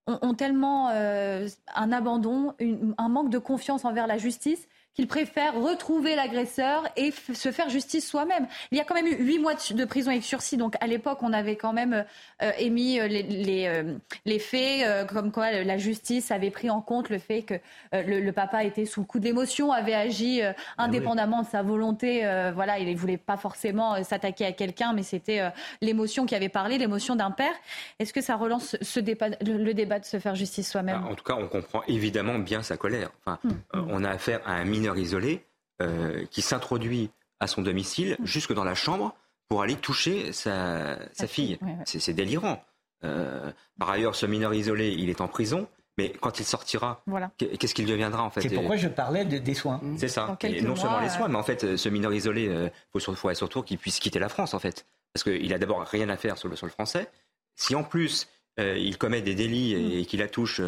ont, tellement un abandon, un manque de confiance envers la justice qu'il préfère retrouver l'agresseur et se faire justice soi-même. Il y a quand même eu huit mois de prison avec sursis. Donc à l'époque, on avait quand même euh, émis euh, les, les, euh, les faits comme quoi la justice avait pris en compte le fait que le, papa était sous le coup de l'émotion, avait agi ah indépendamment de sa volonté. voilà, il ne voulait pas forcément s'attaquer à quelqu'un, mais c'était l'émotion qui avait parlé, l'émotion d'un père. Est-ce que ça relance ce débat, le, débat de se faire justice soi-même? Bah, En tout cas, on comprend évidemment bien sa colère. Enfin, hmm. On a affaire à un mineur isolé euh, qui s'introduit à son domicile mm. jusque dans la chambre pour aller toucher sa, fille. C'est délirant. Euh, par ailleurs, ce mineur isolé, il est en prison. Mais quand il sortira, qu'est-ce qu'il deviendra en fait C'est pourquoi je parlais des soins. C'est ça. Et non seulement les soins, mais en fait, ce mineur isolé, il euh, faut surtout qu'il puisse quitter la France en fait, parce qu'il a d'abord rien à faire sur le sol français. Si en plus il commet des délits et, mm. qu'il attouche,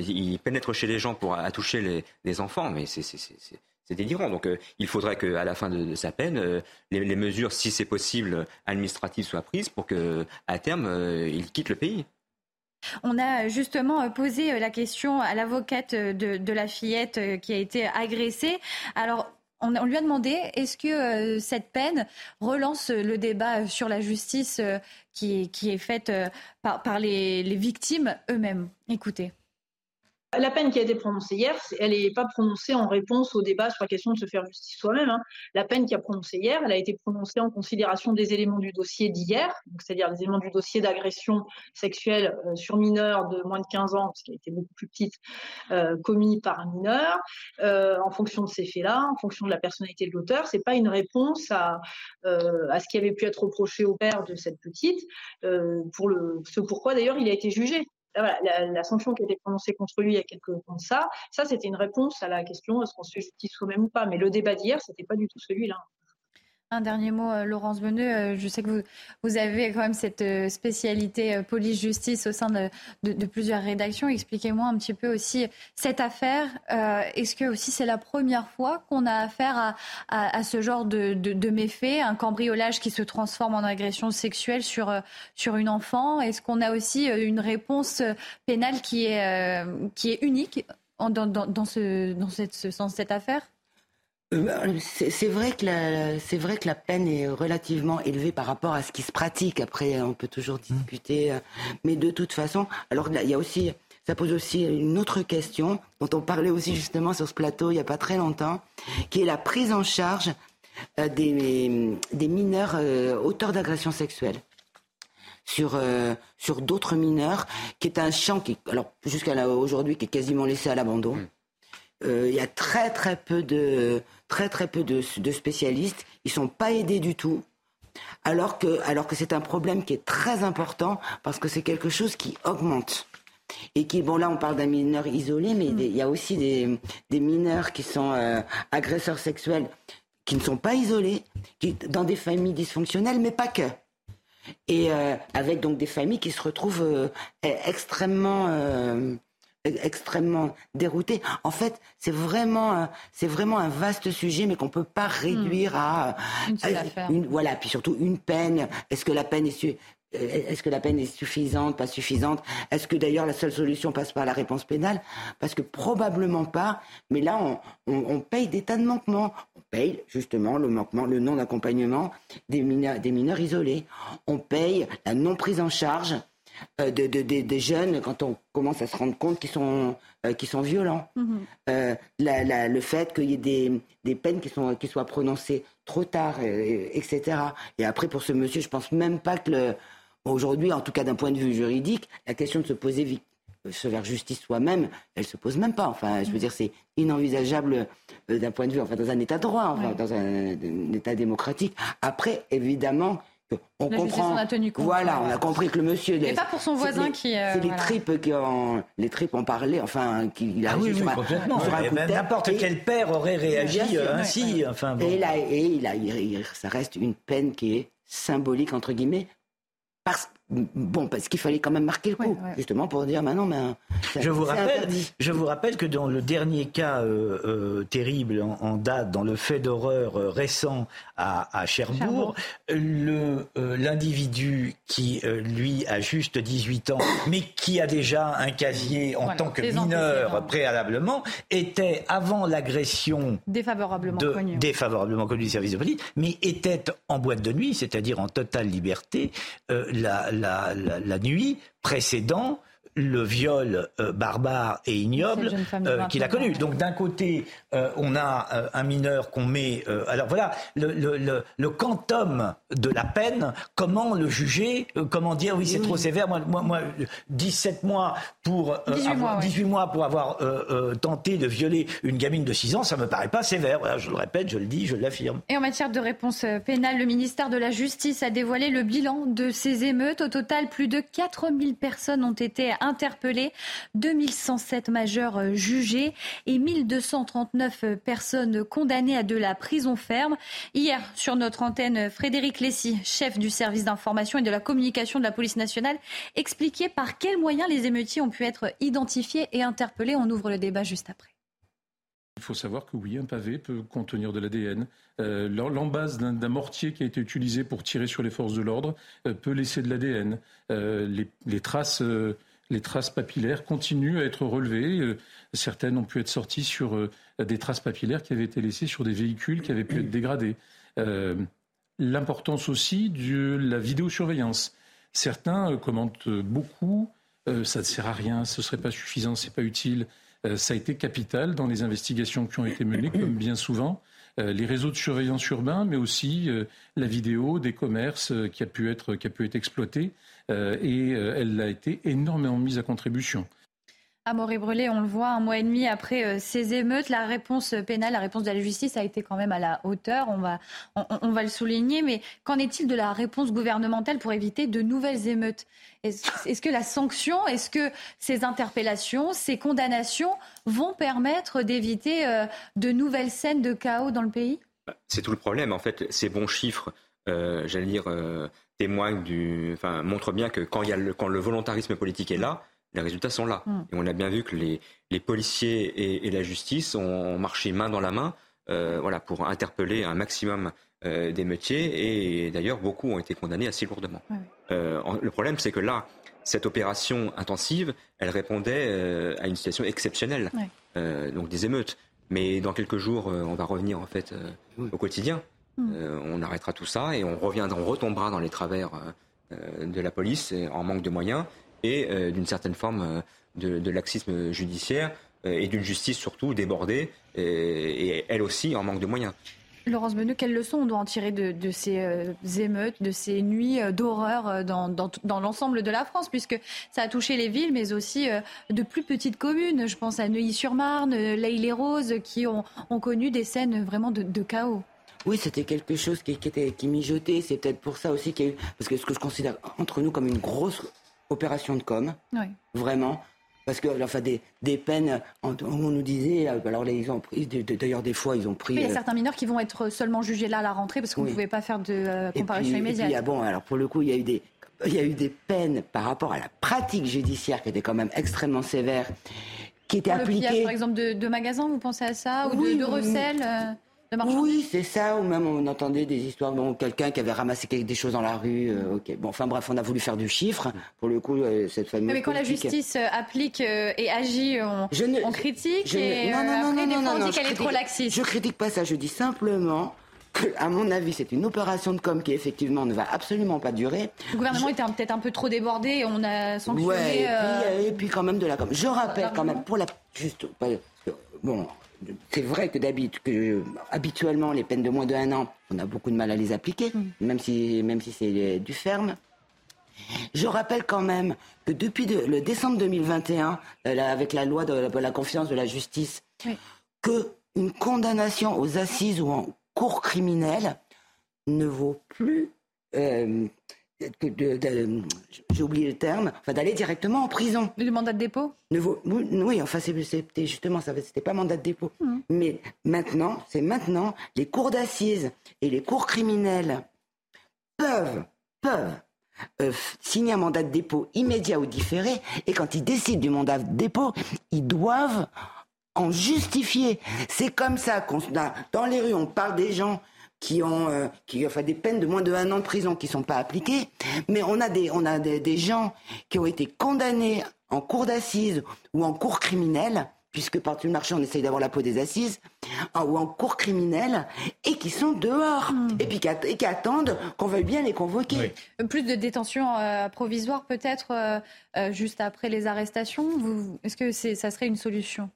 il pénètre chez les gens pour attoucher les, enfants, mais c'est délirant. Donc euh, il faudrait qu'à la fin de, sa peine, euh, les, mesures, si c'est possible, administratives soient prises pour qu'à terme, euh, il quitte le pays. On a justement posé la question à l'avocate de, la fillette qui a été agressée. Alors, on, lui a demandé est-ce que cette peine relance le débat sur la justice qui, est faite par, les victimes eux-mêmes? Écoutez. La peine qui a été prononcée hier, elle n'est pas prononcée en réponse au débat sur la question de se faire justice soi-même. Hein. La peine qui a prononcée hier, elle a été prononcée en considération des éléments du dossier d'hier, c'est-à-dire des éléments du dossier d'agression sexuelle euh, sur mineur de moins de 15 ans, parce qu'elle était beaucoup plus petite, euh, commis par un mineur. Euh, en fonction de ces faits-là, en fonction de la personnalité de l'auteur, c'est pas une réponse à, à ce qui avait pu être reproché au père de cette petite, pour le, ce pourquoi d'ailleurs il a été jugé la, sanction qui a été prononcée contre lui il y a quelques temps de ça, ça c'était une réponse à la question est-ce qu'on se justice soi-même ou pas? Mais le débat d'hier, c'était pas du tout celui-là. Un dernier mot, euh, Laurence Beneux. Euh, je sais que vous, avez quand même cette euh, spécialité police-justice au sein de, plusieurs rédactions. Expliquez-moi un petit peu aussi cette affaire. Est-ce que aussi c'est la première fois qu'on a affaire à, ce genre de, de, méfaits, un cambriolage qui se transforme en agression sexuelle sur, sur une enfant? Est-ce qu'on a aussi une réponse pénale qui est, qui est unique dans, dans, ce, dans cette, dans cette affaire? C'est vrai que la, c'est vrai que la peine est relativement élevée par rapport à ce qui se pratique. Après, on peut toujours mmh. discuter, euh, mais de toute façon, alors il y a aussi, ça pose aussi une autre question dont on parlait aussi justement sur ce plateau il n'y a pas très longtemps, qui est la prise en charge euh, des, des mineurs auteurs d'agressions sexuelles sur sur d'autres mineurs, qui est un champ qui, alors jusqu'à aujourd'hui, qui est quasiment laissé à l'abandon. Mmh. Il y a très très peu de très très peu de, spécialistes. Ils sont pas aidés du tout. Alors que, alors que c'est un problème qui est très important parce que c'est quelque chose qui augmente. Et qui, bon là on parle d'un mineur isolé, mais il y a aussi des, des mineurs qui sont euh, agresseurs sexuels qui ne sont pas isolés, qui, dans des familles dysfonctionnelles, mais pas que. Et euh, avec donc des familles qui se retrouvent euh, extrêmement extrêmement dérouté. En fait, c'est vraiment, c'est vraiment un vaste sujet, mais qu'on peut pas réduire à, une, seule voilà, puis surtout une peine. Est-ce que la peine est est-ce que la peine est suffisante, pas suffisante? Est-ce que d'ailleurs la seule solution passe par la réponse pénale? Parce que probablement pas. Mais là, on, paye des tas de manquements. On paye justement le manquement, le non accompagnement des mineurs, des mineurs isolés. On paye la non prise en charge euh, de, des jeunes quand on commence à se rendre compte qu'ils sont, euh, sont violents. Mhm. Euh, le fait qu'il y ait des, des, peines qui, sont, qui soient prononcées trop tard, etc. Et après, pour ce monsieur, je pense même pas que le, Aujourd'hui, en tout cas d'un point de vue juridique, la question de se poser se faire justice soi-même, elle se pose même pas. Enfin, je veux dire, c'est inenvisageable d'un point de vue, enfin, dans un état de droit, enfin, dans un, état démocratique. Après, évidemment, on comprend. A tenu compte, voilà, on a compris que le monsieur. Mais pas pour son voisin qui. Euh, c'est les tripes qui ont, les tripes ont parlé, enfin, qui a ah oui, oui, complètement. N'importe quel père aurait réagi ainsi. Enfin, Et là, et il a, ça reste une peine qui est symbolique entre guillemets parce, bon, parce qu'il fallait quand même marquer le coup, justement pour dire maintenant, mais je vous rappelle, je vous rappelle que dans le dernier cas euh, euh, terrible en, date, dans le fait d'horreur euh, récent à, Cherbourg, le l'individu qui lui a juste 18 ans, mais qui a déjà un casier en tant que mineur préalablement, était avant l'agression défavorablement connu, défavorablement connu du service de police, mais était en boîte de nuit, c'est-à-dire en totale liberté la, la, la, nuit précédant le viol euh, barbare et ignoble euh, qu'il a connu. Donc d'un côté, euh, on a un mineur qu'on met... alors voilà, le, le, le, quantum de la peine, comment le juger Comment dire, oui, c'est trop sévère. Moi, moi, moi, 17 mois pour 18, mois, 18 mois pour avoir tenté de violer une gamine de 6 ans, ça me paraît pas sévère. Voilà, je le répète, je le dis, je l'affirme. Et en matière de réponse pénale, le ministère de la Justice a dévoilé le bilan de ces émeutes. Au total, plus de 4000 personnes ont été interpellés, 2107 majeurs euh, jugés et 1239 euh, personnes condamnées à de la prison ferme. Hier, sur notre antenne, Frédéric Lessy, chef du service d'information et de la communication de la police nationale, expliquait par quels moyens les émeutiers ont pu être identifiés et interpellés. On ouvre le débat juste après. Il faut savoir que oui, un pavé peut contenir de l'ADN. Euh, l'embase d'un mortier qui a été utilisé pour tirer sur les forces de l'ordre peut laisser de l'ADN. les, traces les traces papillaires continuent à être relevées. Euh, certaines ont pu être sorties sur euh, des traces papillaires qui avaient été laissées sur des véhicules qui avaient pu être dégradés. Euh, l'importance aussi de la vidéosurveillance. Certains commentent beaucoup, ça ne sert à rien, ce ne serait pas suffisant, ce n'est pas utile. ça a été capital dans les investigations qui ont été menées, comme bien souvent. les réseaux de surveillance urbains, mais aussi la vidéo des commerces qui a pu être, qui a pu être exploitée. Euh, et euh, elle a été énormément mise à contribution. Amaury Brelé, on le voit, un mois et demi après euh, ces émeutes, la réponse pénale, la réponse de la justice a été quand même à la hauteur, on va, on, va le souligner, mais qu'en est-il de la réponse gouvernementale pour éviter de nouvelles émeutes? Est-ce que la sanction, est-ce que ces interpellations, ces condamnations vont permettre d'éviter de nouvelles scènes de chaos dans le pays? Bah, C'est tout le problème, en fait, ces bons chiffres, j'allais dire témoigne du, enfin, montre bien que quand, il y a le, quand le volontarisme politique est là, les résultats sont là. Mm. Et on a bien vu que les, les policiers et, la justice ont marché main dans la main euh, voilà, pour interpeller un maximum euh, des métiers. Et d'ailleurs, beaucoup ont été condamnés assez lourdement. Euh, le problème, c'est que là, cette opération intensive, elle répondait euh, à une situation exceptionnelle, euh, donc des émeutes. Mais dans quelques jours, on va revenir en fait au quotidien. Hmm. Euh, on arrêtera tout ça et on reviendra, on retombera dans les travers euh, euh, de la police en manque de moyens et d'une certaine forme de, laxisme judiciaire et d'une justice surtout débordée et, elle aussi en manque de moyens. Laurence Beneux, quelles leçons on doit en tirer de, ces émeutes, de ces nuits d'horreur dans, l'ensemble de la France, puisque ça a touché les villes, mais aussi de plus petites communes. Je pense à Neuilly-sur-Marne, L'Aille-les-Roses, qui ont, connu des scènes vraiment de chaos. Oui, c'était quelque chose qui, était qui mijotait. C'est peut-être pour ça aussi qu'il y a eu, parce que ce que je considère entre nous comme une grosse opération de com, vraiment. Parce que, enfin, des, des peines, on nous disait, alors ils ont pris, d'ailleurs des fois ils ont pris. il y a euh, certains mineurs qui vont être seulement jugés là à la rentrée parce qu'on ne pouvait pas faire de euh, comparution immédiate. Et puis, ah bon, alors pour le coup, il y a eu des, il y a eu des peines par rapport à la pratique judiciaire qui était quand même extrêmement sévère, qui était appliquée. par exemple, de, de magasins, vous pensez à ça, ou de, de recel euh Oui, c'est ça. Ou même on entendait des histoires de quelqu'un qui avait ramassé des choses dans la rue. Euh, ok. Bon, enfin bref, on a voulu faire du chiffre. Pour le coup, euh, cette fameuse. Mais quand la justice euh, applique et agit, on, on critique. et non, non, après, non, non, non, on dit qu'elle est trop laxiste. Je critique pas ça. Je dis simplement à mon avis, c'est une opération de com qui effectivement ne va absolument pas durer. Le gouvernement était peut-être un peu trop débordé et on a sanctionné. Ouais, et, puis, et puis quand même de la com. Je rappelle quand même pour la juste bon, c'est vrai que, que habituellement, les peines de moins de un an, on a beaucoup de mal à les appliquer, mm. même si, même si c'est du ferme. Je rappelle quand même que depuis le décembre 2021, euh, avec la loi de la, confiance de la justice, que une condamnation aux assises ou en cour criminelle ne vaut plus euh, j'ai oublié le terme, enfin d'aller directement en prison. Le mandat de dépôt Oui, enfin c'était justement ça, c'était pas mandat de dépôt. Mmh. Mais maintenant, c'est maintenant, les cours d'assises et les cours criminels peuvent, peuvent euh, signer un mandat de dépôt immédiat ou différé, et quand ils décident du mandat de dépôt, ils doivent en justifier. C'est comme ça qu'on dans les rues, on parle des gens qui ont euh, qui enfin des peines de moins de un an de prison qui sont pas appliquées, mais on a des on a des, gens qui ont été condamnés en cour d'assises ou en cour criminelle puisque par le marché on essaye d'avoir la peau des assises, ou en cour criminelle, et qui sont dehors, hmm. et puis qui, attendent qu'on veuille bien les convoquer. Plus de détention euh, provisoire peut-être euh, juste après les arrestations. Est-ce que ça serait une solution?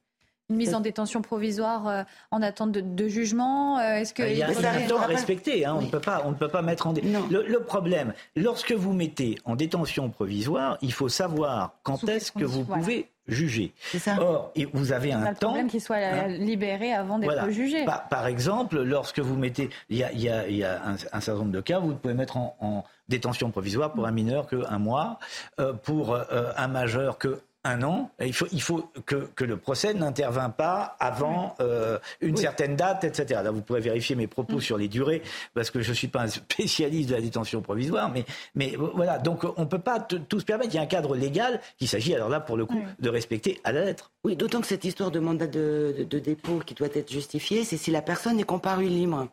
Une mise en détention provisoire euh, en attente de, jugement euh, Est-ce que il y a, un temps à respecter hein, On ne peut pas, on ne peut pas mettre en le, le, problème, lorsque vous mettez en détention provisoire, il faut savoir quand est-ce que vous pouvez juger. Ça. Or, vous avez un, temps. problème qu'il soit hein. libéré avant d'être jugé. Par, exemple, lorsque vous mettez, il y a, y a, y a un, un, certain nombre de cas, vous pouvez mettre en, détention provisoire pour un mineur que un mois, euh, pour un majeur que un an. Il faut, il faut que, que le procès n'intervint pas avant euh, une certaine date, etc. Là, vous pourrez vérifier mes propos mm. sur les durées, parce que je ne suis pas un spécialiste de la détention provisoire, mais, mais voilà. Donc, on ne peut pas tout se permettre. Il y a un cadre légal qu'il s'agit, alors là, pour le coup, de respecter à la lettre. Oui, d'autant que cette histoire de mandat de, de, dépôt qui doit être justifiée, c'est si la personne est comparue libre.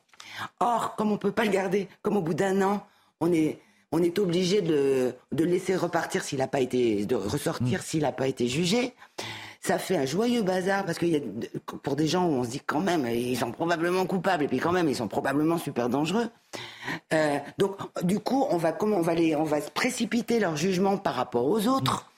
Or, comme on ne peut pas le garder, comme au bout d'un an, on est on est obligé de, de laisser repartir s'il n'a pas été, de ressortir mm. s'il n'a pas été jugé. Ça fait un joyeux bazar parce que y a, pour des gens où on se dit quand même ils sont probablement coupables et puis quand même ils sont probablement super dangereux. Euh, donc du coup on va comment on va les on va se précipiter leur jugement par rapport aux autres.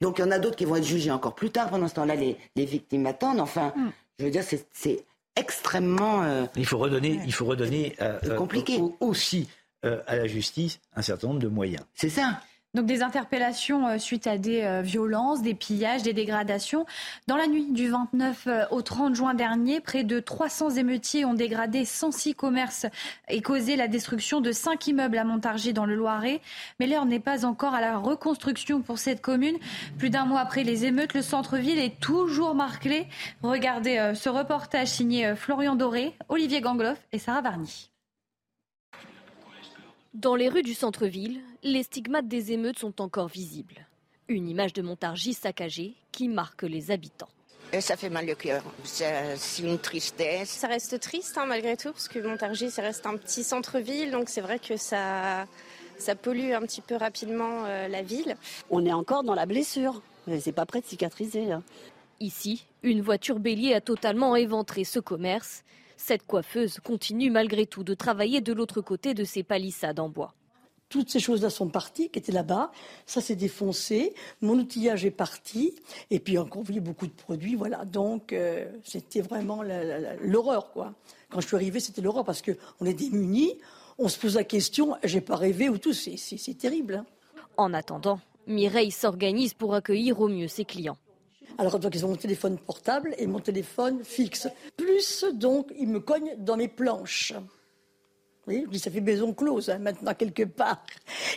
Donc il y en a d'autres qui vont être jugés encore plus tard. Pendant ce temps-là les, les victimes attendent. Enfin mm. je veux dire c'est extrêmement. Euh, il faut redonner il faut redonner euh, compliqué aussi euh, à la justice un certain nombre de moyens. C'est ça. Donc des interpellations euh, suite à des euh, violences, des pillages, des dégradations. Dans la nuit du 29 au 30 juin dernier, près de 300 émeutiers ont dégradé 106 commerces et causé la destruction de 5 immeubles à Montargis dans le Loiret. Mais l'heure n'est pas encore à la reconstruction pour cette commune. Plus d'un mois après les émeutes, le centre-ville est toujours marqué. Regardez ce reportage signé Florian Doré, Olivier Gangloff et Sarah Varny. Dans les rues du centre-ville, les stigmates des émeutes sont encore visibles. Une image de Montargis saccagée qui marque les habitants. Et ça fait mal au cœur, c'est une tristesse. Ça reste triste hein, malgré tout, parce que Montargis, ça reste un petit centre-ville, donc c'est vrai que ça, ça pollue un petit peu rapidement euh, la ville. On est encore dans la blessure, mais c'est pas prêt de cicatriser. Hein. Ici, une voiture bélier a totalement éventré ce commerce. Cette coiffeuse continue malgré tout de travailler de l'autre côté de ces palissades en bois. Toutes ces choses-là sont parties, qui étaient là-bas. Ça s'est défoncé. Mon outillage est parti. Et puis encore, vous voyez, beaucoup de produits. Voilà. Donc, euh, c'était vraiment l'horreur, quoi. Quand je suis arrivée, c'était l'horreur parce qu'on est démunis. On se pose la question, j'ai pas rêvé ou tout. C'est terrible. Hein. En attendant, Mireille s'organise pour accueillir au mieux ses clients. Alors donc ils ont mon téléphone portable et mon téléphone fixe. Plus donc ils me cognent dans mes planches. Oui, ça fait maison close hein, maintenant quelque part.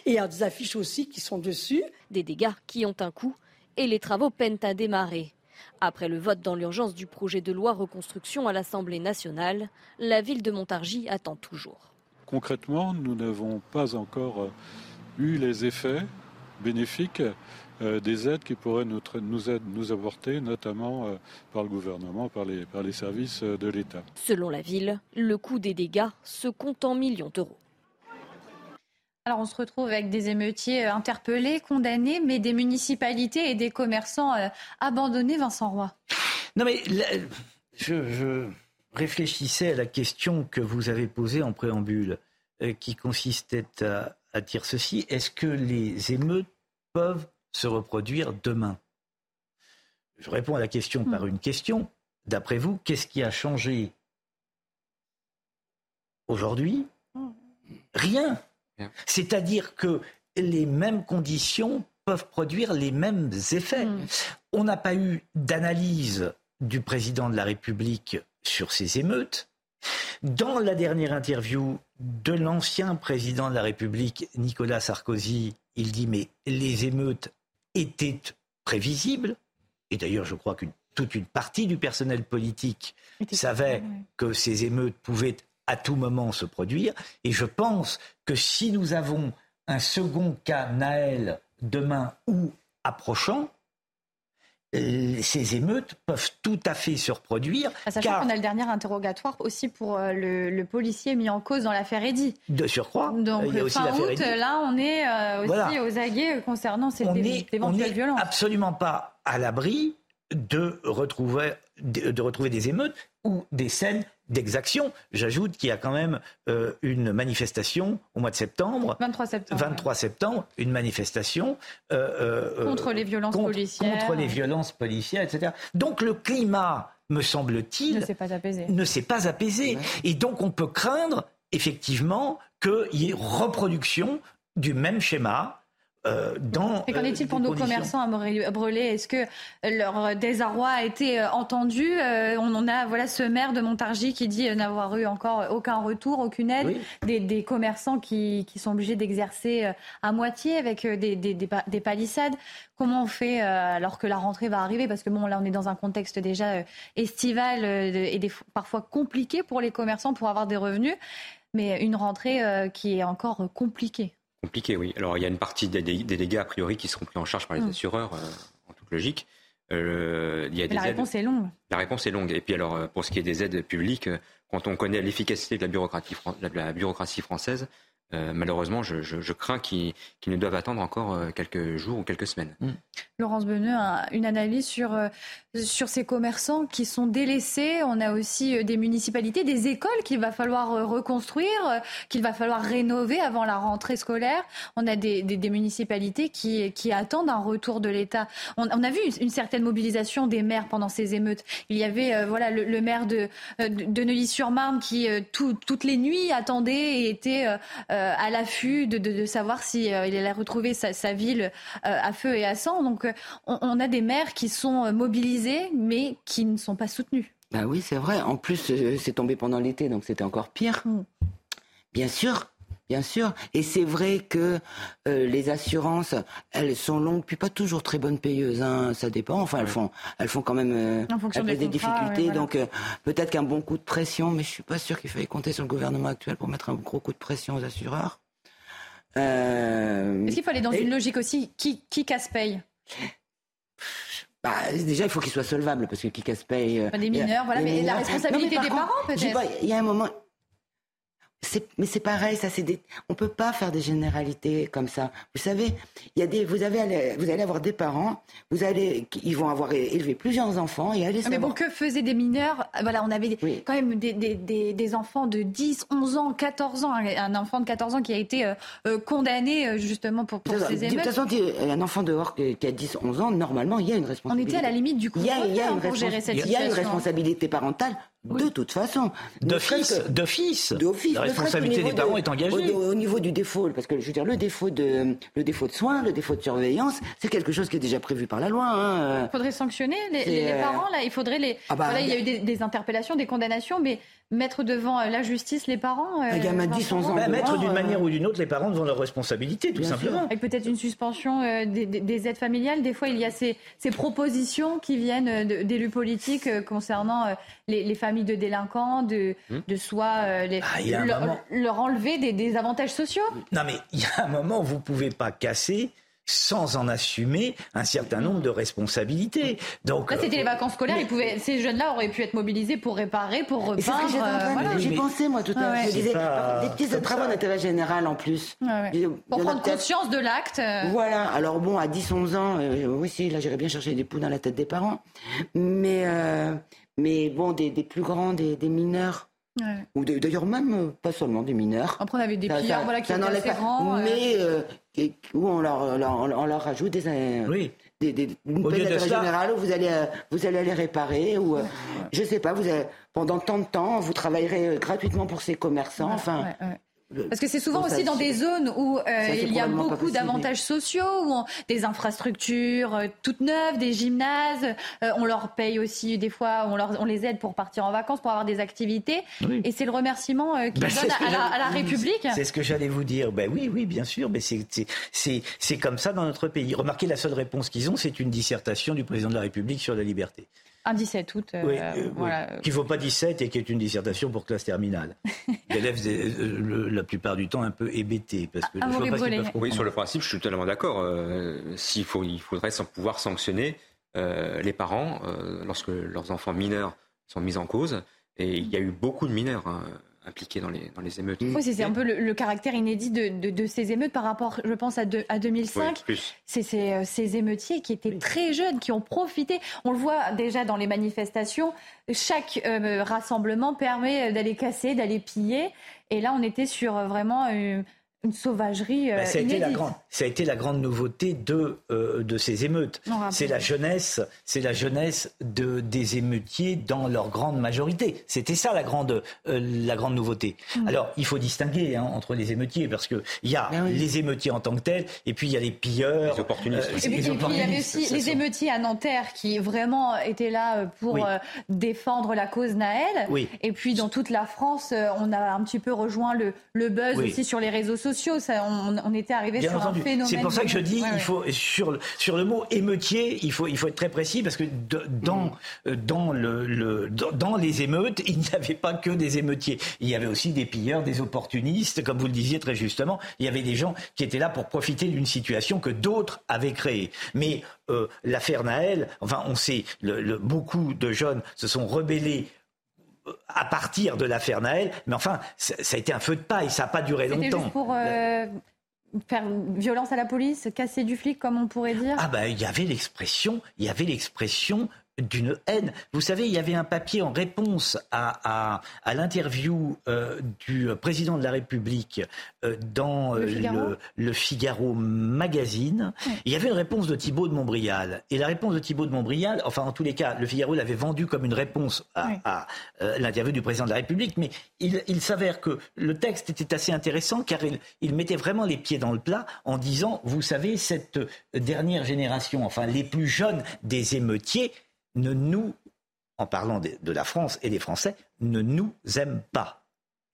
Et il y a des affiches aussi qui sont dessus. Des dégâts qui ont un coût et les travaux peinent à démarrer. Après le vote dans l'urgence du projet de loi reconstruction à l'Assemblée nationale, la ville de Montargis attend toujours. Concrètement, nous n'avons pas encore euh, eu les effets bénéfiques des aides qui pourraient nous, nous, nous apporter, notamment par le gouvernement, par les, par les services de l'État. Selon la ville, le coût des dégâts se compte en millions d'euros. Alors on se retrouve avec des émeutiers interpellés, condamnés, mais des municipalités et des commerçants abandonnés, Vincent Roy. Non mais je, réfléchissais à la question que vous avez posée en préambule, euh, qui consistait à, dire ceci est-ce que les émeutes peuvent se reproduire demain Je réponds à la question par hmm. une question. D'après vous, qu'est-ce qui a changé aujourd'hui Rien. C'est-à-dire que les mêmes conditions peuvent produire les mêmes effets. Hmm. On n'a pas eu d'analyse du président de la République sur ces émeutes. Dans la dernière interview de l'ancien président de la République, Nicolas Sarkozy, il dit mais les émeutes étaient prévisibles. Et d'ailleurs, je crois qu'une toute une partie du personnel politique savait que ces émeutes pouvaient à tout moment se produire. Et je pense que si nous avons un second cas Naël demain ou approchant, ces émeutes peuvent tout à fait se reproduire. Ah, sachant qu'on a le dernier interrogatoire aussi pour euh, le, policier mis en cause dans l'affaire Eddy. De surcroît. Donc, il y a aussi fin août, là, on est euh, aussi aux aguets concernant ces éventuelles violences. On n'est absolument pas à l'abri de retrouver, de retrouver des émeutes ou des scènes d'exaction. J'ajoute qu'il y a quand même euh, une manifestation au mois de septembre. 23 septembre. 23 septembre, une manifestation. Euh, euh, contre les violences policières. Contre les violences policières, etc. Donc le climat, me semble-t-il, ne s'est pas apaisé. Ne s'est pas apaisé. Et donc on peut craindre, effectivement, qu'il y ait reproduction du même schéma euh, et qu'en est-il pour nos commerçants à Brelay Est-ce que leur désarroi a été euh, entendu euh, On en a voilà ce maire de Montargis qui dit n'avoir eu encore aucun retour, aucune aide. Des, commerçants qui, sont obligés d'exercer à moitié avec des, des, palissades. Comment on fait alors que la rentrée va arriver? Parce que bon, là, on est dans un contexte déjà estival et parfois compliqué pour les commerçants pour avoir des revenus, mais une rentrée qui est encore compliquée. Compliqué, oui. Alors, il y a une partie des, dégâts, a priori, qui seront pris en charge par les mm. assureurs, euh, en toute logique. Euh, il y a des la réponse est longue. La réponse est longue. Et puis, alors, euh, pour ce qui est des aides publiques, quand on connaît l'efficacité de la bureaucratie, la bureaucratie française, euh, malheureusement, je, crains qu'ils ne doivent attendre encore euh, quelques jours ou quelques semaines. Mm. Laurence Beneux, une analyse sur, euh, sur ces commerçants qui sont délaissés. On a aussi des municipalités, des écoles qu'il va falloir reconstruire, qu'il va falloir rénover avant la rentrée scolaire. On a des, municipalités qui, attendent un retour de l'État. On, a vu une, certaine mobilisation des maires pendant ces émeutes. Il y avait voilà, le, maire de, Neuilly-sur-Marne qui toutes les nuits attendait et était à l'affût de, savoir si euh, il allait retrouver sa, ville euh, à feu et à sang. Donc on, a des maires qui sont mobilisés mais qui ne sont pas soutenus. Bah oui, c'est vrai. En plus, c'est tombé pendant l'été, donc c'était encore pire. Mm. Bien sûr, Bien sûr. Et c'est vrai que les assurances, elles sont longues, puis pas toujours très bonnes payeuses. Hein. Ça dépend. Enfin, elles font, elles font quand même des, des difficultés. Donc peut-être qu'un bon coup de pression, mais je suis pas sûr qu'il fallait compter sur le gouvernement actuel pour mettre un gros coup de pression aux assureurs. Euh, Est-ce qu'il faut aller dans une logique aussi qui, qui casse paye? Bah, déjà, il faut qu'il soit solvable, parce que qui casse paye. Euh, des mineurs, voilà, mais, la responsabilité des parents, peut-être. Il y a un moment, mais c'est pareil, ça c'est des... on peut pas faire des généralités comme ça. Vous savez, il y a des, vous avez, vous allez avoir des parents, vous allez, ils vont avoir élevé plusieurs enfants et aller. Mais bon, que faisaient des mineurs? Voilà, on avait quand même des, des, des, enfants de 10, 11 ans, 14 ans, un enfant de 14 ans qui a été euh, euh, condamné euh, justement pour, pour ces émeutes. De toute façon, un enfant dehors qui a 10, 11 ans, normalement, il y a une responsabilité. On était à la limite du coup. Il y a, il y a une, il y a une responsabilité parentale de toute façon. D'office, d'office. La responsabilité des parents est engagée. Au, niveau du défaut, parce que je veux dire, le défaut de, le défaut de soins, le défaut de surveillance, c'est quelque chose qui est déjà prévu par la loi. Hein. Il faudrait sanctionner les, euh, parents, là. Il faudrait les. Ah bah, voilà, il y a eu des, des interpellations, des condamnations, mais mettre devant euh, la justice les parents Un gamin de 10, 11 ans. Bah, mettre d'une manière ou d'une autre les parents devant leurs responsabilités, tout simplement. Avec peut-être une suspension euh, des, aides familiales. Des fois, il y a ces, ces propositions qui viennent d'élus politiques euh, concernant les, familles de délinquants, de, hmm. de les, ah, leur, enlever des, des, avantages sociaux. Non, mais il y a un moment où vous ne pouvez pas casser sans en assumer un certain nombre de responsabilités. Donc, Là, c'était les vacances scolaires. Ils pouvaient, ces jeunes-là auraient pu être mobilisés pour réparer, pour Et c'est ce que repeindre. de- euh, voilà. J'y pensais, moi, tout à l'heure. Ah ouais. Je disais, pas des pièces de travaux d'intérêt général, en plus. Ouais. En Pour prendre conscience de l'acte. euh, Voilà, alors bon, à 10-11 ans, euh, oui, si, là, j'irais bien chercher des poux dans la tête des parents. Mais, euh, mais bon, des, des plus grands, des, des mineurs, ouais. ou d'ailleurs même euh, pas seulement des mineurs. Après, on avait des Ça- pillards ça- voilà, qui étaient assez grands. euh, Mais euh, où on leur, leur- on leur rajoute des, euh, oui. des, des, une Au lieu de d'intérêt cela- général où vous allez, vous allez aller réparer, ou euh, je sais pas, vous avez- pendant tant de temps, vous travaillerez gratuitement pour ces commerçants. Enfin, ouais, ouais. Parce que c'est souvent aussi dans des zones où euh, il y a beaucoup d'avantages sociaux, où on- des infrastructures euh, toutes neuves, des gymnases. euh, on leur paye aussi des fois, on, leur, on les aide pour partir en vacances, pour avoir des activités. Oui. Et c'est le remerciement euh, qu'ils Ben, donnent à, la, j'allais- à la République. C'est ce que j'allais vous dire. Ben oui, oui, bien sûr. Mais c'est c'est- c'est c'est comme ça dans notre pays. Remarquez, la seule réponse qu'ils ont, c'est une dissertation du président de la République sur la liberté. Un 17 août. euh, Oui, euh, oui. voilà. Qui ne vaut pas 17 et qui est une dissertation pour classe terminale. D'élèves, euh, la plupart du temps, un peu hébétés. Parce que Ah, je pas Oui, sur le principe, je suis totalement d'accord. Euh, s'il faut, il faudrait sans pouvoir sanctionner euh, les parents euh, lorsque leurs enfants mineurs sont mis en cause. Et il y a eu beaucoup de mineurs hein, impliqués dans les, dans les émeutes. Oui, c'est un peu le, le caractère inédit de, de- de ces émeutes par rapport, je pense, à, de- à 2005. Oui, plus. C'est ces, euh, ces émeutiers qui étaient très jeunes, qui ont profité. On le voit déjà dans les manifestations. Chaque euh, rassemblement permet d'aller casser, d'aller piller. Et là, on était sur euh, vraiment une, une sauvagerie euh, Ben, ça, a été la inédite. grande, ça a été la grande nouveauté de, euh, de ces émeutes. C'est la jeunesse, c'est la jeunesse de, des émeutiers dans leur grande majorité. C'était ça la grande, euh, la grande nouveauté. Mm. Alors, il faut distinguer hein, entre les émeutiers parce que il y a Ben oui. les émeutiers en tant que tels et puis il y a les pilleurs, Les opportunistes. euh, Et puis, il y avait opportunistes, aussi les sont- émeutiers à Nanterre qui vraiment étaient là euh, pour Oui. euh, défendre la cause Naël. Oui. Et puis dans toute la France, euh, on a un petit peu rejoint le, le buzz Oui. aussi sur les réseaux sociaux. Ça, on, on était arrivé Bien sur entendu. un phénomène. C'est pour ça que je dis, Ouais, il faut sur le, sur le mot émeutier, il faut il faut être très précis parce que de- dans euh, dans le, le- dans, dans les émeutes, il n'y avait pas que des émeutiers. Il y avait aussi des pilleurs, des opportunistes, comme vous le disiez très justement. Il y avait des gens qui étaient là pour profiter d'une situation que d'autres avaient créée. Mais euh, l'affaire Naël, enfin, on sait, le- le- beaucoup de jeunes se sont rebellés à partir de l'affaire Naël, mais enfin, ça, ça a été un feu de paille, ça n'a pas duré longtemps. juste pour euh, faire violence à la police, casser du flic, comme on pourrait dire. Ah ben il y avait l'expression, il y avait l'expression d'une haine. Vous savez, il y avait un papier en réponse à, à, à l'interview euh, du président de la République euh, dans Le euh, Figaro le, le Figaro magazine. Il y avait une réponse de Thibault de Montbrial. Et la réponse de Thibault de Montbrial, enfin en tous les cas, le Figaro l'avait vendu comme une réponse à, Oui. à, euh, l'interview du président de la République, mais il, il s'avère que le texte était assez intéressant car il, il mettait vraiment les pieds dans le plat en disant, vous savez, cette dernière génération, enfin les plus jeunes des émeutiers, ne nous, en parlant de, de la France et des Français, ne nous aiment pas.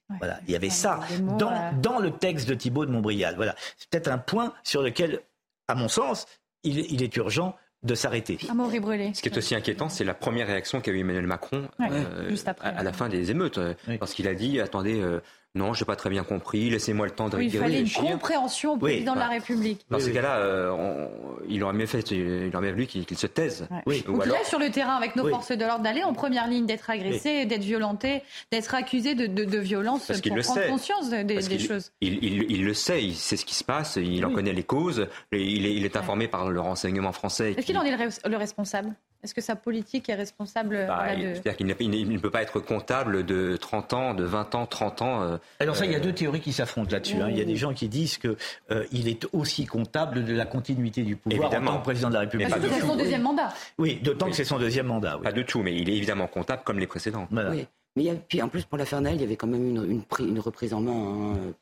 Ouais. Voilà, il y avait ça mots, dans, euh, dans le texte de Thibault de Montbrial. Voilà, c'est peut-être un point sur lequel, à mon sens, il, il est urgent de s'arrêter. Ce qui est aussi inquiétant, c'est la première réaction qu'a eu Emmanuel Macron Ouais, euh, juste après, à, à la fin des émeutes, Oui. parce qu'il a dit attendez, euh, non, je n'ai pas très bien compris, laissez-moi le temps de Oui, il fallait une compréhension au Oui, président de la enfin, République. Dans Oui, ces oui. cas-là, euh, il aurait mieux fait, il aurait mieux voulu qu'il se taise. Ouais. Oui. Ou Ou qu'il alors, aille sur le terrain avec nos Oui. forces de l'ordre, d'aller en première ligne, d'être agressé, d'être violenté, d'être accusé de, de, de violence Parce qu'il pour le prendre sait. conscience de- des, parce des qu'il- choses. Il, il- il le sait, il sait ce qui se passe, il en connaît les causes, il est, il est informé par le renseignement français. Est-ce qui- qu'il en est le responsable? Est-ce que sa politique est responsable bah, voilà, de... C'est-à-dire qu'il ne peut pas être comptable de 30 ans, de 20 ans, 30 ans. euh, Alors ça, il y a deux théories qui s'affrontent là-dessus. hein. Il y a des gens qui disent que euh, il est aussi comptable de la continuité du pouvoir Évidemment. en tant que président de la République. Parce que c'est son tout, deuxième mandat. Oui, d'autant Oui. que c'est son deuxième mandat. oui. Pas de tout, mais il est évidemment comptable comme les précédents. Voilà. Oui. Mais il y a, puis en plus, pour l'affaire Naël, il y avait quand même une, une, pri- une reprise en main. hein.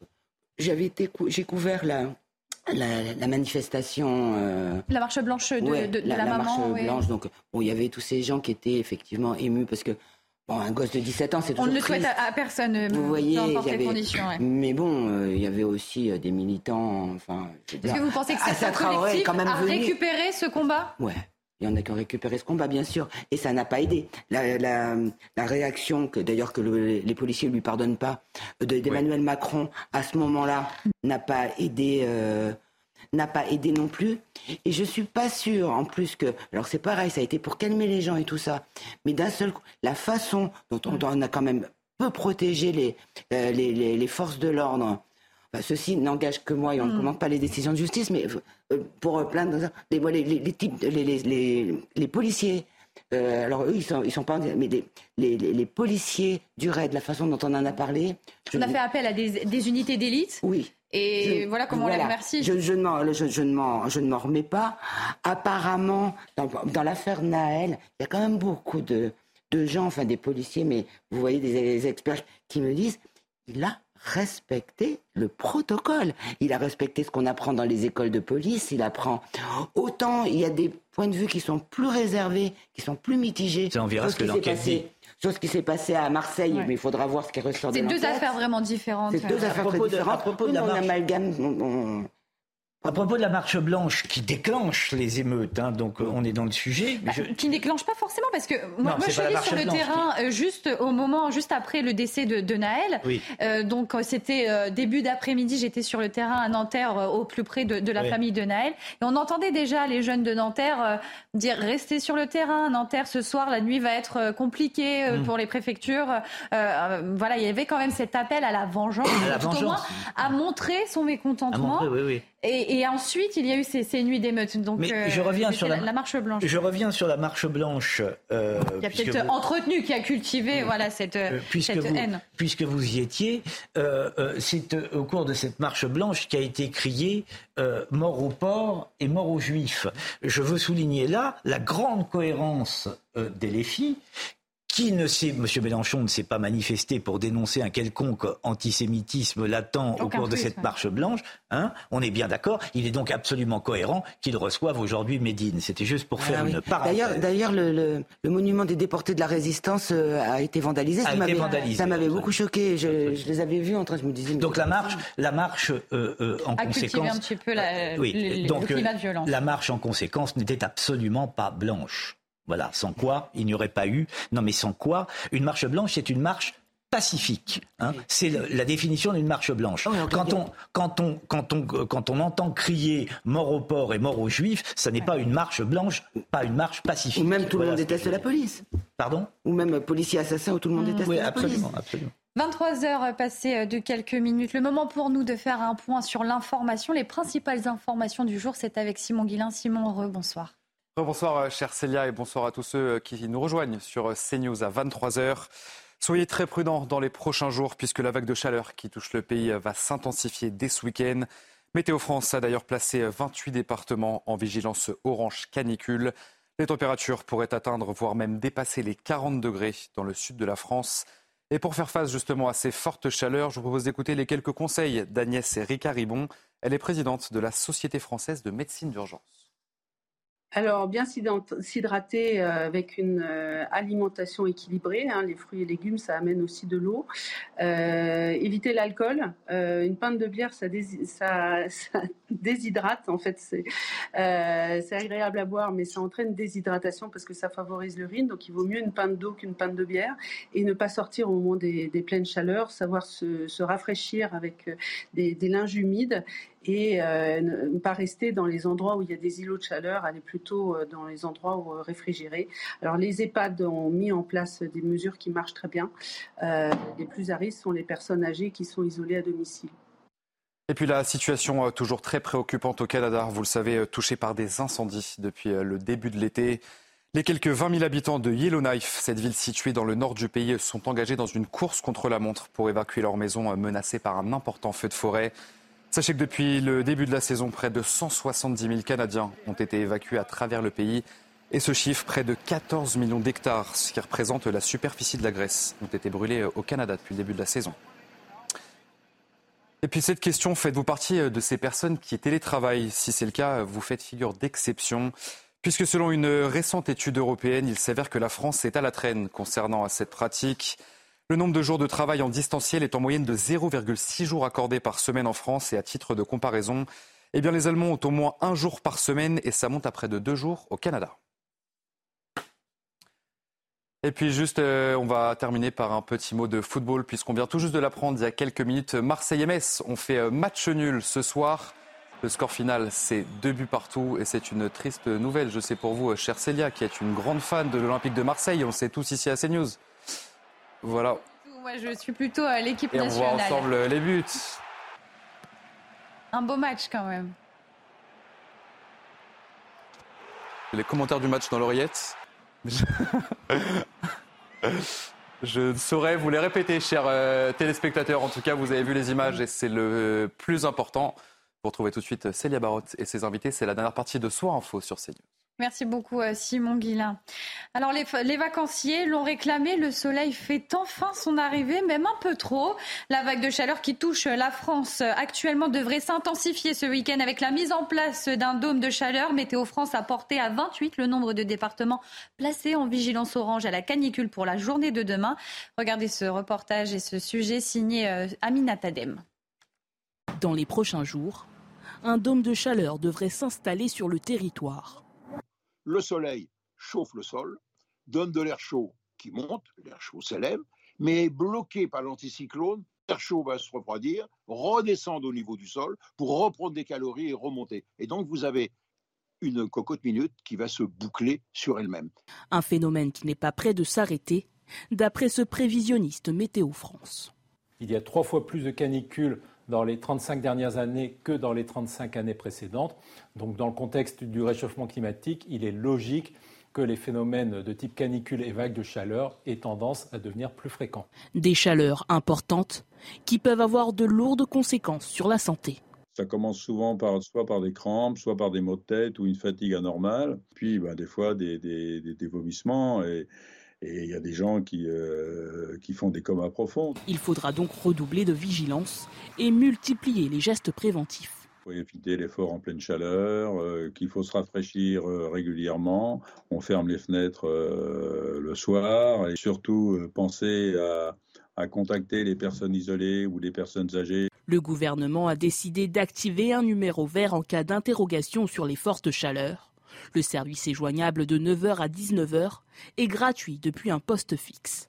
J'avais été, j'ai couvert la, la, la manifestation. euh, La marche blanche de, ouais, de- de la, la, la maman. marche ouais. blanche. Donc, bon, il y avait tous ces gens qui étaient effectivement émus parce que, bon, un gosse de 17 ans, c'est On toujours ne le souhaite à, à personne, euh, Vous voyez, il y avait- conditions. ouais. Mais bon, euh, il y avait aussi euh, des militants. Enfin, Est-ce que vous pensez que Traoré est collectifs quand même a venu. récupéré ce combat? Ouais. Il y en a qui ont récupéré ce combat, bien sûr. Et ça n'a pas aidé. La, la, la réaction, que d'ailleurs que le- les policiers ne lui pardonnent pas, euh, de- d'Emmanuel Macron à ce moment-là n'a pas aidé. euh, n'a pas aidé non plus. Et je suis pas sûre, en plus que, alors c'est pareil, ça a été pour calmer les gens et tout ça, mais d'un seul coup, la façon dont on, a quand même peu protégé les, euh, les, les, forces de l'ordre, ceci n'engage que moi et on ne mm. commande pas les décisions de justice, mais euh, pour plein de les, les, les, types, les, policiers, euh, alors eux, ils sont, ils sont pas, mais les, les, les, policiers du raid, la façon dont on en a parlé. On a fait appel à des, des unités d'élite. Oui. Et voilà comment on les remercie. Je, je, ne je, je m'en remets pas. Apparemment, dans, dans l'affaire Naël, il y a quand même beaucoup de, de gens, enfin des policiers, mais vous voyez des, experts qui me disent, il a respecté le protocole. Il a respecté ce qu'on apprend dans les écoles de police. Il apprend autant. Il y a des points de vue qui sont plus réservés, qui sont plus mitigés. Ça, on verra ce que l'enquête dit. Sur ce qui s'est passé à Marseille, mais il faudra voir ce qui ressort de C'est deux affaires vraiment différentes. C'est deux affaires très différentes. À propos de la marche... À propos de la marche blanche qui déclenche les émeutes, hein, donc euh, on est dans le sujet. Bah, Qui ne déclenche pas forcément, parce que moi, je suis allée sur le terrain euh, juste au moment, juste après le décès de, de Naël. Euh, donc c'était début d'après-midi, j'étais sur le terrain à Nanterre, au plus près de, de la famille de Naël. Et on entendait déjà les jeunes de Nanterre dire restez sur le terrain. Nanterre, ce soir, la nuit va être compliquée mm. pour les préfectures. voilà, il y avait quand même cet appel à la vengeance, à, tout au moins, à montrer son mécontentement. oui, oui. Et, ensuite, il y a eu ces, nuits d'émeutes. Donc, Mais je euh, reviens sur la, marche blanche. Je reviens sur la marche blanche. Euh, qui a peut-être entretenu, qui a cultivé voilà, cette, euh, cette haine. Puisque vous y étiez, c'est au cours de cette marche blanche qui a été crié mort aux porcs et mort aux juifs. Je veux souligner là la grande cohérence des LFI qui ne s'est, M. Mélenchon ne s'est pas manifesté pour dénoncer un quelconque antisémitisme latent au cours de cette marche blanche, hein, on est bien d'accord. Il est donc absolument cohérent qu'il reçoive aujourd'hui Médine. C'était juste pour faire ah une parenthèse. D'ailleurs, le, monument des déportés de la résistance euh, a été vandalisé. A ça été vandalisé. Ça m'avait beaucoup choqué. Je, les avais vus en train, je me disais. Donc la marche, la marche euh, euh, en a conséquence. un petit peu la, oui, donc, climat de violence. La marche en conséquence n'était absolument pas blanche. Voilà, sans quoi il n'y aurait pas eu. Non, mais sans quoi une marche blanche, c'est une marche pacifique. Hein. C'est la définition d'une marche blanche. quand, on, quand, on, quand, on, quand on entend crier mort aux porcs et mort aux juifs, ça n'est pas une marche blanche, pas une marche pacifique. Ou même tout le monde déteste la police. Pardon? Ou même policier assassin où tout le monde déteste la absolument, police. Absolument. 23 heures passées de quelques minutes. Le moment pour nous de faire un point sur l'information. Les principales informations du jour, c'est avec Simon Guillain. Simon, heureux, bonsoir. Bonsoir, euh, chère Célia, et bonsoir à tous ceux euh, qui nous rejoignent sur euh, CNews à 23h. Soyez très prudents dans les prochains jours, puisque la vague de chaleur qui touche le pays va s'intensifier dès ce week-end. Météo France a d'ailleurs placé 28 départements en vigilance orange canicule. Les températures pourraient atteindre, voire même dépasser les 40 degrés dans le sud de la France. Et pour faire face justement à ces fortes chaleurs, je vous propose d'écouter les quelques conseils d'Agnès Ricard-Ribon. Elle est présidente de la Société française de médecine d'urgence. Alors, bien s'hydrater euh, avec une euh, alimentation équilibrée. Hein, les fruits et légumes, ça amène aussi de l'eau. Euh, éviter l'alcool. une pinte de bière, ça, déshydrate. En fait, c'est agréable à boire, mais ça entraîne déshydratation parce que ça favorise l'urine. Donc, il vaut mieux une pinte d'eau qu'une pinte de bière et ne pas sortir au moment des, pleines chaleurs. Savoir se, rafraîchir avec des linges humides et euh, ne pas rester dans les endroits où il y a des îlots de chaleur, aller plutôt euh, dans les endroits où, euh, réfrigérés. Alors les EHPAD ont mis en place des mesures qui marchent très bien. les plus à risque sont les personnes âgées qui sont isolées à domicile. Et puis la situation toujours très préoccupante au Canada, vous le savez, touché par des incendies depuis le début de l'été. Les quelques 20 000 habitants de Yellowknife, cette ville située dans le nord du pays, sont engagés dans une course contre la montre pour évacuer leur maison menacée par un important feu de forêt. Sachez que depuis le début de la saison, près de 170 000 Canadiens ont été évacués à travers le pays. Et ce chiffre, près de 14 millions d'hectares, ce qui représente la superficie de la Grèce, ont été brûlés au Canada depuis le début de la saison. Et puis cette question, faites-vous partie de ces personnes qui télétravaillent? Si c'est le cas, vous faites figure d'exception. Puisque selon une récente étude européenne, il s'avère que la France est à la traîne concernant cette pratique. Le nombre de jours de travail en distanciel est en moyenne de 0,6 jours accordés par semaine en France et à titre de comparaison, eh bien les Allemands ont au moins un jour par semaine et ça monte à près de deux jours au Canada. Et puis juste, euh, on va terminer par un petit mot de football puisqu'on vient tout juste de l'apprendre il y a quelques minutes. Marseille et Metz ont fait euh, match nul ce soir. Le score final, c'est deux buts partout et c'est une triste nouvelle. Je sais pour vous, chère Célia, qui est une grande fan de l'Olympique de Marseille. On sait tous ici à CNews. Voilà. Moi, je suis plutôt à l'équipe Et on nationale. voit ensemble les buts. Un beau match quand même. Les commentaires du match dans l'oreillette. Je... Je ne saurais vous les répéter, chers euh, téléspectateurs. En tout cas, vous avez vu les images et c'est le plus important. Pour trouver tout de suite Célia Barotte et ses invités, c'est la dernière partie de Soir Info sur CNews. Merci beaucoup euh, Simon Guillain. Alors les, vacanciers l'ont réclamé, le soleil fait enfin son arrivée, même un peu trop. La vague de chaleur qui touche la France actuellement devrait s'intensifier ce week-end avec la mise en place d'un dôme de chaleur. Météo France a porté à 28 le nombre de départements placés en vigilance orange à la canicule pour la journée de demain. Regardez ce reportage et ce sujet signé euh, Amina Tadem. Dans les prochains jours, un dôme de chaleur devrait s'installer sur le territoire le soleil chauffe le sol, donne de l'air chaud qui monte, l'air chaud s'élève, mais est bloqué par l'anticyclone. L'air chaud va se refroidir, redescendre au niveau du sol pour reprendre des calories et remonter. Et donc vous avez une cocotte minute qui va se boucler sur elle-même. Un phénomène qui n'est pas prêt de s'arrêter, d'après ce prévisionniste Météo France. Il y a trois fois plus de canicules dans les 35 dernières années que dans les 35 années précédentes. Donc dans le contexte du réchauffement climatique, il est logique que les phénomènes de type canicule et vagues de chaleur aient tendance à devenir plus fréquents. Des chaleurs importantes qui peuvent avoir de lourdes conséquences sur la santé. Ça commence souvent par, soit par des crampes, soit par des maux de tête ou une fatigue anormale, puis bah, des fois des, des, des, des vomissements. Et, et il y a des gens qui, euh, qui font des comas profonds. Il faudra donc redoubler de vigilance et multiplier les gestes préventifs. Il faut éviter l'effort en pleine chaleur, euh, qu'il faut se rafraîchir euh, régulièrement. On ferme les fenêtres euh, le soir et surtout penser à, à contacter les personnes isolées ou les personnes âgées. Le gouvernement a décidé d'activer un numéro vert en cas d'interrogation sur les fortes chaleurs. Le service est joignable de 9h à 19h et gratuit depuis un poste fixe.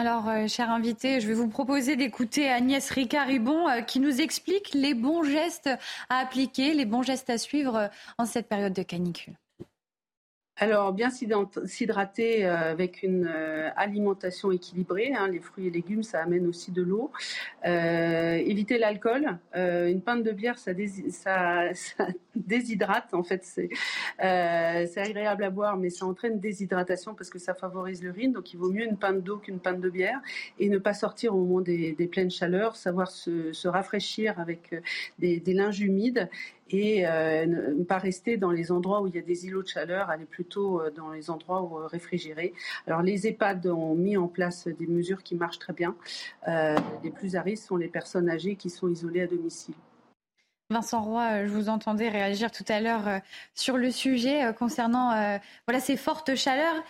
Alors, euh, cher invité, je vais vous proposer d'écouter Agnès Ricard-Ribon euh, qui nous explique les bons gestes à appliquer, les bons gestes à suivre euh, en cette période de canicule. Alors, bien s'hydrater avec une alimentation équilibrée. Hein, les fruits et légumes, ça amène aussi de l'eau. Euh, éviter l'alcool. Euh, une pinte de bière, ça, dés déshydrate. En fait, c'est euh, agréable à boire, mais ça entraîne déshydratation parce que ça favorise l'urine. Donc, il vaut mieux une pinte d'eau qu'une pinte de bière et ne pas sortir au moment des, des pleines chaleurs. Savoir se, se rafraîchir avec des, des linges humides et euh, ne pas rester dans les endroits où il y a des îlots de chaleur, aller plutôt dans les endroits où, euh, réfrigérés. Alors les EHPAD ont mis en place des mesures qui marchent très bien. Euh, les plus à risque sont les personnes âgées qui sont isolées à domicile. Vincent Roy, je vous entendais réagir tout à l'heure sur le sujet concernant voilà, ces fortes chaleurs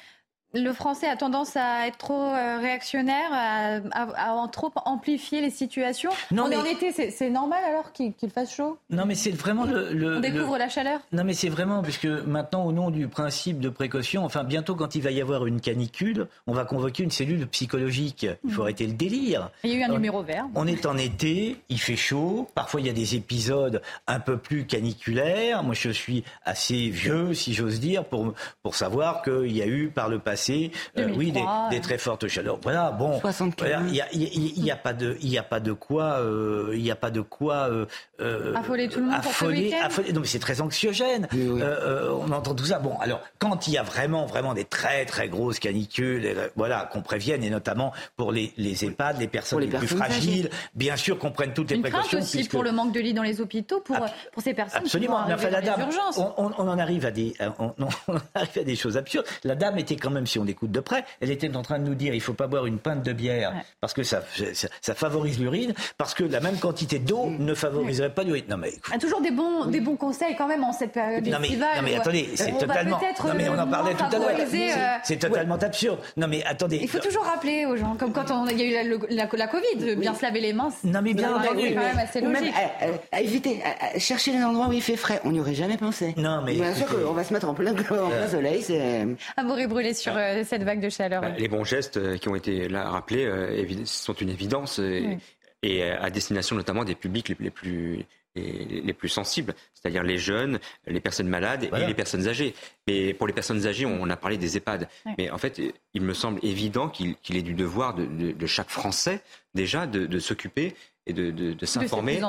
le français a tendance à être trop euh, réactionnaire, à, à, à, trop amplifier les situations. Non, On mais... est en été, c'est normal alors qu'il qu fasse chaud? Non, mais c'est vraiment le, le, On découvre le... la chaleur? Non, mais c'est vraiment, puisque maintenant, au nom du principe de précaution, enfin, bientôt, quand il va y avoir une canicule, on va convoquer une cellule psychologique. Il faut mmh. arrêter le délire. Il y a eu un on, numéro vert. On est en été, il fait chaud, parfois il y a des épisodes un peu plus caniculaires. Moi, je suis assez vieux, si j'ose dire, pour, pour savoir qu'il y a eu par le passé euh, oui, des, des, très fortes chaleurs. Voilà, bon, il voilà, n'y a, y, y a, pas de, il a pas de quoi, il euh, n'y a pas de quoi euh, affoler tout le monde affoler, pour affoler, Non, mais c'est très anxiogène. Oui, oui. on entend tout ça. Bon, alors quand il y a vraiment, vraiment des très, très grosses canicules, et, voilà, qu'on prévienne, et notamment pour les, les EHPAD, les personnes les, les, plus fragiles, âgées. bien sûr qu'on prenne toutes les Une précautions. aussi puisque... pour le manque de lits dans les hôpitaux, pour, pour ces personnes Absolument. qui vont enfin, la dame. On, on, on, en arrive à des, on, on arrive à des choses absurdes. La dame était quand même, si on écoute de près, elle était en train de nous dire il faut pas boire une pinte de bière ouais. parce que ça, ça, ça favorise l'urine, parce que la même quantité d'eau mmh. ne favoriserait pas l'urine. Non mais ah, toujours des bons, des bons conseils quand même en cette période non mais, estivale. Non mais attendez, c'est totalement. Non mais on en parlait tout à l'heure. Euh... C'est totalement ouais. absurde. Non mais attendez. Il faut toujours rappeler aux gens, comme quand on, il y a eu la, la, la, la Covid, bien se laver les mains. Non mais bien entendu. quand même assez logique. Même, à, à, à éviter, à, chercher les endroits où il fait frais. On n'y aurait jamais pensé. Non mais. Bien sûr qu'on va se mettre en plein, en plein soleil. C'est. À mourir brûlé sur euh, cette vague de chaleur. Bah, les bons gestes qui ont été là rappelés euh, sont une évidence et, oui. et, à destination notamment des publics les, les plus les, plus sensibles, c'est-à-dire les jeunes, les personnes malades et les personnes âgées. Mais pour les personnes âgées, on, a parlé des EHPAD. Mais en fait, il me semble évident qu'il est du devoir de, chaque Français déjà de, s'occuper et de, s'informer,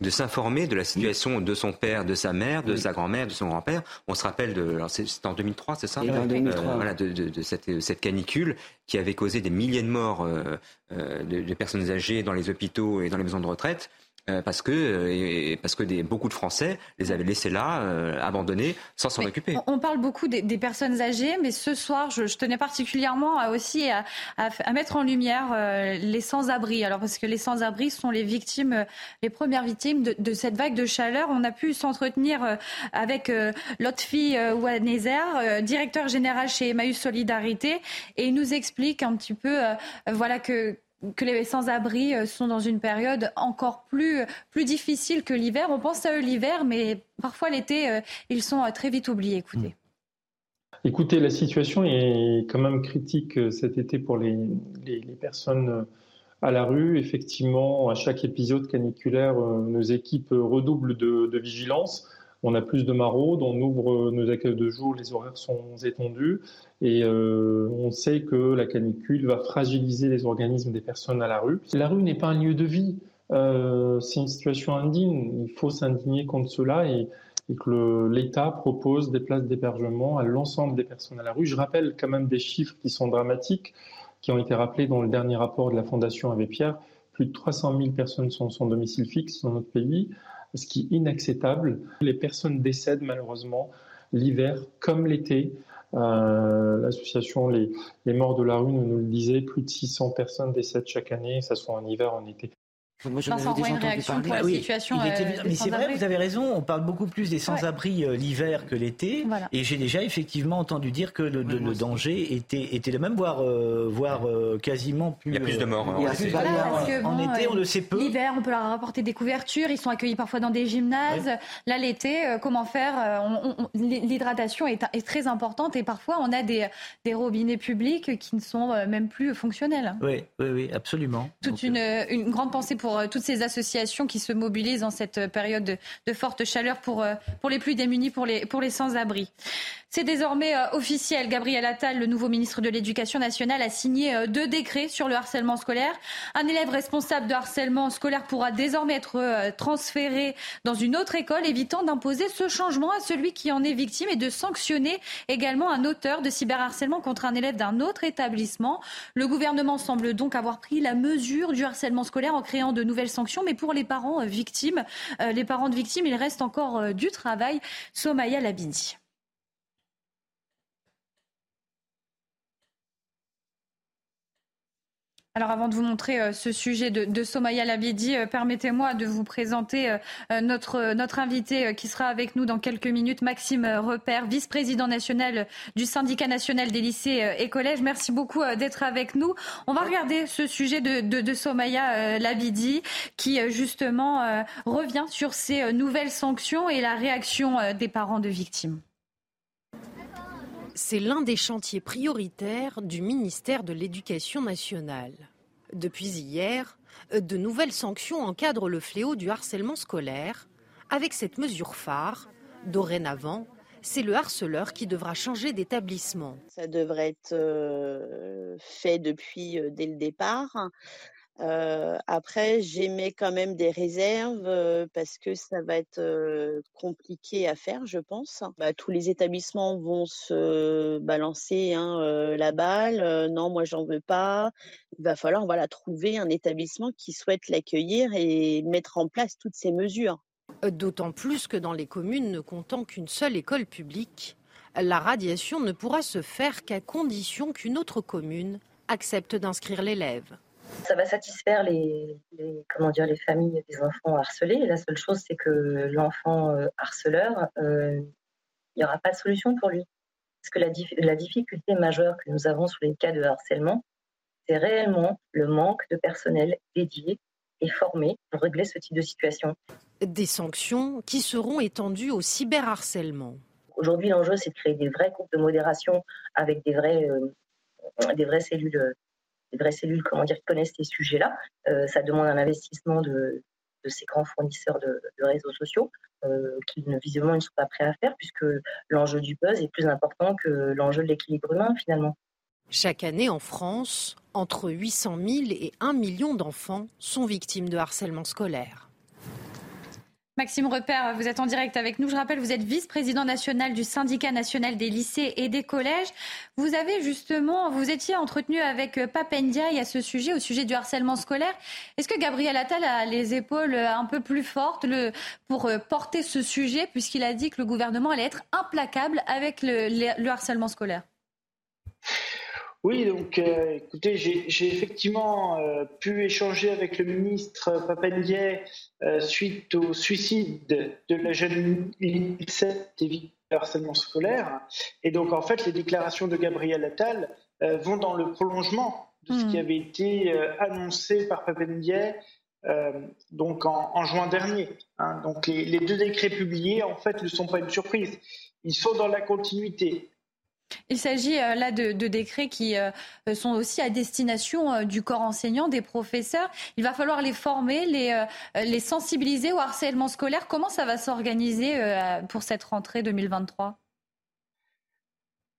de s'informer de la situation de son père, de sa mère, de sa grand-mère, de son grand-père. On se rappelle de, c'est en 2003, c'est ça, euh, voilà, de, cette, canicule qui avait causé des milliers de morts euh, euh, de personnes âgées dans les hôpitaux et dans les maisons de retraite. Euh, parce que, euh, parce que des, beaucoup de Français les avaient laissés là, euh, abandonnés, sans s'en occuper. On parle beaucoup des, personnes âgées, mais ce soir, je, tenais particulièrement à aussi à, à, mettre en lumière les sans-abri. Alors parce que les sans-abri sont les victimes, les premières victimes de, de, cette vague de chaleur. On a pu s'entretenir avec Lotfi Wanezer, directeur général chez Emmaüs Solidarité, et il nous explique un petit peu, voilà que que les sans-abri euh, sont dans une période encore plus, plus difficile que l'hiver. On pense à eux l'hiver, mais parfois l'été, euh, ils sont euh, très vite oubliés. Écoutez. Écoutez, la situation est quand même critique cet été pour les, les, personnes à la rue. Effectivement, à chaque épisode caniculaire, nos équipes redoublent de, de vigilance on a plus de maraudes, on ouvre nos accueils de jour, les horaires sont étendus et euh, on sait que la canicule va fragiliser les organismes des personnes à la rue. La rue n'est pas un lieu de vie, euh, c'est une situation indigne, il faut s'indigner contre cela et, que l'État propose des places d'hébergement à l'ensemble des personnes à la rue. Je rappelle quand même des chiffres qui sont dramatiques, qui ont été rappelés dans le dernier rapport de la Fondation Abbé Pierre. Plus de 300 000 personnes sont sans domicile fixe dans notre pays ce qui est inacceptable. Les personnes décèdent malheureusement l'hiver comme l'été. Euh, l'association les, morts de la rue nous, nous le disait, plus de 600 personnes décèdent chaque année, que ce soit en hiver en été. Moi, Vincent, une réaction pour la situation euh, Mais c'est vrai, vous avez raison, on parle beaucoup plus des sans-abri euh, l'hiver que l'été. Et j'ai déjà effectivement entendu dire que le, danger était, était le même, voire, euh, voire quasiment plus... Il y a plus de morts. Hein, en été, on le sait peu. L'hiver, on peut leur apporter des couvertures, ils sont accueillis parfois dans des gymnases. Là, l'été, comment faire L'hydratation est, est, très importante et parfois on a des, des robinets publics qui ne sont même plus fonctionnels. Oui, oui, oui absolument. Toute une, une grande pensée pour pour euh, toutes ces associations qui se mobilisent en cette période de, forte chaleur pour, euh, pour les plus démunis, pour les, pour les sans-abri. C'est désormais euh, officiel. Gabriel Attal, le nouveau ministre de l'Éducation nationale, a signé euh, deux décrets sur le harcèlement scolaire. Un élève responsable de harcèlement scolaire pourra désormais être euh, transféré dans une autre école, évitant d'imposer ce changement à celui qui en est victime et de sanctionner également un auteur de cyberharcèlement contre un élève d'un autre établissement. Le gouvernement semble donc avoir pris la mesure du harcèlement scolaire en créant de nouvelles sanctions, mais pour les parents victimes, les parents de victimes, il reste encore du travail. Somaya Labindi. Alors avant de vous montrer euh, ce sujet de, Somaya Labidi, euh, permettez-moi de vous présenter euh, notre, notre invité qui sera avec nous dans quelques minutes, Maxime Repère, vice-président national du syndicat national des lycées et collèges. Merci beaucoup d'être avec nous. On va regarder ce sujet de, de, de Somaya Labidi qui justement revient sur ces nouvelles sanctions et la réaction des parents de victimes. C'est l'un des chantiers prioritaires du ministère de l'Éducation nationale. Depuis hier, de nouvelles sanctions encadrent le fléau du harcèlement scolaire. Avec cette mesure phare, dorénavant, c'est le harceleur qui devra changer d'établissement. Ça devrait être euh, fait depuis euh, dès le départ. Euh, après, j'émets quand même des réserves parce que ça va être compliqué à faire, je pense. Bah, tous les établissements vont se balancer hein, la balle. non, moi, j'en veux pas. Il va falloir voilà, trouver un établissement qui souhaite l'accueillir et mettre en place toutes ces mesures. D'autant plus que dans les communes ne comptant qu'une seule école publique, la radiation ne pourra se faire qu'à condition qu'une autre commune accepte d'inscrire l'élève. Ça va satisfaire les, comment dire, les familles des enfants harcelés. La seule chose, c'est que l'enfant euh, harceleur, euh, il n'y aura pas de solution pour lui. Parce que la, la difficulté majeure que nous avons sur les cas de harcèlement, c'est réellement le manque de personnel dédié et formé pour régler ce type de situation. Des sanctions qui seront étendues au cyberharcèlement. Aujourd'hui, l'enjeu, c'est de créer des vrais groupes de modération avec des, vrais, euh, des vraies cellules des vraies cellules comment dire, qui connaissent ces sujets-là. Euh, ça demande un investissement de, ces grands fournisseurs de, réseaux sociaux, qui ne, visiblement ne sont pas prêts à faire, puisque l'enjeu du buzz est plus important que l'enjeu de l'équilibre humain finalement. Chaque année en France, entre 800 000 et 1 million d'enfants sont victimes de harcèlement scolaire. Maxime Repère, vous êtes en direct avec nous. Je rappelle, vous êtes vice-président national du syndicat national des lycées et des collèges. Vous avez justement, vous étiez entretenu avec Papendiaï à ce sujet, au sujet du harcèlement scolaire. Est-ce que Gabriel Attal a les épaules un peu plus fortes pour porter ce sujet, puisqu'il a dit que le gouvernement allait être implacable avec le harcèlement scolaire? Oui, donc euh, écoutez, j'ai effectivement euh, pu échanger avec le ministre Papendier euh, suite au suicide de, la jeune Lisette victimes de harcèlement scolaire. Et donc en fait, les déclarations de Gabriel Attal vont dans le prolongement de ce qui hmm. avait été annoncé par Papendier donc en, juin dernier. Hein. Donc les, les, deux décrets publiés, en fait, ne sont pas une surprise. Ils sont dans la continuité. Il s'agit euh, là de, décrets qui euh, sont aussi à destination euh, du corps enseignant, des professeurs. Il va falloir les former, les, les sensibiliser au harcèlement scolaire. Comment ça va s'organiser pour cette rentrée 2023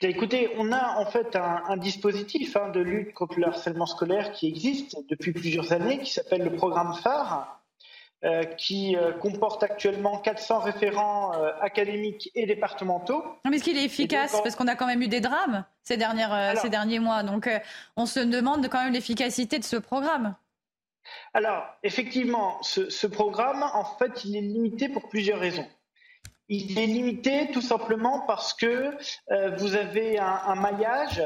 Écoutez, on a en fait un, dispositif hein, de lutte contre le harcèlement scolaire qui existe depuis plusieurs années, qui s'appelle le programme phare, euh, qui euh, comporte actuellement 400 référents euh, académiques et départementaux. Mais est-ce qu'il est efficace Parce qu'on a quand même eu des drames ces, dernières, ces derniers mois. Donc on se demande quand même l'efficacité de ce programme. Alors, effectivement, ce, programme, en fait, il est limité pour plusieurs raisons. Il est limité tout simplement parce que vous avez un, un maillage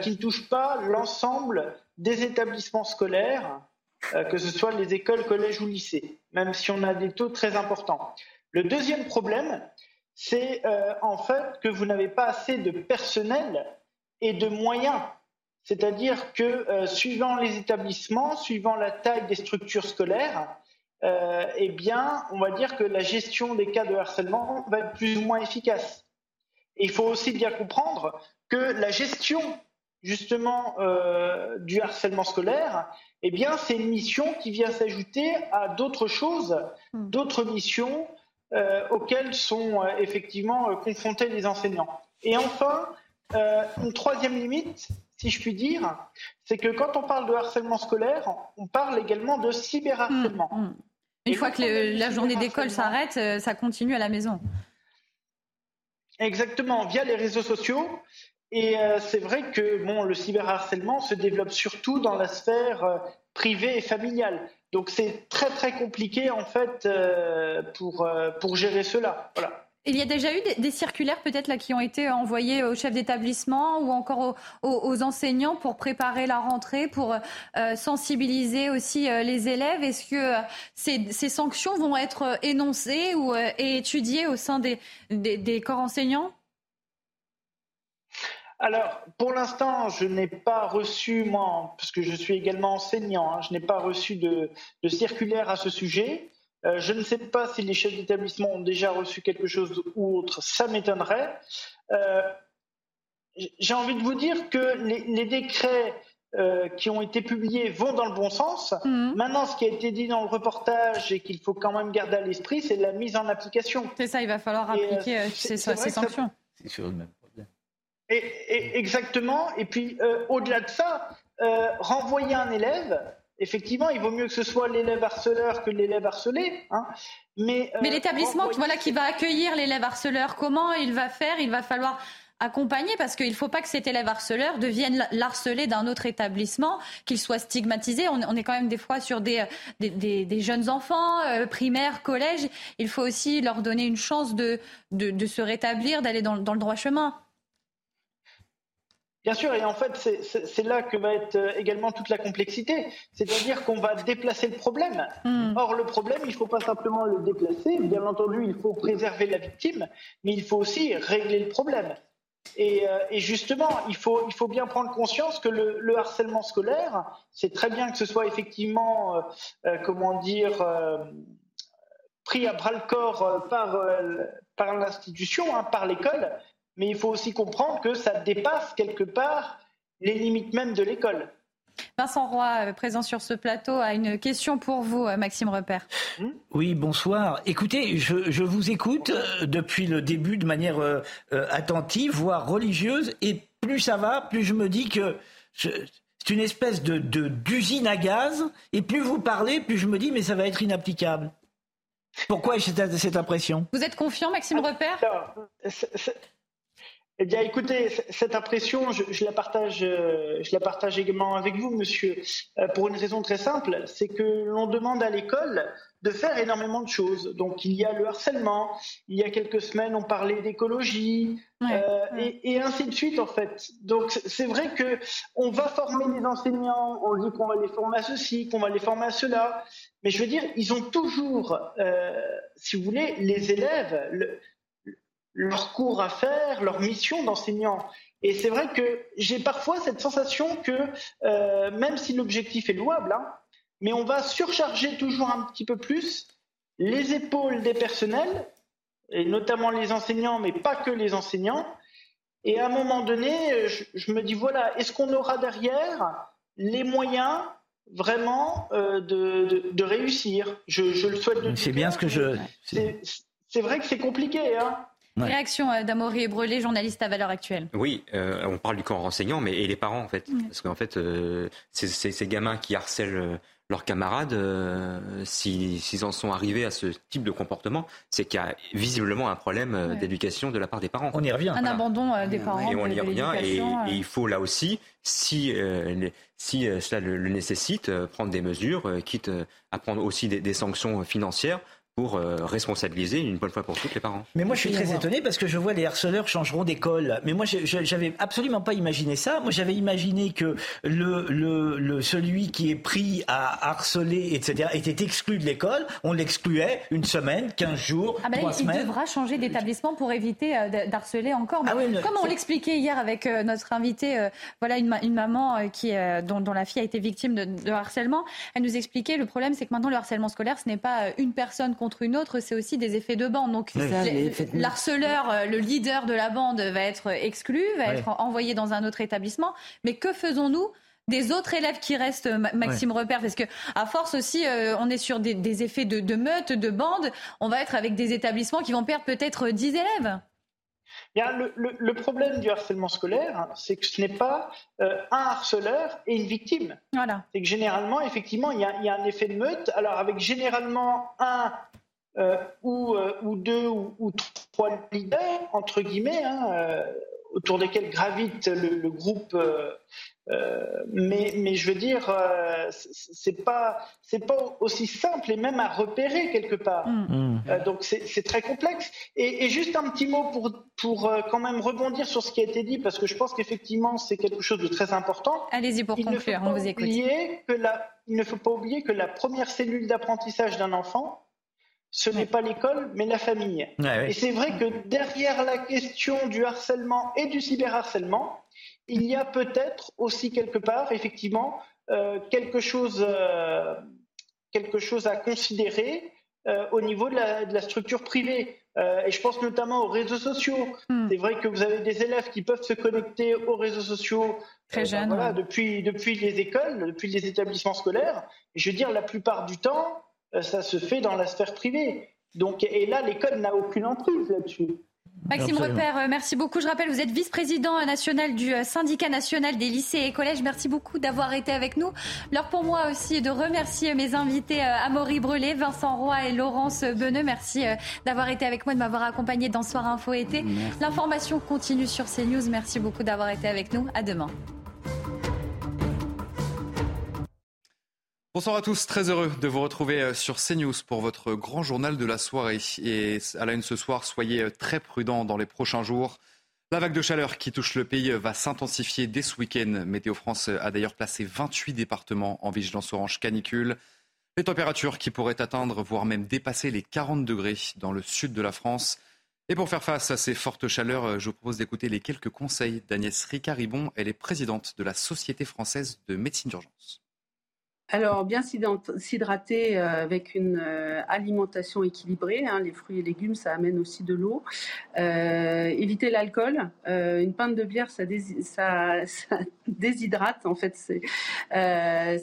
qui ne touche pas l'ensemble des établissements scolaires que ce soit les écoles, collèges ou lycées, même si on a des taux très importants. Le deuxième problème, c'est euh, en fait que vous n'avez pas assez de personnel et de moyens. C'est-à-dire que euh, suivant les établissements, suivant la taille des structures scolaires, eh bien, on va dire que la gestion des cas de harcèlement va être plus ou moins efficace. Il faut aussi bien comprendre que la gestion justement du harcèlement scolaire, eh bien, c'est une mission qui vient s'ajouter à d'autres choses, hmm. d'autres missions euh, auxquelles sont euh, effectivement euh, confrontés les enseignants. Et enfin, une troisième limite, si je puis dire, c'est que quand on parle de harcèlement scolaire, on parle également de cyberharcèlement. Hmm, hmm. Une fois que la journée d'école s'arrête, ça continue à la maison. Exactement, via les réseaux sociaux. Et euh, c'est vrai que bon, le cyberharcèlement se développe surtout dans la sphère euh, privée et familiale. Donc c'est très très compliqué en fait euh, pour, pour gérer cela. Il y a déjà eu des, circulaires peut-être là qui ont été envoyées aux chefs d'établissement ou encore aux, enseignants pour préparer la rentrée, pour sensibiliser aussi les élèves. Est-ce que ces, sanctions vont être énoncées ou et étudiées au sein des, des corps enseignants? Alors, pour l'instant, je n'ai pas reçu, moi, parce que je suis également enseignant, hein, je n'ai pas reçu de, circulaire à ce sujet. Euh, je ne sais pas si les chefs d'établissement ont déjà reçu quelque chose ou autre, ça m'étonnerait. Euh, j'ai envie de vous dire que les, décrets euh, qui ont été publiés vont dans le bon sens. Mmh. Maintenant, ce qui a été dit dans le reportage et qu'il faut quand même garder à l'esprit, c'est la mise en application. C'est ça, il va falloir appliquer ces, sanctions. C'est sur même exactement. Et puis, euh, au-delà de ça, euh, renvoyer un élève, effectivement, il vaut mieux que ce soit l'élève harceleur que l'élève harcelé. Hein. Mais, euh, Mais l'établissement voilà, qui va accueillir l'élève harceleur, comment il va faire? Il va falloir accompagner parce qu'il ne faut pas que cet élève harceleur devienne l'harcelé d'un autre établissement, qu'il soit stigmatisé. On, est quand même des fois sur des, des, jeunes enfants, primaires, collèges. Il faut aussi leur donner une chance de, de, se rétablir, d'aller dans, dans le droit chemin. Bien sûr, et en fait, c'est là que va être euh, également toute la complexité. C'est-à-dire qu'on va déplacer le problème. Hmm. Or, le problème, il ne faut pas simplement le déplacer. Bien entendu, il faut préserver la victime, mais il faut aussi régler le problème. Et, euh, justement, il faut, il faut bien prendre conscience que le, harcèlement scolaire, c'est très bien que ce soit effectivement, euh, comment dire, pris à bras le corps par, par l'institution, hein, par l'école, mais il faut aussi comprendre que ça dépasse quelque part les limites même de l'école. Vincent Roy, euh, présent sur ce plateau, a une question pour vous, euh, Maxime Repère. Oui, bonsoir. Écoutez, je, vous écoute euh, depuis le début de manière attentive, voire religieuse, et plus ça va, plus je me dis que c'est une espèce de d'usine à gaz, et plus vous parlez, plus je me dis mais ça va être inapplicable. Pourquoi cette, cette impression? Vous êtes confiant, Maxime Repère? Eh bien, écoutez, cette impression, je, la partage, euh, je la partage également avec vous, monsieur, euh, pour une raison très simple, c'est que l'on demande à l'école de faire énormément de choses. Donc, il y a le harcèlement. Il y a quelques semaines, on parlait d'écologie euh, Et, ainsi de suite, en fait. Donc, c'est vrai que on va former les enseignants. On dit qu'on va les former à ceci, qu'on va les former à cela. Mais je veux dire, ils ont toujours, si vous voulez, les élèves. Le, leur cours à faire, leur mission d'enseignant. Et c'est vrai que j'ai parfois cette sensation que, euh, même si l'objectif est louable, hein, mais on va surcharger toujours un petit peu plus les épaules des personnels, et notamment les enseignants, mais pas que les enseignants. Et à un moment donné, je, me dis, voilà, est-ce qu'on aura derrière les moyens vraiment euh, de, réussir? Je, le souhaite. C'est bien ce que je. C'est vrai que c'est compliqué. Hein Réaction euh, d'Amaury Brelé, journaliste à Valeur Actuelle. Oui, euh, on parle du camp renseignant, mais et les parents en fait, parce qu'en fait, euh, ces gamins qui harcèlent leurs camarades, s'ils en sont arrivés à ce type de comportement, c'est qu'il y a visiblement un problème d'éducation de la part des parents. On y revient. Un abandon des parents. Et on y revient. Et, il faut là aussi, si, si cela le, nécessite, prendre des mesures, quitte à prendre aussi des sanctions financières pour euh, responsabiliser une bonne fois pour toutes les parents. Mais moi, je suis très étonné parce que je vois les harceleurs changeront d'école. Mais moi, j'avais absolument pas imaginé ça. Moi, j'avais imaginé que le, le, le, celui qui est pris à harceler, etc., était exclu de l'école. On l'excluait une semaine, 15 jours, ah ben trois semaines. Il devra changer d'établissement pour éviter euh, d'harceler encore. Ah comme on l'expliquait hier avec euh, notre invité, voilà une, une maman qui, dont, dont, la fille a été victime de, de harcèlement, elle nous expliquait le problème, c'est que maintenant le harcèlement scolaire, ce n'est pas une personne contre une autre, c'est aussi des effets de bande. Donc l'harceleur, euh, le leader de la bande va être exclu, va être envoyé dans un autre établissement. Mais que faisons-nous des autres élèves qui restent, Maxime Repère, parce que à force aussi, euh, on est sur des, effets de, de, meute, de bande, on va être avec des établissements qui vont perdre peut-être 10 élèves. Bien, le, problème du harcèlement scolaire, c'est que ce n'est pas euh, un harceleur et une victime. Voilà. C'est que généralement, effectivement, il y, a, un effet de meute. Alors, avec généralement un euh, ou, euh, ou, deux ou, trois leaders, entre guillemets, hein, autour desquels gravite le, groupe. Mais, mais je veux dire, c'est pas c'est pas aussi simple et même à repérer quelque part. Mm. Mm. donc c'est très complexe. Et, et, juste un petit mot pour pour quand même rebondir sur ce qui a été dit parce que je pense qu'effectivement c'est quelque chose de très important. Allez-y pour conclure, on vous écoute. Que la, il ne faut pas oublier que la première cellule d'apprentissage d'un enfant, ce n'est pas l'école, mais la famille. Et c'est vrai que derrière la question du harcèlement et du cyberharcèlement, il y a peut-être aussi quelque part, effectivement, euh, quelque, chose, euh, quelque chose à considérer euh, au niveau de la, structure privée. et je pense notamment aux réseaux sociaux. Hmm. C'est vrai que vous avez des élèves qui peuvent se connecter aux réseaux sociaux Très ben voilà, depuis, depuis les écoles, depuis les établissements scolaires. Et je veux dire, la plupart du temps, ça se fait dans la sphère privée. Donc, et là, l'école n'a aucune emprise là-dessus. Maxime Repère, euh, merci beaucoup. Je rappelle, vous êtes vice-président national du euh, syndicat national des lycées et collèges. Merci beaucoup d'avoir été avec nous. L'heure pour moi aussi de remercier mes invités Amaury Brelet, Vincent Roy et Laurence Beneux. Merci d'avoir été avec moi, de m'avoir accompagné dans Soir Info été. L'information continue sur CNews. Merci beaucoup d'avoir été avec nous. À demain. Bonsoir à tous, très heureux de vous retrouver euh, sur CNews pour votre grand journal de la soirée. Et à la une ce soir, soyez euh, très prudents dans les prochains jours. La vague de chaleur qui touche le pays va s'intensifier dès ce week-end. Météo France a d'ailleurs placé 28 départements en vigilance orange canicule. Les températures qui pourraient atteindre, voire même dépasser les 40 degrés dans le sud de la France. Et pour faire face à ces fortes chaleurs, euh, je vous propose d'écouter les quelques conseils d'Agnès Ricard-Ribon. Elle est présidente de la Société française de médecine d'urgence. Alors, bien s'hydrater euh, avec une euh, alimentation équilibrée. Hein, les fruits et légumes, ça amène aussi de l'eau. Euh, éviter l'alcool. une pinte de bière, ça, déshydrate. En fait, c'est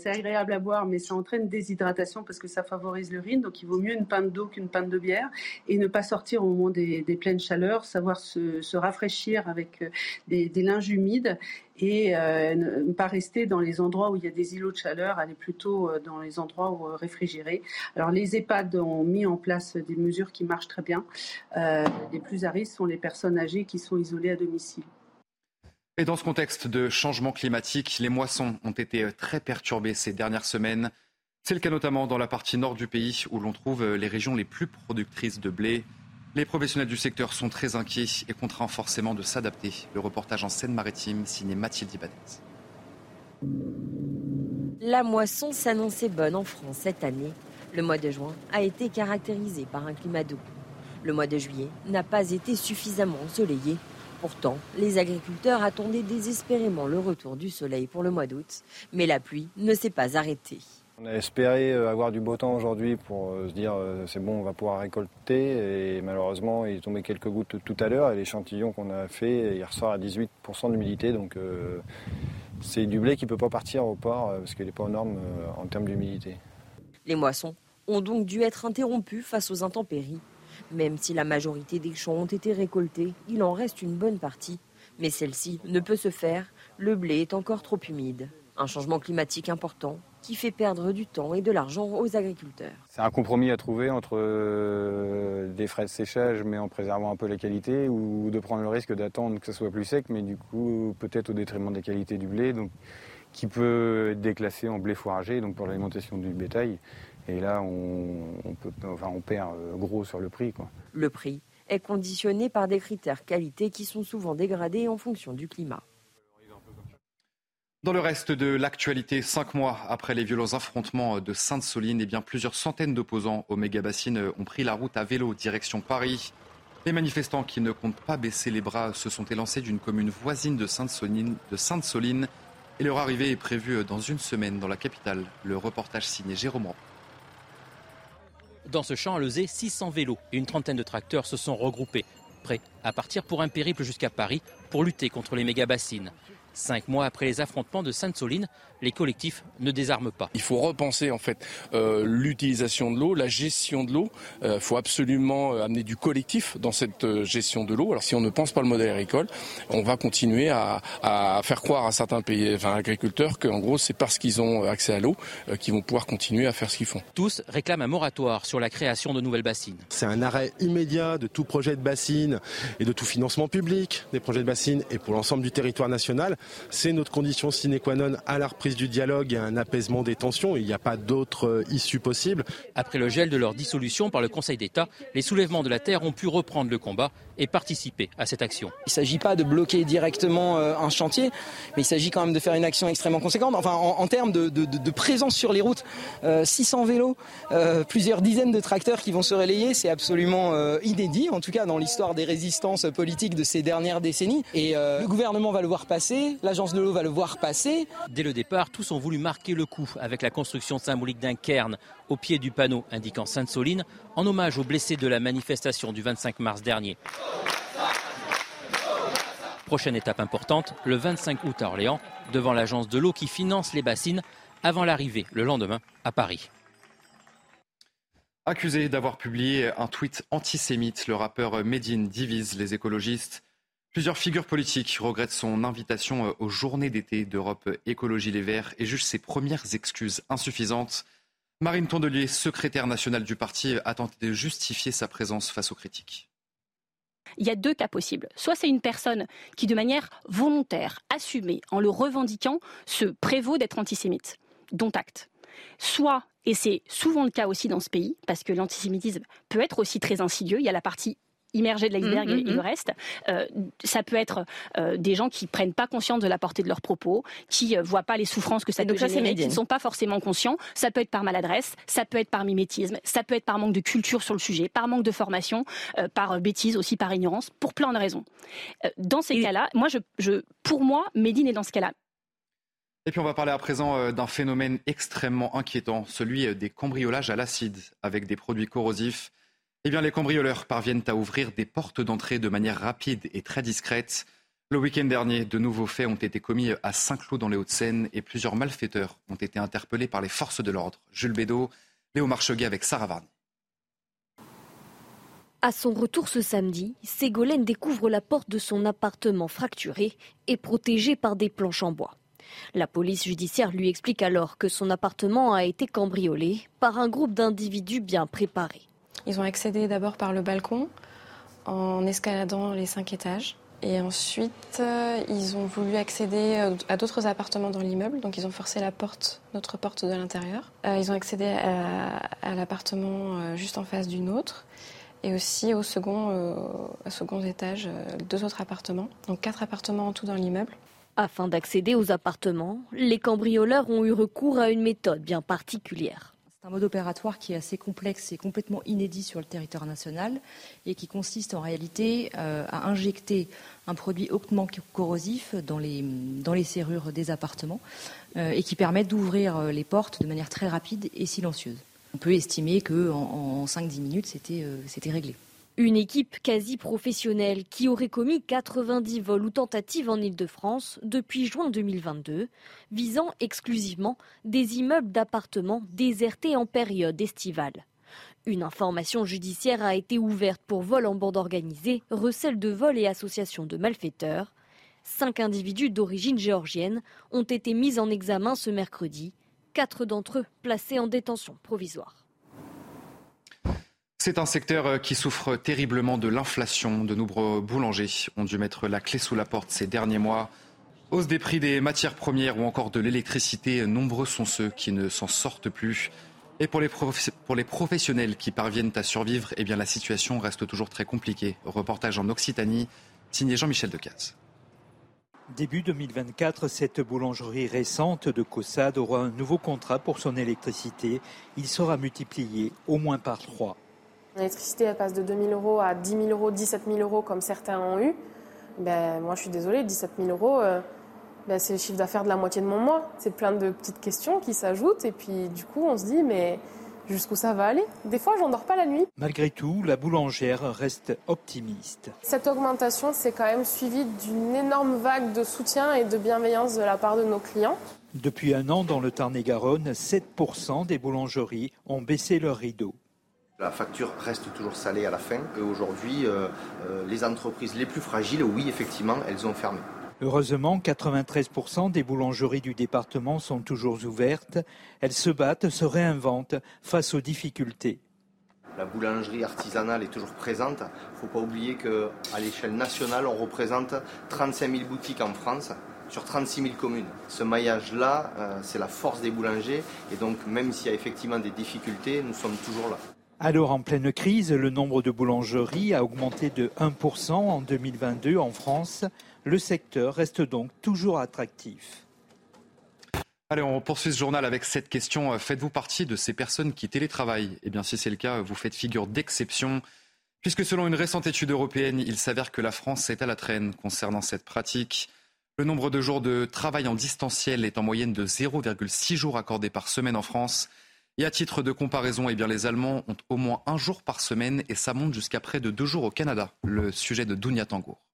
agréable à boire, mais ça entraîne déshydratation parce que ça favorise l'urine. Donc, il vaut mieux une pinte d'eau qu'une pinte de bière et ne pas sortir au moment des, pleines chaleurs. Savoir se, rafraîchir avec des, des linges humides et euh, ne pas rester dans les endroits où il y a des îlots de chaleur, aller plutôt euh, dans les endroits où, euh, réfrigérés. Alors les EHPAD ont mis en place des mesures qui marchent très bien. les plus à risque sont les personnes âgées qui sont isolées à domicile. Et dans ce contexte de changement climatique, les moissons ont été très perturbées ces dernières semaines. C'est le cas notamment dans la partie nord du pays où l'on trouve les régions les plus productrices de blé. Les professionnels du secteur sont très inquiets et contraints forcément de s'adapter. Le reportage en Seine-Maritime signé Mathilde Ibanez. La moisson s'annonçait bonne en France cette année. Le mois de juin a été caractérisé par un climat doux. Le mois de juillet n'a pas été suffisamment ensoleillé. Pourtant, les agriculteurs attendaient désespérément le retour du soleil pour le mois d'août, mais la pluie ne s'est pas arrêtée. On a espéré euh, avoir du beau temps aujourd'hui pour euh, se dire euh, c'est bon, on va pouvoir récolter. Et malheureusement, il est tombé quelques gouttes tout à l'heure. Et l'échantillon qu'on a fait, il ressort à 18% d'humidité. Donc c'est du blé qui ne peut pas partir au port parce qu'il n'est pas aux normes en termes d'humidité. Les moissons ont donc dû être interrompues face aux intempéries. Même si la majorité des champs ont été récoltés, il en reste une bonne partie. Mais celle-ci ne peut se faire, le blé est encore trop humide. Un changement climatique important qui fait perdre du temps et de l'argent aux agriculteurs. C'est un compromis à trouver entre euh, des frais de séchage mais en préservant un peu la qualité ou de prendre le risque d'attendre que ça soit plus sec mais du coup peut-être au détriment des qualités du blé donc, qui peut être déclassé en blé fourragé donc pour l'alimentation du bétail. Et là on, peut, enfin, on perd euh, gros sur le prix. Quoi. Le prix est conditionné par des critères qualité qui sont souvent dégradés en fonction du climat. Dans le reste de l'actualité, cinq mois après les violents affrontements de Sainte-Soline, eh plusieurs centaines d'opposants aux méga-bassines ont pris la route à vélo direction Paris. Les manifestants qui ne comptent pas baisser les bras se sont élancés d'une commune voisine de Sainte-Soline, et leur arrivée est prévue dans une semaine dans la capitale. Le reportage signé Jérôme Dans ce champ à Lezé, 600 vélos et une trentaine de tracteurs se sont regroupés, prêts à partir pour un périple jusqu'à Paris pour lutter contre les méga-bassines. Cinq mois après les affrontements de Sainte-Soline, les collectifs ne désarment pas. Il faut repenser en fait euh, l'utilisation de l'eau, la gestion de l'eau. Il euh, faut absolument euh, amener du collectif dans cette gestion de l'eau. Alors si on ne pense pas le modèle agricole, on va continuer à, faire croire à certains pays, enfin, agriculteurs qu'en gros c'est parce qu'ils ont accès à l'eau qu'ils vont pouvoir continuer à faire ce qu'ils font. Tous réclament un moratoire sur la création de nouvelles bassines. C'est un arrêt immédiat de tout projet de bassine et de tout financement public des projets de bassine et pour l'ensemble du territoire national. C'est notre condition sine qua non à la reprise du dialogue et à un apaisement des tensions. Il n'y a pas d'autre euh, issue possible. Après le gel de leur dissolution par le Conseil d'État, les soulèvements de la terre ont pu reprendre le combat et participer à cette action. Il ne s'agit pas de bloquer directement euh, un chantier, mais il s'agit quand même de faire une action extrêmement conséquente. Enfin, en, termes de, présence sur les routes, 600 euh, vélos, plusieurs dizaines de tracteurs qui vont se relayer, c'est absolument inédit, en tout cas dans l'histoire des résistances politiques de ces dernières décennies. Et le gouvernement va le voir passer, l'agence de l'eau va le voir passer. Dès le départ, tous ont voulu marquer le coup avec la construction symbolique d'un cairn au pied du panneau indiquant Sainte-Soline en hommage aux blessés de la manifestation du 25 mars dernier. Prochaine étape importante, le 25 août à Orléans, devant l'agence de l'eau qui finance les bassines avant l'arrivée le lendemain à Paris. Accusé d'avoir publié un tweet antisémite, le rappeur Medine divise les écologistes. Plusieurs figures politiques regrettent son invitation aux journées d'été d'Europe Écologie Les Verts et jugent ses premières excuses insuffisantes. Marine Tondelier, secrétaire nationale du parti, a tenté de justifier sa présence face aux critiques. Il y a deux cas possibles. Soit c'est une personne qui, de manière volontaire, assumée, en le revendiquant, se prévaut d'être antisémite, dont acte. Soit, et c'est souvent le cas aussi dans ce pays, parce que l'antisémitisme peut être aussi très insidieux, il y a la partie immergé de l'iceberg et, le mm-hmm. reste. Euh, ça peut être euh, des gens qui prennent pas conscience de la portée de leurs propos, qui euh, voient pas les souffrances que ça peut générer, qui ne sont pas forcément conscients. Ça peut être par maladresse, ça peut être par mimétisme, ça peut être par manque de culture sur le sujet, par manque de formation, par bêtise aussi, par ignorance, pour plein de raisons. dans ces cas-là, moi, je, pour moi, Médine est dans ce cas-là. Et puis on va parler à présent euh, d'un phénomène extrêmement inquiétant, celui euh, des cambriolages à l'acide avec des produits corrosifs. Eh bien, les cambrioleurs parviennent à ouvrir des portes d'entrée de manière rapide et très discrète. Le week-end dernier, de nouveaux faits ont été commis à Saint-Cloud dans les Hauts-de-Seine et plusieurs malfaiteurs ont été interpellés par les forces de l'ordre. Jules Bédot, Léo Marcheguet avec Sarah Varny. À son retour ce samedi, Ségolène découvre la porte de son appartement fracturée et protégée par des planches en bois. La police judiciaire lui explique alors que son appartement a été cambriolé par un groupe d'individus bien préparés. Ils ont accédé d'abord par le balcon en escaladant les cinq étages. Et ensuite, euh, ils ont voulu accéder euh, à d'autres appartements dans l'immeuble, donc ils ont forcé la porte, notre porte de l'intérieur. Euh, ils ont accédé à, l'appartement juste en face du nôtre, et aussi au second, au second étage, deux autres appartements, donc quatre appartements en tout dans l'immeuble. Afin d'accéder aux appartements, les cambrioleurs ont eu recours à une méthode bien particulière. C'est un mode opératoire qui est assez complexe et complètement inédit sur le territoire national et qui consiste en réalité euh, à injecter un produit hautement corrosif dans les, serrures des appartements euh, et qui permet d'ouvrir euh, les portes de manière très rapide et silencieuse. On peut estimer qu'en en, 5-10 minutes, c'était réglé. Une équipe quasi professionnelle qui aurait commis 90 vols ou tentatives en Ile-de-France depuis juin 2022, visant exclusivement des immeubles d'appartements désertés en période estivale. Une information judiciaire a été ouverte pour vol en bande organisée, recel de vol et association de malfaiteurs. Cinq individus d'origine géorgienne ont été mis en examen ce mercredi, quatre d'entre eux placés en détention provisoire. C'est un secteur euh, qui souffre terriblement de l'inflation. De nombreux boulangers ont dû mettre la clé sous la porte ces derniers mois. Hausse des prix des matières premières ou encore de l'électricité, nombreux sont ceux qui ne s'en sortent plus. Et pour les, professionnels qui parviennent à survivre, eh la situation reste toujours très compliquée. Reportage en Occitanie, signé Jean-Michel Decaze. Début 2024, cette boulangerie récente de Caussade aura un nouveau contrat pour son électricité. Il sera multiplié au moins par trois. L'électricité, elle passe de 2 000 euros à 10 000 euros, 17 000 euros, comme certains ont eu. Ben, moi, je suis désolée, 17 000 euros, euh, ben, c'est le chiffre d'affaires de la moitié de mon mois. C'est plein de petites questions qui s'ajoutent. Et puis, du coup, on se dit, mais jusqu'où ça va aller? Des fois, j'en dors pas la nuit. Malgré tout, la boulangère reste optimiste. Cette augmentation, c'est quand même suivi d'une énorme vague de soutien et de bienveillance de la part de nos clients. Depuis un an, dans le Tarn-et-Garonne, 7% des boulangeries ont baissé leurs rideaux. La facture reste toujours salée à la fin. Et aujourd'hui, euh, euh, les entreprises les plus fragiles, oui, effectivement, elles ont fermé. Heureusement, 93% des boulangeries du département sont toujours ouvertes. Elles se battent, se réinventent face aux difficultés. La boulangerie artisanale est toujours présente. Il ne faut pas oublier qu'à l'échelle nationale, on représente 35 000 boutiques en France sur 36 000 communes. Ce maillage-là, euh, c'est la force des boulangers. Et donc, même s'il y a effectivement des difficultés, nous sommes toujours là. Alors en pleine crise, le nombre de boulangeries a augmenté de 1% en 2022 en France. Le secteur reste donc toujours attractif. Allez, on poursuit ce journal avec cette question. Faites-vous partie de ces personnes qui télétravaillent? Eh bien, si c'est le cas, vous faites figure d'exception. Puisque selon une récente étude européenne, il s'avère que la France est à la traîne concernant cette pratique. Le nombre de jours de travail en distanciel est en moyenne de 0,6 jours accordés par semaine en France. Et à titre de comparaison, eh bien, les Allemands ont au moins un jour par semaine et ça monte jusqu'à près de deux jours au Canada. Le sujet de Dounia Tangour.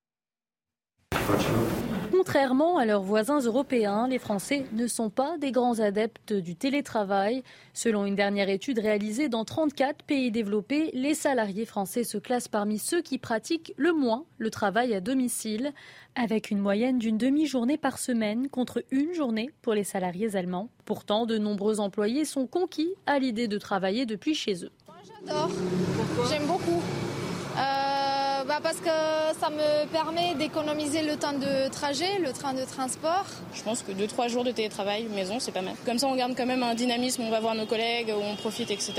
Contrairement à leurs voisins européens, les Français ne sont pas des grands adeptes du télétravail. Selon une dernière étude réalisée dans 34 pays développés, les salariés français se classent parmi ceux qui pratiquent le moins le travail à domicile avec une moyenne d'une demi-journée par semaine contre une journée pour les salariés allemands. Pourtant, de nombreux employés sont conquis à l'idée de travailler depuis chez eux. J'adore, j'aime beaucoup. Euh, bah parce que ça me permet d'économiser le temps de trajet, le train de transport. Je pense que 2-3 jours de télétravail maison, c'est pas mal. Comme ça, on garde quand même un dynamisme, on va voir nos collègues, on profite, etc.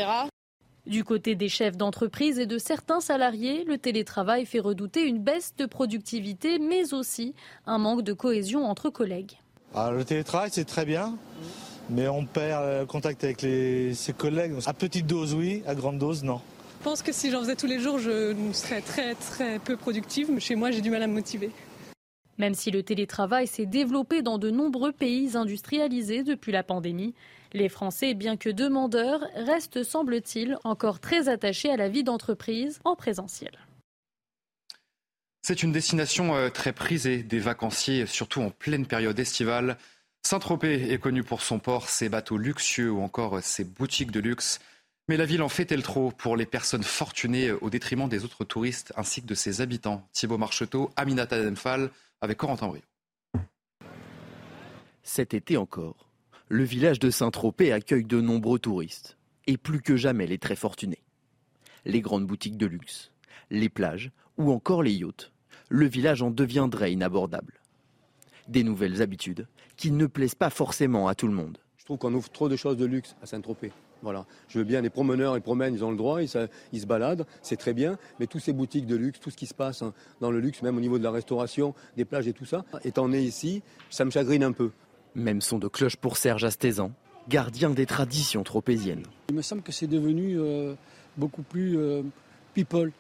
Du côté des chefs d'entreprise et de certains salariés, le télétravail fait redouter une baisse de productivité, mais aussi un manque de cohésion entre collègues. Ah, le télétravail, c'est très bien, mais on perd le contact avec ses collègues. À petite dose, oui, à grande dose, non. Je pense que si j'en faisais tous les jours, je serais très très peu productive. Mais chez moi, j'ai du mal à me motiver. Même si le télétravail s'est développé dans de nombreux pays industrialisés depuis la pandémie, les Français, bien que demandeurs, restent, semble-t-il, encore très attachés à la vie d'entreprise en présentiel. C'est une destination euh, très prisée des vacanciers, surtout en pleine période estivale. Saint-Tropez est connu pour son port, ses bateaux luxueux ou encore ses boutiques de luxe. Mais la ville en fait-elle trop pour les personnes fortunées au détriment des autres touristes ainsi que de ses habitants Thibaut Marcheteau, Aminata Demphal avec Corentin Brio. Cet été encore, le village de Saint-Tropez accueille de nombreux touristes, et plus que jamais les très fortunés. Les grandes boutiques de luxe, les plages ou encore les yachts, le village en deviendrait inabordable. Des nouvelles habitudes qui ne plaisent pas forcément à tout le monde. Je trouve qu'on ouvre trop de choses de luxe à Saint-Tropez. Voilà. Je veux bien, les promeneurs, ils promènent, ils ont le droit, ils, se baladent, c'est très bien. Mais toutes ces boutiques de luxe, tout ce qui se passe hein, dans le luxe, même au niveau de la restauration, des plages et tout ça, étant né ici, ça me chagrine un peu. Même son de cloche pour Serge Astézan, gardien des traditions tropéziennes. Il me semble que c'est devenu euh, beaucoup plus euh, people.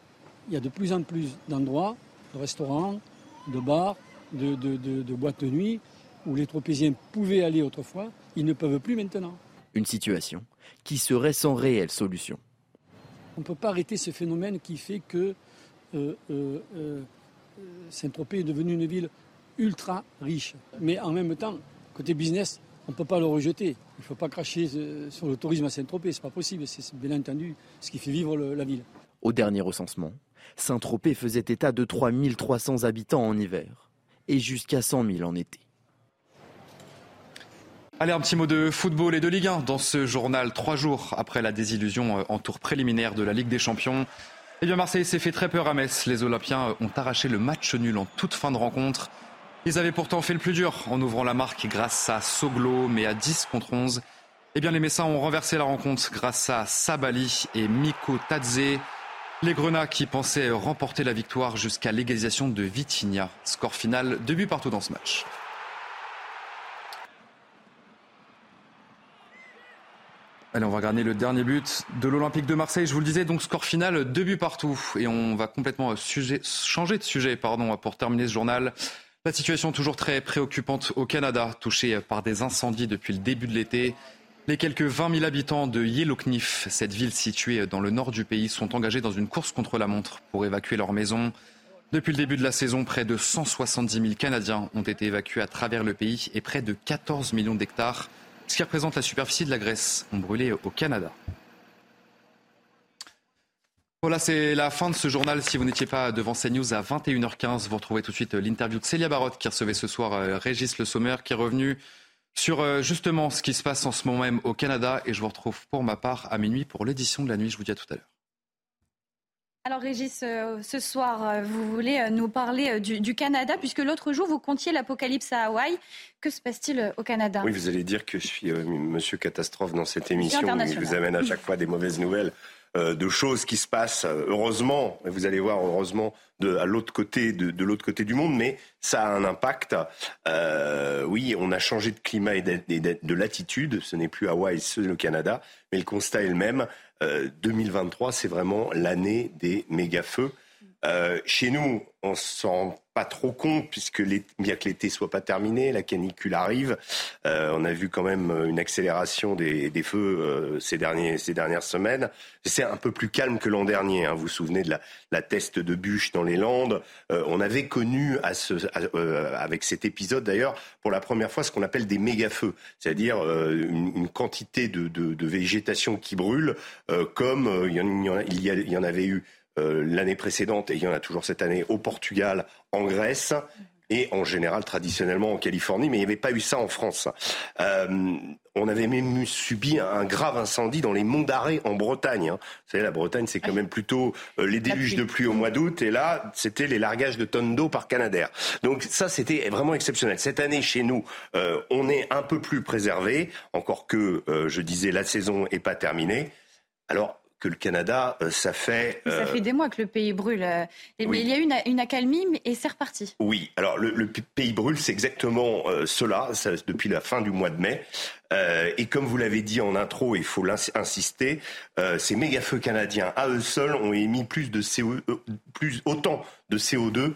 Il y a de plus en plus d'endroits, de restaurants, de bars, de, de boîtes de nuit, où les tropéziens pouvaient aller autrefois, ils ne peuvent plus maintenant. Une situation qui serait sans réelle solution. On ne peut pas arrêter ce phénomène qui fait que euh, euh, euh, Saint-Tropez est devenue une ville ultra riche. Mais en même temps, côté business, on ne peut pas le rejeter. Il ne faut pas cracher sur le tourisme à Saint-Tropez, ce n'est pas possible. C'est bien entendu ce qui fait vivre la ville. Au dernier recensement, Saint-Tropez faisait état de 3300 habitants en hiver et jusqu'à 100 000 en été. Allez, un petit mot de football et de Ligue 1 dans ce journal, trois jours après la désillusion euh, en tour préliminaire de la Ligue des Champions. Eh bien, Marseille s'est fait très peur à Metz. Les Olympiens euh, ont arraché le match nul en toute fin de rencontre. Ils avaient pourtant fait le plus dur en ouvrant la marque grâce à Soglo, mais à 10 contre 11. Eh bien, les Messins ont renversé la rencontre grâce à Sabali et Miko Tadze. Les Grenats qui pensaient remporter la victoire jusqu'à l'égalisation de Vitinha. Score final, deux buts partout dans ce match. Allez, on va regarder le dernier but de l'Olympique de Marseille. Je vous le disais, donc score final, deux buts partout. Et on va complètement changer de sujet pardon, pour terminer ce journal. La situation toujours très préoccupante au Canada, touché par des incendies depuis le début de l'été. Les quelques 20 000 habitants de Yellowknife, cette ville située dans le nord du pays, sont engagés dans une course contre la montre pour évacuer leur maison. Depuis le début de la saison, près de 170 000 Canadiens ont été évacués à travers le pays et près de 14 millions d'hectares ce qui représente la superficie de la Grèce, ont brûlé au Canada. Voilà, c'est la fin de ce journal. Si vous n'étiez pas devant CNews à 21h15, vous retrouvez tout de suite l'interview de Célia Barotte qui recevait ce soir euh, Régis Le Sommer qui est revenu sur euh, justement ce qui se passe en ce moment même au Canada. Et je vous retrouve pour ma part à minuit pour l'édition de la nuit. Je vous dis à tout à l'heure. Alors Régis, euh, ce soir, euh, vous voulez euh, nous parler du, Canada, puisque l'autre jour, vous contiez l'apocalypse à Hawaï. Que se passe-t-il au Canada? Oui, vous allez dire que je suis monsieur catastrophe dans cette émission. Vous amène à chaque fois des mauvaises nouvelles de choses qui se passent, heureusement, vous allez voir, heureusement, de, à l'autre côté, de, l'autre côté du monde, mais ça a un impact. oui, on a changé de climat et de, latitude. Ce n'est plus Hawaï, c'est le Canada, mais le constat est le même. 2023, euh, c'est vraiment l'année des méga-feux. Euh, chez nous, on s'en rend pas trop compte puisque bien que l'été soit pas terminé, la canicule arrive. Euh, on a vu quand même une accélération des, feux ces, derniers, ces dernières semaines. C'est un peu plus calme que l'an dernier. Hein. Vous vous souvenez de la, la teste de bûche dans les Landes. on avait connu à ce, avec cet épisode d'ailleurs pour la première fois ce qu'on appelle des méga-feux, c'est-à-dire une, quantité de, de, végétation qui brûle comme il y, en, avait eu euh, l'année précédente, et il y en a toujours cette année, au Portugal, en Grèce et en général traditionnellement en Californie, mais il n'y avait pas eu ça en France. Euh, on avait même subi un grave incendie dans les monts d'Arrée en Bretagne. Hein. Vous savez, la Bretagne, c'est quand même plutôt euh, les déluges de pluie au mois d'août, et là, c'était les largages de tonnes d'eau par Canadair. Donc ça, c'était vraiment exceptionnel. Cette année, chez nous, on est un peu plus préservé, encore que, je disais, la saison n'est pas terminée. Alors, que le Canada, ça fait... Ça fait des mois que le pays brûle. Il y a eu une, accalmie et c'est reparti. Oui, alors le, pays brûle, c'est exactement cela, depuis la fin du mois de mai. et comme vous l'avez dit en intro, il faut insister, ces méga-feux canadiens, à eux seuls, ont émis plus de CO, plus, autant de CO2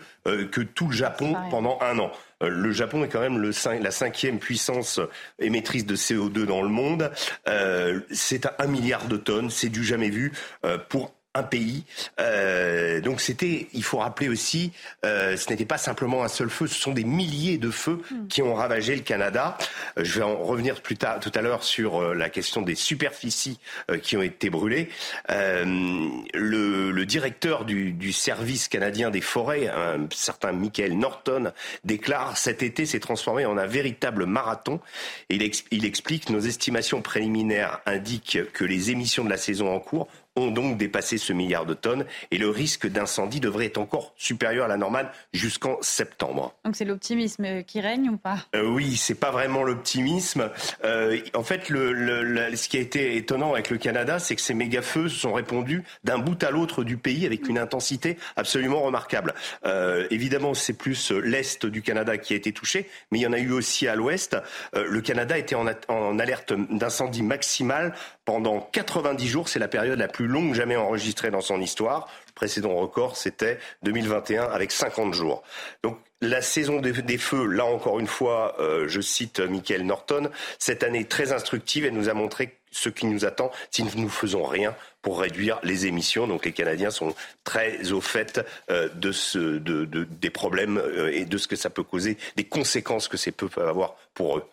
que tout le Japon pendant un an. Euh, le Japon est quand même le, la cinquième puissance émettrice de CO2 dans le monde. Euh, c'est à un milliard de tonnes, c'est du jamais vu euh, pour un pays. Euh, donc c'était, il faut rappeler aussi, euh, ce n'était pas simplement un seul feu, ce sont des milliers de feux hmm. qui ont ravagé le Canada. Euh, je vais en revenir plus tard, tout à l'heure sur euh, la question des superficies euh, qui ont été brûlées. Le, le, directeur du, du, service canadien des forêts, un certain Michael Norton, déclare cet été s'est transformé en un véritable marathon. Et il, il explique nos estimations préliminaires indiquent que les émissions de la saison en cours ont donc dépassé ce milliard de tonnes et le risque d'incendie devrait être encore supérieur à la normale jusqu'en septembre. Donc c'est l'optimisme qui règne ou pas? Euh, Oui, c'est pas vraiment l'optimisme. Euh, en fait, le, ce qui a été étonnant avec le Canada, c'est que ces méga-feux se sont répandus d'un bout à l'autre du pays avec une intensité absolument remarquable. Euh, évidemment, c'est plus l'est du Canada qui a été touché, mais il y en a eu aussi à l'ouest. Euh, le Canada était en, en alerte d'incendie maximale pendant 90 jours. C'est la période la plus longue jamais enregistrée dans son histoire. Le précédent record, c'était 2021 avec 50 jours. Donc la saison des, feux, là encore une fois, euh, je cite Michael Norton, cette année très instructive, elle nous a montré ce qui nous attend si nous ne faisons rien pour réduire les émissions. Donc les Canadiens sont très au fait euh, des problèmes euh, et de ce que ça peut causer, des conséquences que ça peut avoir pour eux.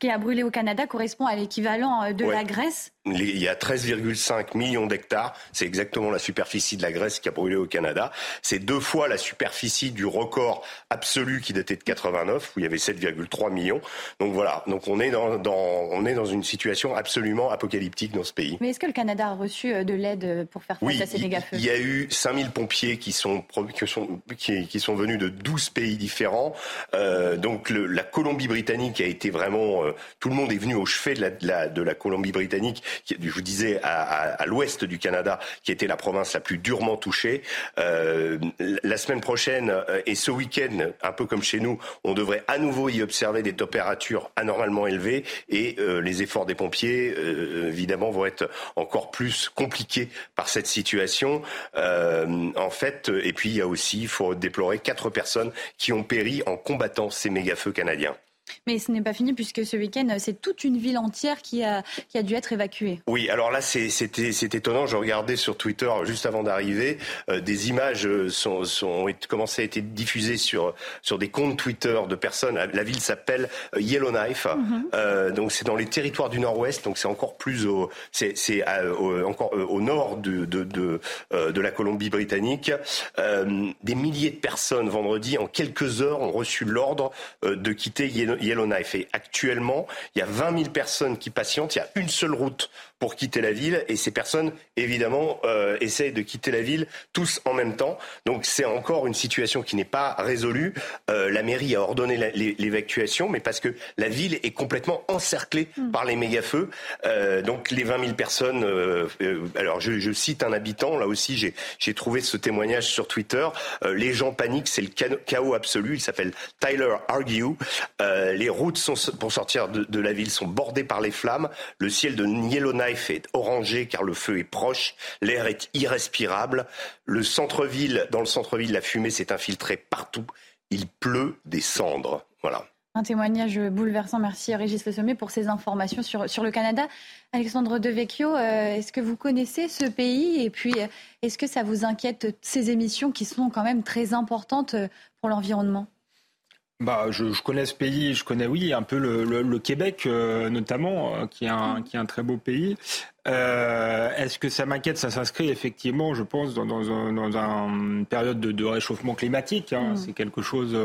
Ce qui a brûlé au Canada correspond à l'équivalent de la Grèce il y a 13,5 millions d'hectares. C'est exactement la superficie de la Grèce qui a brûlé au Canada. C'est deux fois la superficie du record absolu qui datait de 89, où il y avait 7,3 millions. Donc voilà. Donc on est dans, on est dans une situation absolument apocalyptique dans ce pays. Mais est-ce que le Canada a reçu euh, de l'aide euh, pour faire face à ces méga-feux Il y a eu 5000 pompiers qui sont, qui sont, qui, sont venus de 12 pays différents. Euh, donc le, la Colombie-Britannique a été vraiment... Euh, tout le monde est venu au chevet de la, de la, de la Colombie-Britannique je vous disais, à, l'ouest du Canada, qui était la province la plus durement touchée. Euh, la semaine prochaine euh, et ce week-end, un peu comme chez nous, on devrait à nouveau y observer des températures anormalement élevées et euh, les efforts des pompiers, évidemment, vont être encore plus compliqués par cette situation. en fait, et puis il y a aussi, il faut déplorer quatre personnes qui ont péri en combattant ces méga-feux canadiens. Mais ce n'est pas fini puisque ce week-end, c'est toute une ville entière qui a, qui a dû être évacuée. Oui, alors là, c'était étonnant. Je regardais sur Twitter juste avant d'arriver. Euh, des images euh, sont, sont, ont commencé à être diffusées sur, sur des comptes Twitter de personnes. La ville s'appelle euh, Yellowknife. Mhm. donc c'est dans les territoires du nord-ouest. Donc c'est encore plus au, c'est encore au nord de, de, de, de la Colombie-Britannique. des milliers de personnes vendredi, en quelques heures, ont reçu l'ordre de quitter Yellowknife Yellowknife. Et actuellement, il y a 20 000 personnes qui patientent. Il y a une seule route pour quitter la ville. Et ces personnes, évidemment, euh, essayent de quitter la ville tous en même temps. Donc c'est encore une situation qui n'est pas résolue. Euh, la mairie a ordonné l'évacuation, mais parce que la ville est complètement encerclée hmm. par les méga-feux. Euh, donc les 20 000 personnes, euh, alors je, je, cite un habitant, là aussi j'ai trouvé ce témoignage sur Twitter. Les gens paniquent, c'est le chaos absolu. Il s'appelle Tyler Argue. Les routes pour sortir de, la ville sont bordées par les flammes. Le ciel de Yellowknife est orangé car le feu est proche, l'air est irrespirable, le centre-ville, dans le centre-ville, la fumée s'est infiltrée partout, il pleut des cendres. Voilà. Un témoignage bouleversant. Merci Régis Le Sommet pour ces informations sur, sur le Canada. Alexandre Devecchio, euh, est-ce que vous connaissez ce pays Et puis, euh, est-ce que ça vous inquiète ces émissions qui sont quand même très importantes euh, pour l'environnement? Bah, je, je, connais ce pays, je connais oui un peu le, le, le Québec notamment, qui est un qui est un très beau pays. Euh, Est-ce que ça m'inquiète Ça s'inscrit effectivement, je pense, dans, dans, un, dans une période de, de réchauffement climatique. Hein. Mm. C'est quelque chose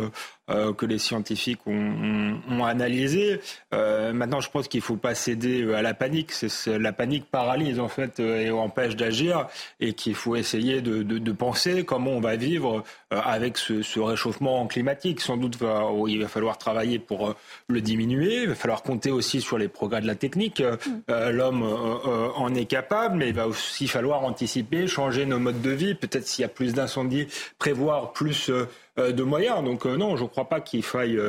euh, que les scientifiques ont, ont, ont analysé. Euh, maintenant, je pense qu'il ne faut pas céder à la panique. C'est, la panique paralyse en fait euh, et empêche d'agir, et qu'il faut essayer de, de, de, penser comment on va vivre euh, avec ce, ce, réchauffement climatique. Sans doute, va, il va falloir travailler pour le diminuer. Il va falloir compter aussi sur les progrès de la technique. Mm. L'homme en est capable, mais il va aussi falloir anticiper, changer nos modes de vie. Peut-être s'il y a plus d'incendies, prévoir plus de moyens. Donc non, je ne crois pas qu'il faille